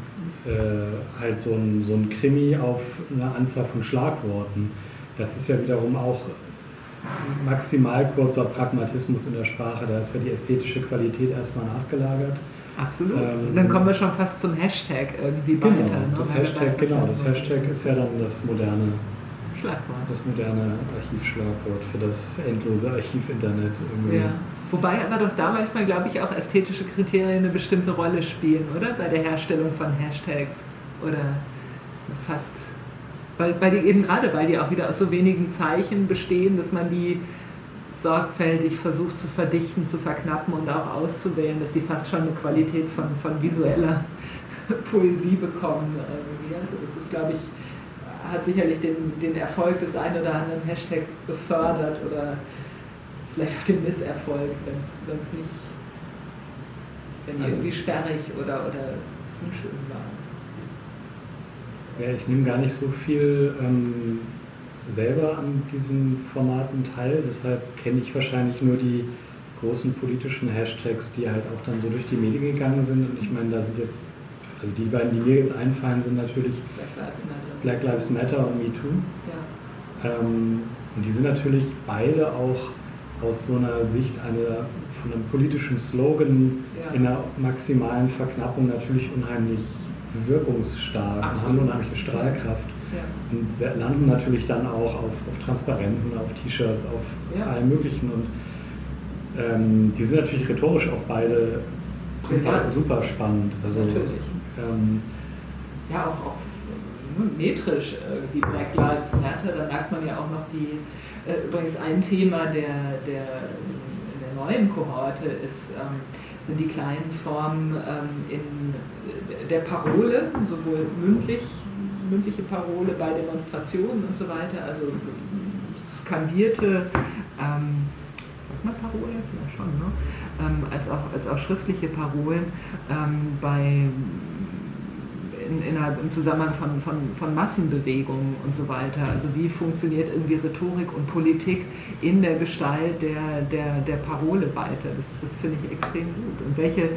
äh, halt so ein, so ein Krimi auf eine Anzahl von Schlagworten. Das ist ja wiederum auch maximal kurzer Pragmatismus in der Sprache. Da ist ja die ästhetische Qualität erstmal nachgelagert. Absolut. Ähm, Und dann kommen wir schon fast zum Hashtag irgendwie genau, weiter. Ne? Das Hashtag, genau, das Hashtag ist ja dann das moderne Schlagwort. Das moderne Archivschlagwort für das endlose Archivinternet. Ja. Wobei aber doch da manchmal, glaube ich, auch ästhetische Kriterien eine bestimmte Rolle spielen, oder? Bei der Herstellung von Hashtags oder fast. Weil, weil die eben gerade, weil die auch wieder aus so wenigen Zeichen bestehen, dass man die sorgfältig versucht zu verdichten, zu verknappen und auch auszuwählen, dass die fast schon eine Qualität von, von visueller [laughs] Poesie bekommen. Also das ist, glaube ich, hat sicherlich den, den Erfolg des einen oder anderen Hashtags befördert oder vielleicht auch den Misserfolg, wenn es nicht, wenn also, irgendwie sperrig oder, oder unschön waren. Ja, ich nehme gar nicht so viel ähm, selber an diesen Formaten teil, deshalb kenne ich wahrscheinlich nur die großen politischen Hashtags, die halt auch dann so durch die Medien gegangen sind. Und ich meine, da sind jetzt also die beiden, die mir jetzt einfallen, sind natürlich Black Lives Matter, Black Lives Matter und Me Too. Ja. Ähm, und die sind natürlich beide auch aus so einer Sicht einer, von einem politischen Slogan ja. in einer maximalen Verknappung natürlich unheimlich wirkungsstark Absolut. und haben unheimliche Strahlkraft. Ja. Und wir landen natürlich dann auch auf, auf Transparenten, auf T-Shirts, auf ja. allem Möglichen. Und ähm, die sind natürlich rhetorisch auch beide super, super spannend. Also, natürlich ähm, ja auch, auch ne, metrisch äh, wie Black Lives Matter, da merkt man ja auch noch die, äh, übrigens ein Thema der, der, der neuen Kohorte ist, ähm, sind die kleinen Formen ähm, in der Parole, sowohl mündlich, mündliche Parole bei Demonstrationen und so weiter, also skandierte, ähm, sagt man Parole? Ja schon, ne? Ähm, als, auch, als auch schriftliche Parolen ähm, bei in, innerhalb, im Zusammenhang von, von, von Massenbewegungen und so weiter. Also wie funktioniert irgendwie Rhetorik und Politik in der Gestalt der, der, der Parole weiter? Das, das finde ich extrem gut. Und welche,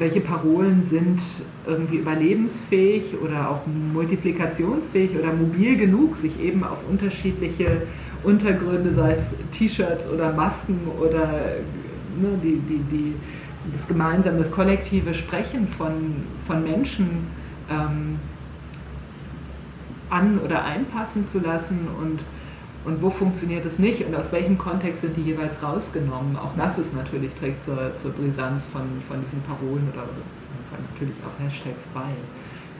welche Parolen sind irgendwie überlebensfähig oder auch multiplikationsfähig oder mobil genug, sich eben auf unterschiedliche Untergründe, sei es T-Shirts oder Masken oder ne, die, die, die, das gemeinsame, das kollektive Sprechen von, von Menschen ähm, an- oder einpassen zu lassen und, und wo funktioniert es nicht und aus welchem Kontext sind die jeweils rausgenommen. Auch das ist natürlich, trägt zur, zur Brisanz von, von diesen Parolen oder, natürlich auch Hashtags bei.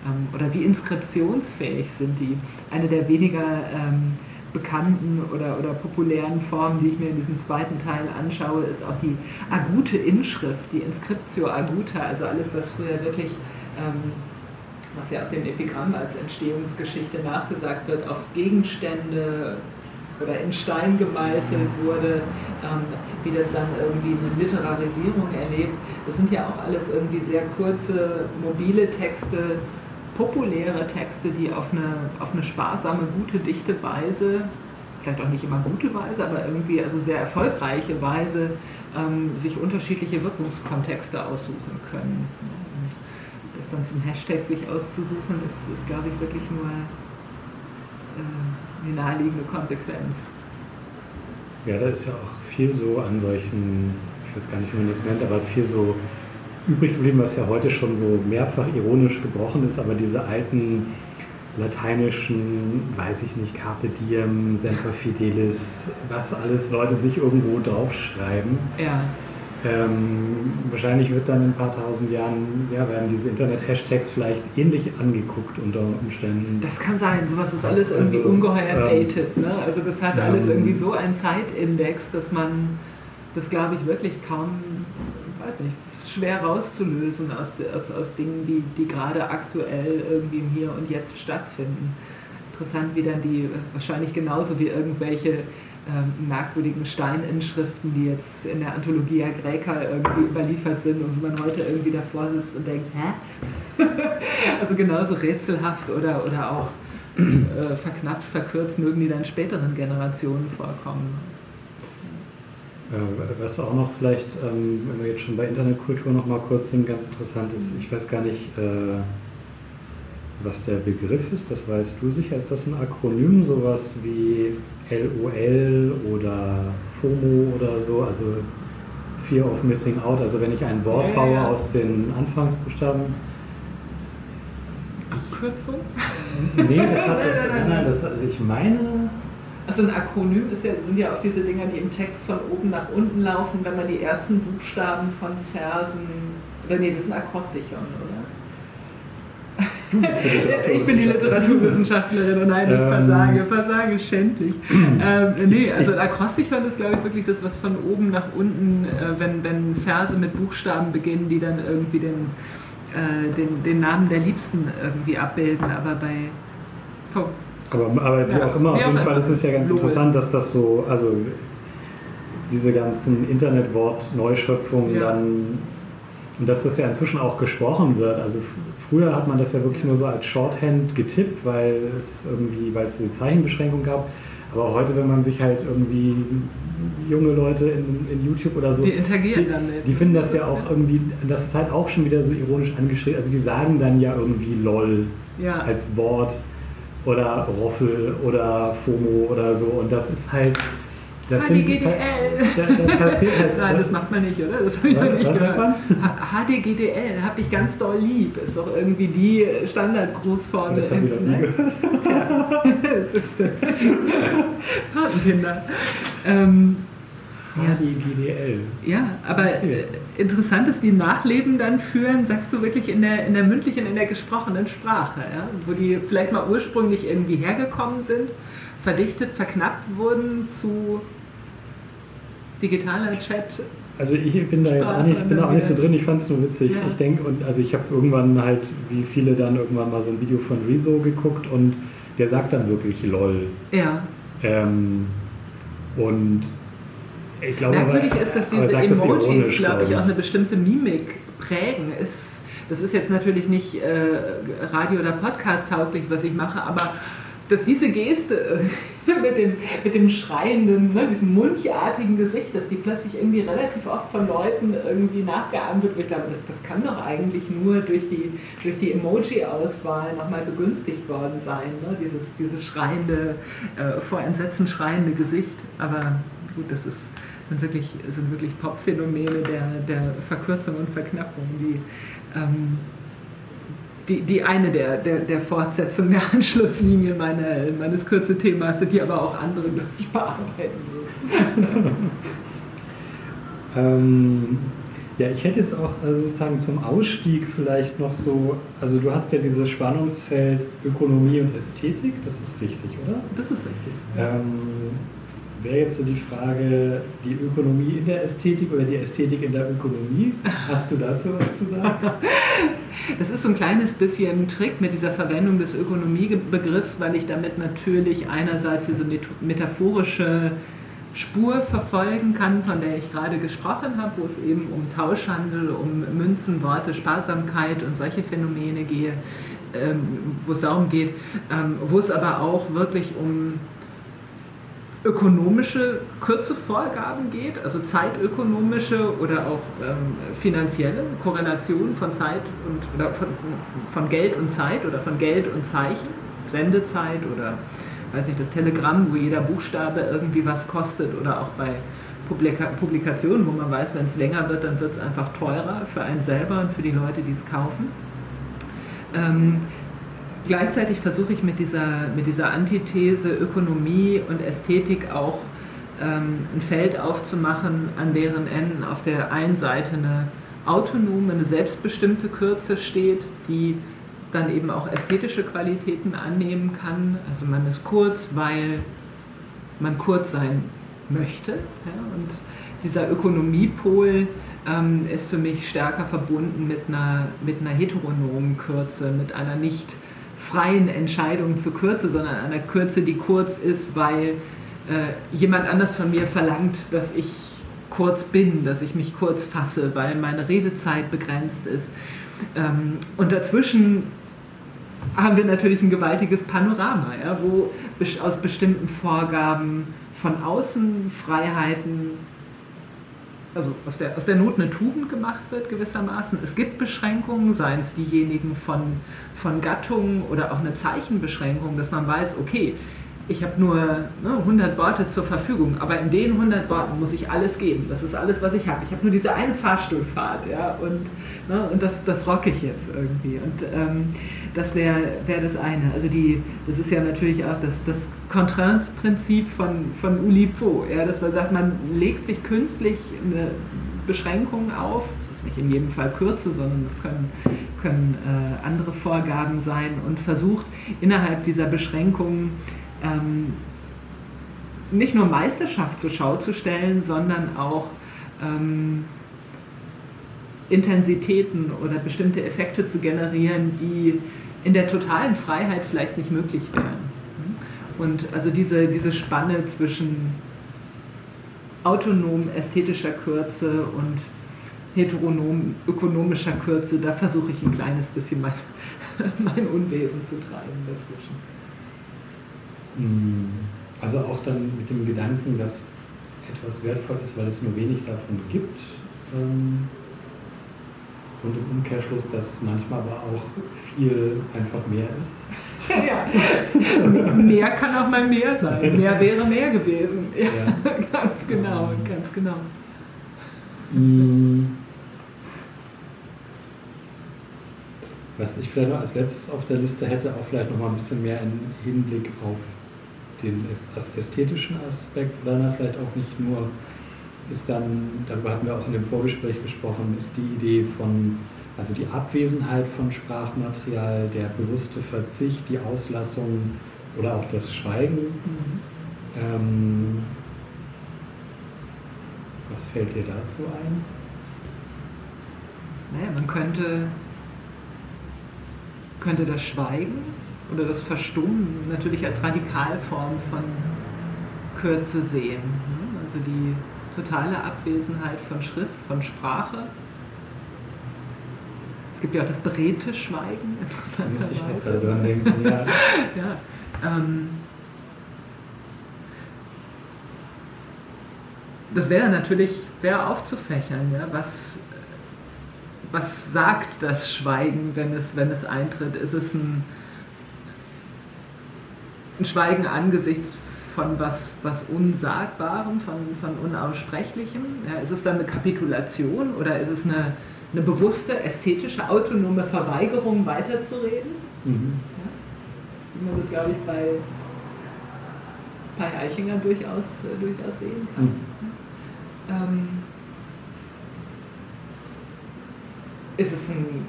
Ähm, oder wie inskriptionsfähig sind die? Eine der weniger ähm, bekannten oder, oder populären Formen, die ich mir in diesem zweiten Teil anschaue, ist auch die agute Inschrift, die Inscriptio aguta, also alles, was früher wirklich ähm, was ja auch dem Epigramm als Entstehungsgeschichte nachgesagt wird, auf Gegenstände, oder in Stein gemeißelt wurde, ähm, wie das dann irgendwie eine Literarisierung erlebt. Das sind ja auch alles irgendwie sehr kurze, mobile Texte, populäre Texte, die auf eine, auf eine sparsame, gute, dichte Weise, vielleicht auch nicht immer gute Weise, aber irgendwie also sehr erfolgreiche Weise, ähm, sich unterschiedliche Wirkungskontexte aussuchen können. Und das dann zum Hashtag sich auszusuchen, ist, ist glaube ich, wirklich nur äh, eine naheliegende Konsequenz. Ja, da ist ja auch viel so an solchen, ich weiß gar nicht, wie man das nennt, aber viel so übrig geblieben, was ja heute schon so mehrfach ironisch gebrochen ist, aber diese alten lateinischen, weiß ich nicht, Carpe Diem, Semper Fidelis, was alles Leute sich irgendwo draufschreiben. Ja. Ähm, wahrscheinlich wird dann in ein paar tausend Jahren, ja, werden diese Internet-Hashtags vielleicht ähnlich angeguckt unter Umständen. Das kann sein, sowas ist alles irgendwie also, ungeheuer ähm, dated. Ne? Also das hat alles ähm, irgendwie so einen Zeitindex, dass man das, glaube ich, wirklich kaum, weiß nicht, schwer rauszulösen aus, aus, aus Dingen, die, die gerade aktuell irgendwie im Hier und Jetzt stattfinden. Interessant, wie dann die, wahrscheinlich genauso wie irgendwelche ähm, merkwürdigen Steininschriften, die jetzt in der Anthologia Graeca irgendwie überliefert sind und man heute irgendwie davor sitzt und denkt, hä? [laughs] also genauso rätselhaft oder, oder auch äh, verknappt, verkürzt mögen die dann späteren Generationen vorkommen. Äh, was auch noch vielleicht, ähm, wenn wir jetzt schon bei Internetkultur noch mal kurz sind, ganz interessant ist, ich weiß gar nicht, äh, was der Begriff ist, das weißt du sicher. Ist das ein Akronym, sowas wie LOL oder FOMO oder so, also Fear of Missing Out, also wenn ich ein Wort ja, baue ja. aus den Anfangsbuchstaben. Abkürzung? Nee, das hat [laughs] das, nein, nein, das, also ich meine, also ein Akronym ist ja, sind ja auch diese Dinger, die im Text von oben nach unten laufen, wenn man die ersten Buchstaben von Versen. Oder nee, das ist ein Akrostichon, oder? Du bist die ich bin die Literaturwissenschaftlerin und nein, ich ähm. versage, versage schändlich. [clears throat] ähm, nee, also ein Akrostichon ist, glaube ich, wirklich das, was von oben nach unten, äh, wenn, wenn Verse mit Buchstaben beginnen, die dann irgendwie den, äh, den, den Namen der Liebsten irgendwie abbilden. Aber bei aber, aber wie ja, auch immer, auf jeden Fall ist es ja ganz Logisch. interessant, dass das so, also diese ganzen Internetwort-Neuschöpfungen ja. dann, und dass das ja inzwischen auch gesprochen wird. Also früher hat man das ja wirklich nur so als Shorthand getippt, weil es irgendwie, weil es so eine Zeichenbeschränkung gab. Aber heute, wenn man sich halt irgendwie junge Leute in, in YouTube oder so. Die interagieren die, damit. Die finden das ja auch irgendwie, das ist halt auch schon wieder so ironisch angeschrieben. Also die sagen dann ja irgendwie LOL ja. als Wort oder Roffel oder FOMO oder so. Und das ist halt. Da HDGDL. Da, da passiert halt, [laughs] Nein, das macht man nicht, oder? Das habe ich was, nicht was gehört. HDGDL, hab ich ganz doll lieb, ist doch irgendwie die Standardgrußformel. Das habe ich noch nie gehört. Ja, das ist Patenkinder. Ähm, HDGDL. Ja, aber okay. Äh, interessant ist, die Nachleben dann führen, sagst du wirklich in der, in der mündlichen, in der gesprochenen Sprache, ja? wo die vielleicht mal ursprünglich irgendwie hergekommen sind, verdichtet, verknappt wurden zu digitaler Chat. Also ich bin da jetzt auch nicht, bin da auch nicht so drin, ich fand es nur witzig. Ja. Ich denke, und also ich habe irgendwann halt, wie viele dann irgendwann mal so ein Video von Rezo geguckt und der sagt dann wirklich LOL. Ja. Ähm, und ich glaube, Merkwürdig aber, ist, dass diese Emojis, glaube ich, auch eine bestimmte Mimik prägen. Ist, das ist jetzt natürlich nicht äh, Radio- oder Podcast-tauglich, was ich mache, aber dass diese Geste [laughs] mit dem, mit dem schreienden, ne, diesem munchartigen Gesicht, dass die plötzlich irgendwie relativ oft von Leuten irgendwie nachgeahmt wird. Ich glaube, das, das kann doch eigentlich nur durch die, durch die Emoji-Auswahl nochmal begünstigt worden sein. Ne? Dieses, dieses schreiende, äh, vor Entsetzen schreiende Gesicht. Aber gut, das ist sind wirklich, sind wirklich Pop-Phänomene der, der Verkürzung und Verknappung, die, ähm, die, die eine der, der, der Fortsetzung der [laughs] Anschlusslinie meiner, meines Kürze-Themas sind, die aber auch andere, glaube ich, bearbeiten [laughs] ähm, ja, ich hätte jetzt auch also sozusagen zum Ausstieg vielleicht noch so, also du hast ja dieses Spannungsfeld Ökonomie und Ästhetik, das ist richtig, oder? Das ist richtig. Ähm, wäre jetzt so die Frage, die Ökonomie in der Ästhetik oder die Ästhetik in der Ökonomie. Hast du dazu was zu sagen? [laughs] Das ist so ein kleines bisschen ein Trick mit dieser Verwendung des Ökonomiebegriffs, weil ich damit natürlich einerseits diese metaphorische Spur verfolgen kann, von der ich gerade gesprochen habe, wo es eben um Tauschhandel, um Münzen, Worte, Sparsamkeit und solche Phänomene gehe, ähm, wo es darum geht, ähm, wo es aber auch wirklich um ökonomische Kürzevorgaben geht, also zeitökonomische oder auch ähm, finanzielle Korrelation von Zeit und oder von, von Geld und Zeit oder von Geld und Zeichen, Sendezeit oder weiß nicht, das Telegramm, wo jeder Buchstabe irgendwie was kostet oder auch bei Publika Publikationen, wo man weiß, wenn es länger wird, dann wird es einfach teurer für einen selber und für die Leute, die es kaufen. Ähm, gleichzeitig versuche ich mit dieser, mit dieser Antithese Ökonomie und Ästhetik auch ähm, ein Feld aufzumachen, an deren Enden auf der einen Seite eine autonome, eine selbstbestimmte Kürze steht, die dann eben auch ästhetische Qualitäten annehmen kann. Also man ist kurz, weil man kurz sein möchte. Ja? Und dieser Ökonomiepol ähm, ist für mich stärker verbunden mit einer, mit einer heteronomen Kürze, mit einer nicht freien Entscheidung zur Kürze, sondern einer Kürze, die kurz ist, weil äh, jemand anders von mir verlangt, dass ich kurz bin, dass ich mich kurz fasse, weil meine Redezeit begrenzt ist. Ähm, und dazwischen haben wir natürlich ein gewaltiges Panorama, ja, wo aus bestimmten Vorgaben von außen Freiheiten also aus der, aus der Not eine Tugend gemacht wird gewissermaßen. Es gibt Beschränkungen, seien es diejenigen von, von Gattungen oder auch eine Zeichenbeschränkung, dass man weiß, okay, ich habe nur ne, 100 Worte zur Verfügung, aber in den 100 Worten muss ich alles geben. Das ist alles, was ich habe. Ich habe nur diese eine Fahrstuhlfahrt, ja, und, ne, und das, das rocke ich jetzt irgendwie. Und ähm, das wäre wär das eine. Also die, das ist ja natürlich auch das, das Contrainte-Prinzip von, von Ulipo, ja, dass man sagt, man legt sich künstlich eine Beschränkung auf. Das ist nicht in jedem Fall Kürze, sondern es können, können äh, andere Vorgaben sein und versucht innerhalb dieser Beschränkungen ähm, nicht nur Meisterschaft zur Schau zu stellen, sondern auch ähm, Intensitäten oder bestimmte Effekte zu generieren, die in der totalen Freiheit vielleicht nicht möglich wären. Und also diese, diese Spanne zwischen autonom ästhetischer Kürze und heteronom ökonomischer Kürze, da versuche ich ein kleines bisschen mein, [laughs] mein Unwesen zu treiben dazwischen. Mm, also auch dann mit dem Gedanken, dass etwas wertvoll ist, weil es nur wenig davon gibt. Ähm, und im Umkehrschluss, dass manchmal aber auch viel einfach mehr ist. [laughs] Ja, mehr kann auch mal mehr sein. Mehr wäre mehr gewesen. Ja, ja. ganz genau, ganz genau. Mm. Was ich vielleicht noch als letztes auf der Liste hätte, auch vielleicht noch mal ein bisschen mehr im Hinblick auf den ästhetischen Aspekt, oder na, vielleicht auch nicht nur, ist dann, darüber hatten wir auch in dem Vorgespräch gesprochen, ist die Idee von, also die Abwesenheit von Sprachmaterial, der bewusste Verzicht, die Auslassung oder auch das Schweigen. Mhm. Ähm, was fällt dir dazu ein? Naja, man könnte, könnte das Schweigen oder das Verstummen natürlich als Radikalform von Kürze sehen. Ne? Also die totale Abwesenheit von Schrift, von Sprache. Es gibt ja auch das beredte Schweigen, [laughs] interessanterweise. Da ich dran denken, ja. [laughs] ja ähm, das wäre natürlich, wäre aufzufächern, ja, was, was sagt das Schweigen, wenn es, wenn es eintritt? Ist es ein ein Schweigen angesichts von was, was Unsagbarem, von, von Unaussprechlichem? Ja, ist es dann eine Kapitulation oder ist es eine, eine bewusste, ästhetische, autonome Verweigerung, weiterzureden? Mhm. Ja, wie man das, glaube ich, bei, bei Eichinger durchaus, äh, durchaus sehen kann. Mhm. Ähm, ist es ein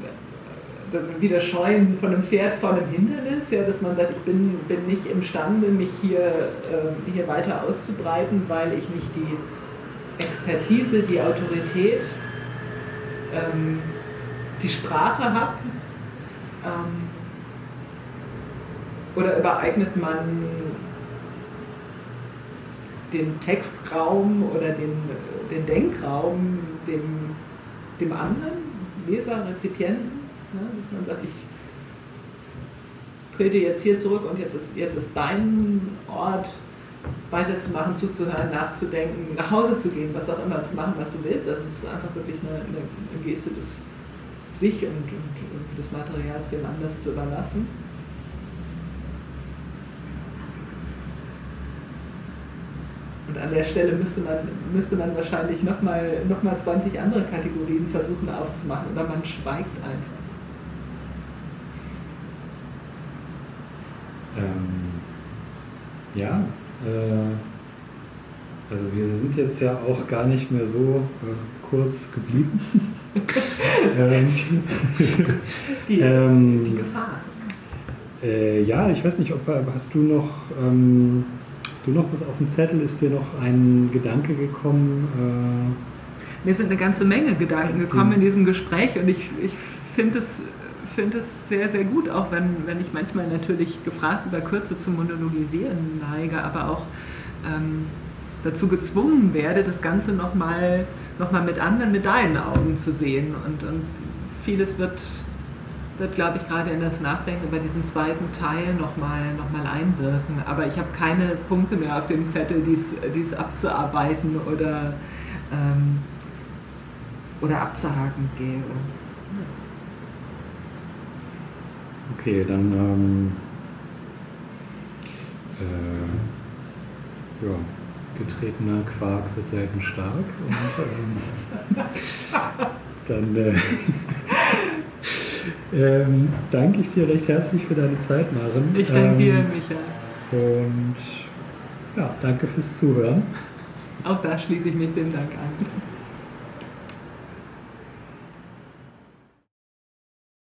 wieder scheuen von einem Pferd vor einem Hindernis, ja, dass man sagt, ich bin, bin nicht imstande, mich hier, äh, hier weiter auszubreiten, weil ich nicht die Expertise, die Autorität, ähm, die Sprache habe. Ähm, oder übereignet man den Textraum oder den, den Denkraum dem, dem anderen, Leser, Rezipienten? Ne? Dass man sagt, ich trete jetzt hier zurück und jetzt ist, jetzt ist dein Ort, weiterzumachen, zuzuhören, nachzudenken, nach Hause zu gehen, was auch immer, zu machen, was du willst. Also es ist einfach wirklich eine, eine, Geste des sich und, und, und des Materials wem anders zu überlassen. Und an der Stelle müsste man, müsste man wahrscheinlich nochmal noch mal 20 andere Kategorien versuchen aufzumachen oder man schweigt einfach. Ähm, ja, äh, also wir sind jetzt ja auch gar nicht mehr so äh, kurz geblieben. [laughs] ähm, die, ähm, die Gefahr. Äh, ja, ich weiß nicht, ob hast du noch ähm, hast du noch was auf dem Zettel? Ist dir noch ein Gedanke gekommen? Äh, Mir sind eine ganze Menge Gedanken gekommen in diesem Gespräch und ich, ich finde es finde es sehr, sehr gut, auch wenn, wenn ich manchmal natürlich gefragt über Kürze zu monologisieren neige, aber auch ähm, dazu gezwungen werde, das Ganze nochmal noch mal mit anderen, mit deinen Augen zu sehen. Und, und vieles wird, wird glaube ich, gerade in das Nachdenken über diesen zweiten Teil nochmal noch mal einwirken. Aber ich habe keine Punkte mehr auf dem Zettel, die es abzuarbeiten oder, ähm, oder abzuhaken gäbe. Okay, dann ähm, äh, ja, getretener Quark wird selten stark. Und, ähm, [laughs] dann äh, [laughs] ähm, danke ich dir recht herzlich für deine Zeit, Maren. Ich danke dir, ähm, Michael. Und ja, danke fürs Zuhören. Auch da schließe ich mich dem Dank an.